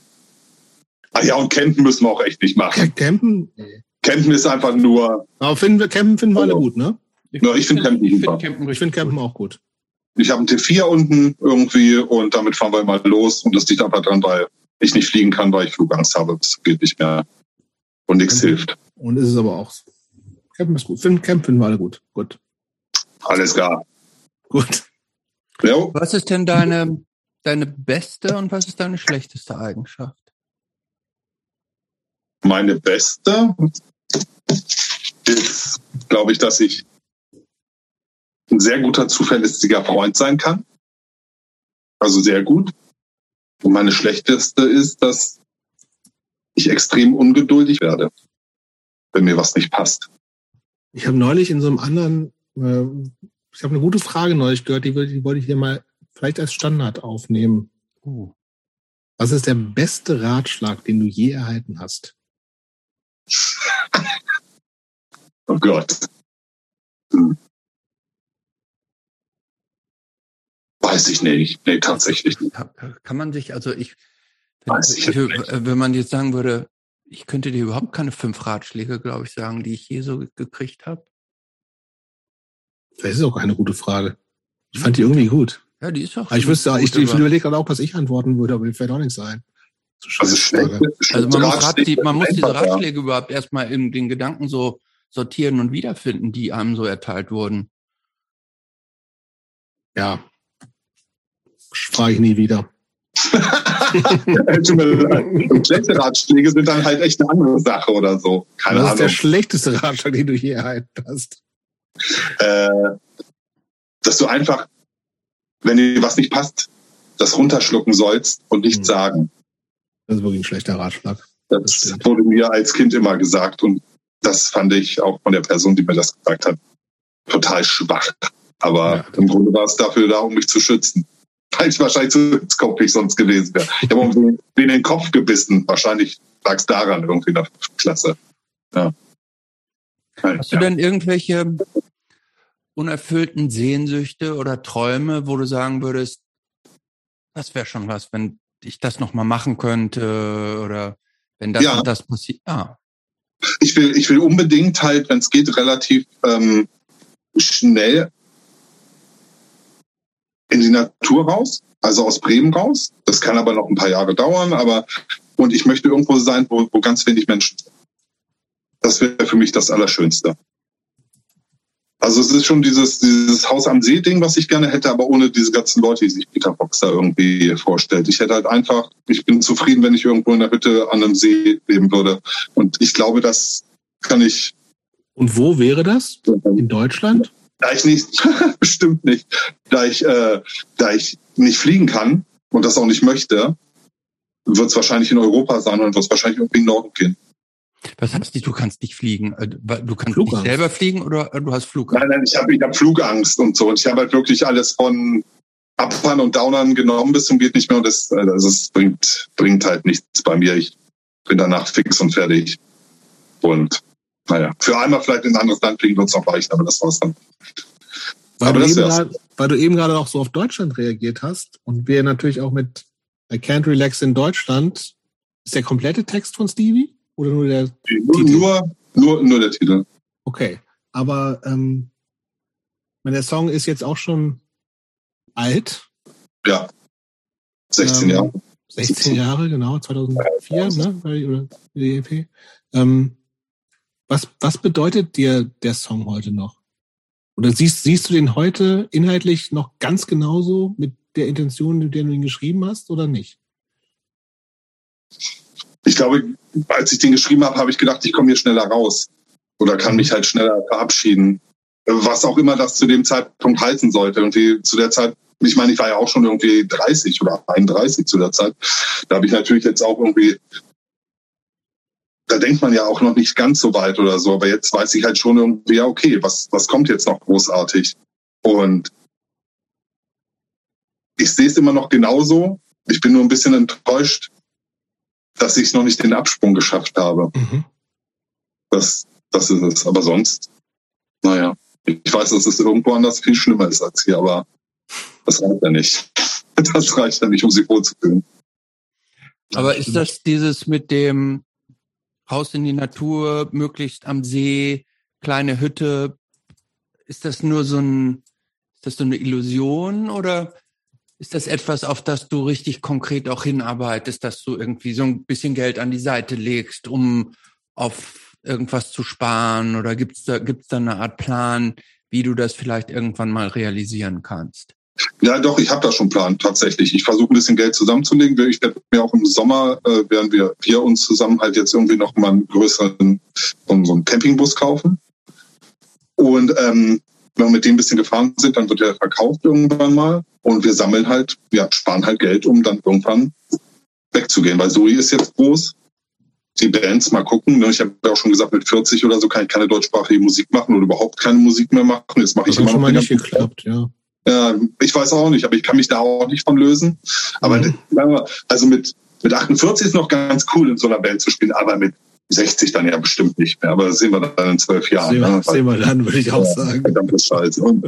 Ah ja, und Campen müssen wir auch echt nicht machen. Campen? Campen ist einfach nur, Aber finden wir, Campen finden wir alle gut, ne? Ja, ich find Campen ich find Campen Ich finde Campen auch gut. ich habe einen T4 unten irgendwie und damit fahren wir mal los und das liegt einfach dran, weil ich nicht fliegen kann, weil ich Flugangst habe. Das geht nicht mehr. Und nichts hilft. Und ist es aber auch so. Campen ist gut. Find, Campen finden wir alle gut. Gut. Alles klar. Gut. Jo. Was ist denn deine, deine beste und was ist deine schlechteste Eigenschaft? Meine beste ist, glaube ich, dass ich ein sehr guter, zuverlässiger Freund sein kann. Also sehr gut. Und meine schlechteste ist, dass ich extrem ungeduldig werde, wenn mir was nicht passt. Ich habe neulich in so einem anderen, äh, ich habe eine gute Frage neulich gehört, die, wollte- die wollte ich hier mal vielleicht als Standard aufnehmen. Uh. Was ist der beste Ratschlag, den du je erhalten hast? Oh Gott. Hm. Weiß ich nicht. Nee, tatsächlich nicht. Kann man sich, also ich, wenn, Weiß ich nicht. wenn man jetzt sagen würde, ich könnte dir überhaupt keine fünf Ratschläge, glaube ich, sagen, die ich je so gekriegt habe. Das ist auch eine gute Frage. Ich fand die irgendwie gut. Ja, die ist auch. Aber ich wüsste, ich, ich überlege gerade auch, was ich antworten würde, aber mir fällt auch nichts ein. So Also Also man muss, Rat, Ratschläge die, man muss diese einfach, ja. Ratschläge überhaupt erstmal in den Gedanken so sortieren und wiederfinden, die einem so erteilt wurden. Ja. Frage ich nie wieder. Schlechte Ratschläge sind dann halt echt eine andere Sache oder so. Keine Was ist der Ahnung. schlechteste Ratschlag, den du je erhalten hast? Äh, dass du einfach, wenn dir was nicht passt, das runterschlucken sollst und nicht Hm. sagen. Das ist wirklich ein schlechter Ratschlag. Das, Das wurde mir als Kind immer gesagt und das fand ich auch von der Person, die mir das gesagt hat, total schwach. Aber Ja. im Grunde war es dafür da, um mich zu schützen. *laughs* Weil ich wahrscheinlich zu hitzkopfig sonst gewesen wäre. Ich habe *laughs* mir in den Kopf gebissen. Wahrscheinlich lag es daran irgendwie in der Klasse. Ja. Hast du denn irgendwelche unerfüllten Sehnsüchte oder Träume, wo du sagen würdest, das wäre schon was, wenn ich das nochmal machen könnte oder wenn das Ja. und das passiert? Ah, ich will, ich will unbedingt halt, wenn es geht, relativ ähm, schnell in die Natur raus, also aus Bremen raus. Das kann aber noch ein paar Jahre dauern, aber und ich möchte irgendwo sein, wo, wo ganz wenig Menschen sind. Das wäre für mich das Allerschönste. Also es ist schon dieses, dieses Haus am See-Ding, was ich gerne hätte, aber ohne diese ganzen Leute, die sich Peter Fox da irgendwie vorstellt. Ich hätte halt einfach, ich bin zufrieden, wenn ich irgendwo in der Hütte an einem See leben würde. Und ich glaube, das kann ich, Und wo wäre das? In Deutschland? da ich nicht, *laughs* bestimmt nicht, da ich, äh, da ich nicht fliegen kann und das auch nicht möchte, wird es wahrscheinlich in Europa sein und wird es wahrscheinlich irgendwie in den Norden gehen. Was heißt die, du kannst nicht fliegen? Äh, Du kannst Flugangst. nicht selber fliegen oder äh, du hast Flugangst? Nein, nein, ich habe ich hab Flugangst und so. Und ich habe halt wirklich alles von Uppern und Downern genommen bis zum geht nicht mehr. Und das, äh, das ist, bringt, bringt halt nichts bei mir. Ich bin danach fix und fertig. Und naja, für einmal vielleicht in ein anderes Land fliegen wird es noch reichen, aber das war's dann. Weil Aber du, das eben grad, weil du eben gerade auch so auf Deutschland reagiert hast und wir natürlich auch mit I Can't Relax in Deutschland. Ist der komplette Text von Stevie? Oder nur der? Nur, Titel. nur, nur, nur der Titel. Okay. Aber ähm, der Song ist jetzt auch schon alt. Ja. 16 Ähm, Jahre. 16 Jahre, genau, 2004, ne? war die- Oder die EP. Ähm, was, was bedeutet dir der Song heute noch? Oder siehst, siehst du den heute inhaltlich noch ganz genauso mit der Intention, mit der du ihn geschrieben hast, oder nicht? Ich glaube, als ich den geschrieben habe, habe ich gedacht, ich komme hier schneller raus oder kann mich halt schneller verabschieden. Was auch immer das zu dem Zeitpunkt heißen sollte. Irgendwie zu der Zeit, ich meine, ich war ja auch schon irgendwie 30 oder 31 zu der Zeit. Da habe ich natürlich jetzt auch irgendwie da denkt man ja auch noch nicht ganz so weit oder so, aber jetzt weiß ich halt schon irgendwie, ja, okay, was, was kommt jetzt noch großartig? Und ich sehe es immer noch genauso. Ich bin nur ein bisschen enttäuscht, dass ich noch nicht den Absprung geschafft habe. Mhm. Das, das ist es. Aber sonst, naja, ich weiß, dass es irgendwo anders viel schlimmer ist als hier, aber das reicht ja nicht. *laughs* Das reicht ja nicht, um sich wohlzufühlen. Aber ist das dieses mit dem raus in die Natur, möglichst am See, kleine Hütte. Ist das nur so ein, ist das so eine Illusion oder ist das etwas, auf das du richtig konkret auch hinarbeitest, dass du irgendwie so ein bisschen Geld an die Seite legst, um auf irgendwas zu sparen oder gibt's da, gibt's da eine Art Plan, wie du das vielleicht irgendwann mal realisieren kannst? Ja, doch, ich habe da schon Plan tatsächlich. Ich versuche ein bisschen Geld zusammenzulegen. Ich werde mir auch im Sommer, äh, werden wir, wir uns zusammen halt jetzt irgendwie noch mal einen größeren so einen Campingbus kaufen. Und ähm, wenn wir mit dem ein bisschen gefahren sind, dann wird er verkauft irgendwann mal. Und wir sammeln halt, ja, sparen halt Geld, um dann irgendwann wegzugehen. Weil Zoe ist jetzt groß. Die Bands mal gucken. Ne? Ich habe ja auch schon gesagt, mit 40 oder so kann ich keine deutschsprachige Musik machen oder überhaupt keine Musik mehr machen. Jetzt mache ich immer noch schon mal nicht geklappt, ja. Ja, ich weiß auch nicht, aber ich kann mich da auch nicht von lösen. Aber mhm. also mit, mit 48 ist noch ganz cool, in so einer Band zu spielen, aber mit 60 dann ja bestimmt nicht mehr. Aber das sehen wir dann in zwölf Jahren. Sehen wir, ne? sehen wir dann, würde ich auch sagen. Und,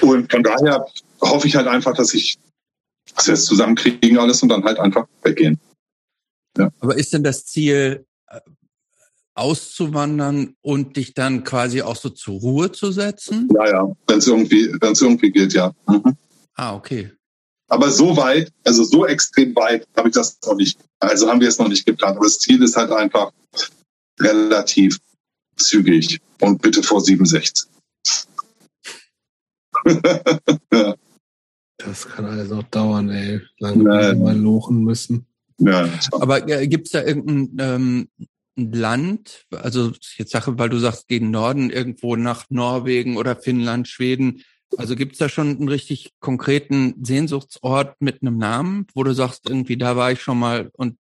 und von daher hoffe ich halt einfach, dass ich, dass wir es zusammenkriegen alles und dann halt einfach weggehen. Ja. Aber ist denn das Ziel, auszuwandern und dich dann quasi auch so zur Ruhe zu setzen? Ja, ja, wenn es irgendwie, wenn es irgendwie geht, ja. Mhm. Ah, okay. Aber so weit, also so extrem weit, habe ich das noch nicht. Also haben wir es noch nicht geplant. Aber das Ziel ist halt einfach relativ zügig und bitte vor 67. *laughs* ja. Das kann alles noch dauern, ey. Lange ja, mal lochen müssen. Ja, Aber äh, gibt es da irgendein ähm, Land, also jetzt Sache, weil du sagst, gegen Norden, irgendwo nach Norwegen oder Finnland, Schweden. Also gibt's da schon einen richtig konkreten Sehnsuchtsort mit einem Namen, wo du sagst, irgendwie da war ich schon mal und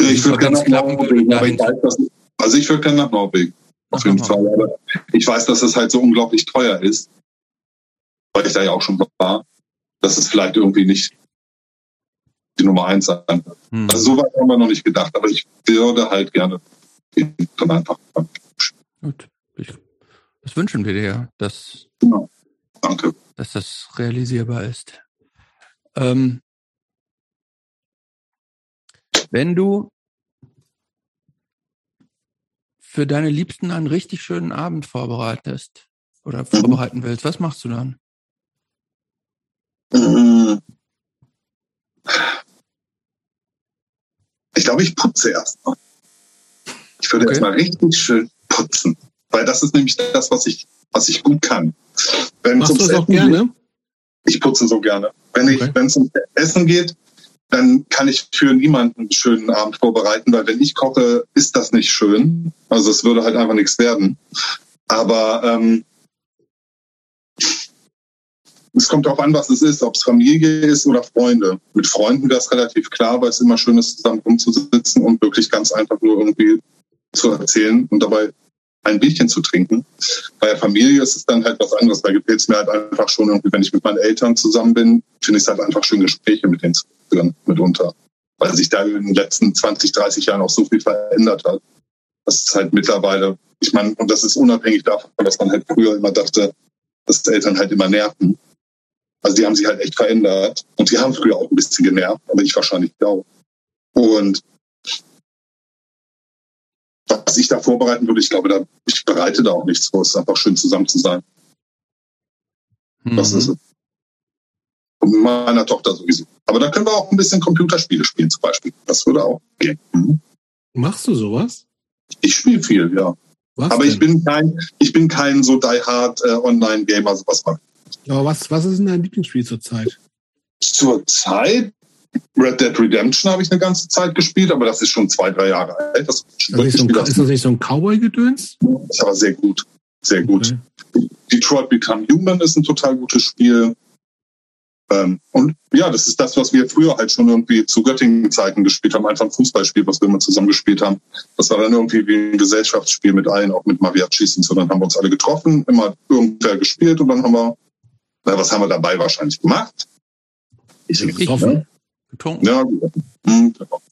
ich würde gerne nach Norwegen, aber ich weiß, dass, also ich würde gerne nach Norwegen, auf jeden Fall. Aber ich weiß, dass es halt so unglaublich teuer ist, weil ich da ja auch schon war, dass es vielleicht irgendwie nicht die Nummer eins sein. Hm. Also so weit haben wir noch nicht gedacht, aber ich würde halt gerne dann einfach. Gut. Ich, das wünschen wir dir, dass, genau. Danke. dass das realisierbar ist. Ähm, wenn du für deine Liebsten einen richtig schönen Abend vorbereitest oder vorbereiten willst, was machst du dann? Mhm. Ich glaube, ich putze erst mal. Ich würde okay. jetzt mal richtig schön putzen. Weil das ist nämlich das, was ich, was ich gut kann. Wenn Machst du das auch gerne? Geht, ich putze so gerne. Wenn okay. es ums Essen geht, dann kann ich für niemanden einen schönen Abend vorbereiten, weil wenn ich koche, ist das nicht schön. Also es würde halt einfach nichts werden. Aber ähm, es kommt darauf an, was es ist, ob es Familie ist oder Freunde. Mit Freunden wäre es relativ klar, weil es immer schön ist, zusammen rumzusitzen und wirklich ganz einfach nur irgendwie zu erzählen und dabei ein Bierchen zu trinken. Bei der Familie ist es dann halt was anderes. Da gefällt es mir halt einfach schon irgendwie, wenn ich mit meinen Eltern zusammen bin, finde ich es halt einfach schön, Gespräche mit denen zu führen, mitunter. Weil sich da in den letzten 20, 30 Jahren auch so viel verändert hat. Das ist halt mittlerweile, ich meine, und das ist unabhängig davon, dass man halt früher immer dachte, dass Eltern halt immer nerven. Also die haben sich halt echt verändert. Und die haben früher auch ein bisschen genervt, aber ich wahrscheinlich auch. Und was ich da vorbereiten würde, ich glaube, da, ich bereite da auch nichts vor. Es ist einfach schön zusammen zu sein. Mhm. Das ist es. Und mit meiner Tochter sowieso. Aber da können wir auch ein bisschen Computerspiele spielen zum Beispiel. Das würde auch gehen. Mhm. Machst du sowas? Ich spiele viel, ja. Was Aber denn? ich bin kein, ich bin kein so die hard äh, Online-Gamer, sowas mache aber was, was ist denn dein Lieblingsspiel zurzeit? Zurzeit Red Dead Redemption habe ich eine ganze Zeit gespielt, aber das ist schon zwei, drei Jahre alt. Das ist, das ist, so ein, ist das nicht so ein Cowboy-Gedöns? Ist aber sehr gut. Sehr gut. Okay. Detroit Become Human ist ein total gutes Spiel. Ähm, und ja, das ist das, was wir früher halt schon irgendwie zu Göttingen-Zeiten gespielt haben. Einfach ein Fußballspiel, was wir immer zusammen gespielt haben. Das war dann irgendwie wie ein Gesellschaftsspiel mit allen, auch mit Mariachis und so. Dann haben wir uns alle getroffen, immer irgendwer gespielt und dann haben wir, na, was haben wir dabei wahrscheinlich gemacht? Ich getroffen. Getrunken. Ja, hm, genau.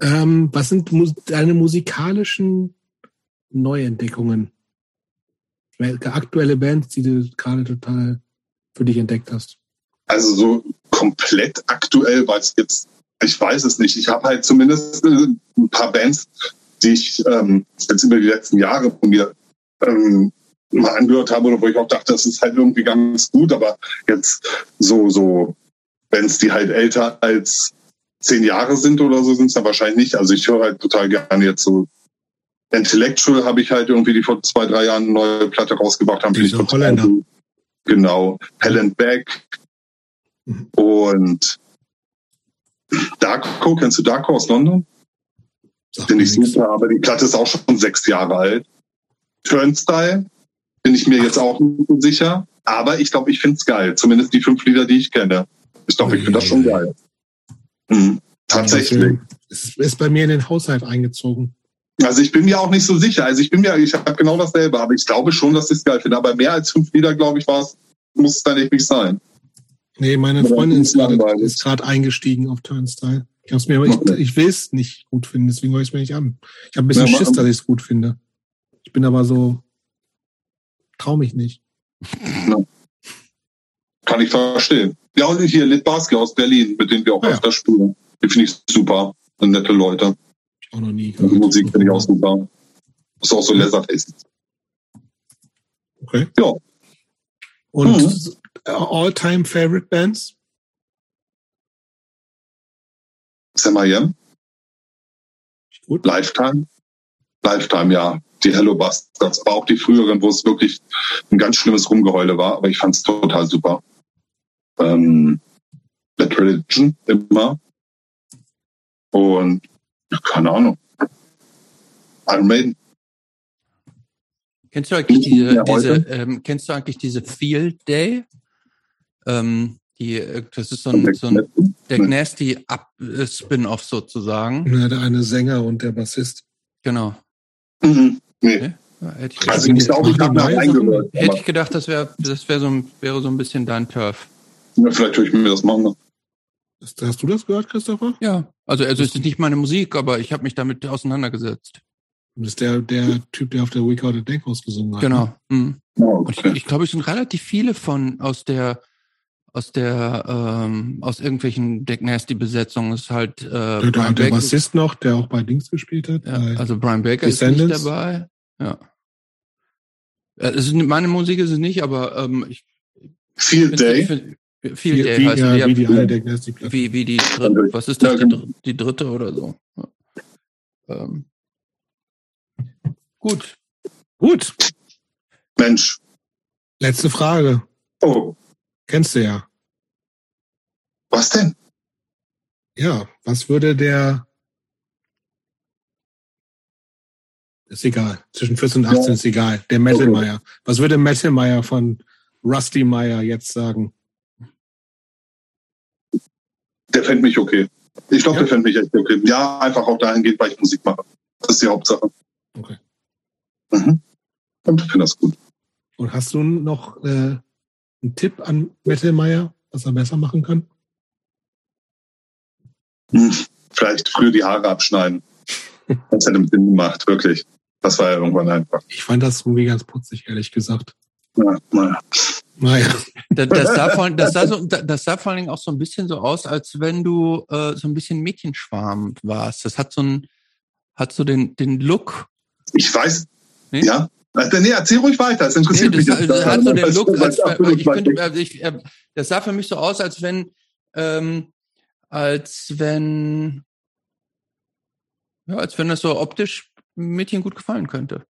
Ähm, was sind deine musikalischen Neuentdeckungen? Welche aktuelle Bands, die du gerade total für dich entdeckt hast? Also so komplett aktuell war es jetzt, ich weiß es nicht. Ich habe halt zumindest äh, ein paar Bands, die ich ähm, jetzt über die letzten Jahre von mir ähm, mal angehört habe oder wo ich auch dachte, das ist halt irgendwie ganz gut, aber jetzt so, so Bands, die halt älter als zehn Jahre sind oder so, sind es dann wahrscheinlich nicht. Also ich höre halt total gerne jetzt so Intellectual habe ich halt irgendwie, die vor zwei, drei Jahren eine neue Platte rausgebracht haben. Diese Holländer. Genau. Helen Beck. Mhm. Und Darko, kennst du Darko aus London? Finde ich super, aber die Platte ist auch schon sechs Jahre alt. Turnstyle bin ich mir jetzt auch nicht so sicher. Aber ich glaube, ich finde es geil. Zumindest die fünf Lieder, die ich kenne. Ich glaube, ich finde das schon geil. Mhm. Tatsächlich. Es ist bei mir in den Haushalt eingezogen. Also ich bin mir auch nicht so sicher. Also ich bin mir, ich habe genau dasselbe, aber ich glaube schon, dass ich es geil finde. Aber mehr als fünf Lieder, glaube ich, war es, muss es dann echt nicht sein. Nee, meine Freundin ist gerade eingestiegen auf Turnstyle. Ich, hab's mir, ich, ich will es nicht gut finden, deswegen höre ich es mir nicht an. Ich habe ein bisschen ja, Schiss, dass ich es gut finde. Ich bin aber so, trau mich nicht. Ja. *laughs* Kann ich verstehen. Ja, und hier Litbarski aus Berlin, mit denen wir auch ah, öfter ja. spielen. Die finde ich super. Sind nette Leute. Auch noch nie. Also Musik finde ich auch super. Ist auch so Leatherface. Okay. Ja. Und mhm. all-time favorite bands? Sam I Am. Gut. Lifetime. Lifetime, ja. Die Hello Bastards, aber auch die früheren, wo es wirklich ein ganz schlimmes Rumgeheule war, aber ich fand es total super. Ähm, Bad Religion immer. Und keine Ahnung. Iron Maiden. Kennst du eigentlich diese, diese ähm, kennst du eigentlich diese Field Day? Ähm, die, äh, das ist so ein, so ein der Nasty äh, Spin-off sozusagen. Ja, der eine Sänger und der Bassist. Genau. Mhm. Nee. Hätte ich, also ich hätte ich gedacht, das wäre das wär so, wäre so ein bisschen dein Turf. Ja, vielleicht tue ich mir das machen. Hast du das gehört, Christopher? Ja, also, also es ist nicht meine Musik, aber ich habe mich damit auseinandergesetzt. Das ist der, der Typ, der auf der We Call Denkhaus gesungen hat. Genau. Ne? Mhm. Oh, okay. Und ich, ich glaube, es sind relativ viele von aus der aus der ähm, aus irgendwelchen Deck Nasty Besetzungen ist halt äh, der, der, Brian der Bassist noch, der auch bei Dings gespielt hat. Ja, also Brian Baker ist nicht dabei. Ja. Es ist, meine Musik ist es nicht, aber ähm, ich Field Day. Find, viel wie, Day wie, heißt ja, die, wie die die. Wie, wie die dritte, was ist das, die, die dritte oder so? Ja. Ähm. Gut. Gut. Mensch. Letzte Frage. Oh. Kennst du ja. Was denn? Ja, was würde der ist egal. Zwischen 14 und 18 ja. ist egal. Der Metalmeier. Okay. Was würde Metalmeier von Rusty Meyer jetzt sagen? Der fände mich okay. Ich glaube, ja? der fände mich echt okay. Ja, einfach auch dahin geht, weil ich Musik mache. Das ist die Hauptsache. Okay. Mhm. Und ich finde das gut. Und hast du noch äh, einen Tipp an Metal was er besser machen kann? Hm, vielleicht früher die Haare abschneiden. *laughs* das hätte Sinn gemacht, wirklich. Das war ja irgendwann einfach. Ich fand das irgendwie ganz putzig, ehrlich gesagt. Ja, naja. Naja. Das, das, sah vor, das, sah so, das sah vor allen Dingen auch so ein bisschen so aus, als wenn du äh, so ein bisschen Mädchenschwarm warst. Das hat so ein, hat so den, den Look. Ich weiß. Nee? Ja. Also, nee, erzähl ruhig weiter. Das interessiert nee, das, mich. Das, das hat so den Look, als, ich könnte, also ich, äh, das sah für mich so aus, als wenn, ähm, als wenn, ja, als wenn das so optisch Mädchen gut gefallen könnte.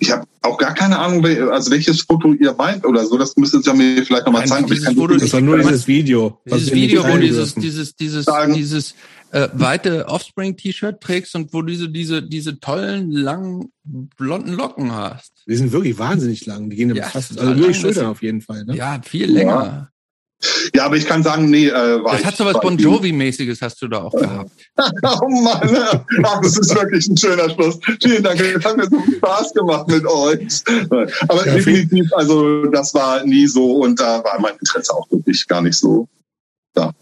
Ich habe auch gar keine Ahnung, also welches Foto ihr meint oder so. Das müsstet ihr mir vielleicht nochmal zeigen. Foto, das war nur dieses Video. Dieses Video, wo dieses, dieses, dieses, dieses äh, weite Offspring-T-Shirt trägst und wo du diese, diese, diese tollen, langen, blonden Locken hast. Die sind wirklich wahnsinnig lang. Die gehen ja, fast, also nur die Schultern auf jeden Fall. Ne? Ja, viel länger. Ja. Aber ich kann sagen, nee, äh, war Das hat so was Bon Jovi-mäßiges hast du da auch gehabt. *laughs* oh Mann, ach, das ist wirklich ein schöner Schluss. Vielen Dank, es hat mir so Spaß gemacht mit euch. Aber ja, definitiv, also das war nie so und da war mein Interesse auch wirklich gar nicht so da.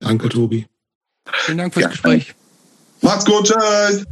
Danke, Tobi. Vielen Dank fürs ja. Gespräch. Macht's gut, tschüss.